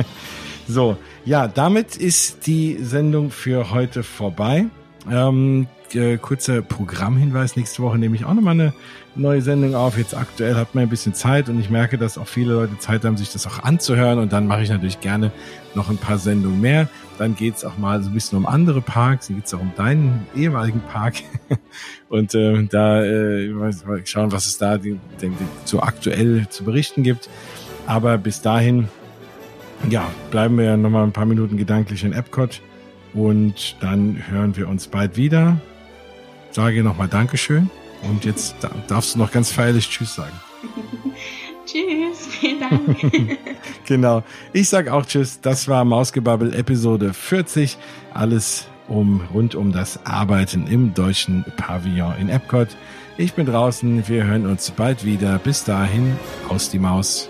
so, ja, damit ist die Sendung für heute vorbei. Ähm, äh, kurzer Programmhinweis. Nächste Woche nehme ich auch nochmal eine neue Sendung auf. Jetzt aktuell hat man ein bisschen Zeit und ich merke, dass auch viele Leute Zeit haben, sich das auch anzuhören. Und dann mache ich natürlich gerne noch ein paar Sendungen mehr. Dann geht's auch mal so ein bisschen um andere Parks. Dann geht's auch um deinen ehemaligen Park. und äh, da äh, schauen, was es da die, die, die, so aktuell zu berichten gibt. Aber bis dahin, ja, bleiben wir ja nochmal ein paar Minuten gedanklich in Epcot. Und dann hören wir uns bald wieder. Sage nochmal Dankeschön. Und jetzt darfst du noch ganz feierlich Tschüss sagen. tschüss, vielen Dank. genau. Ich sage auch Tschüss. Das war Mausgebabbel Episode 40. Alles um rund um das Arbeiten im deutschen Pavillon in Epcot. Ich bin draußen. Wir hören uns bald wieder. Bis dahin, aus die Maus.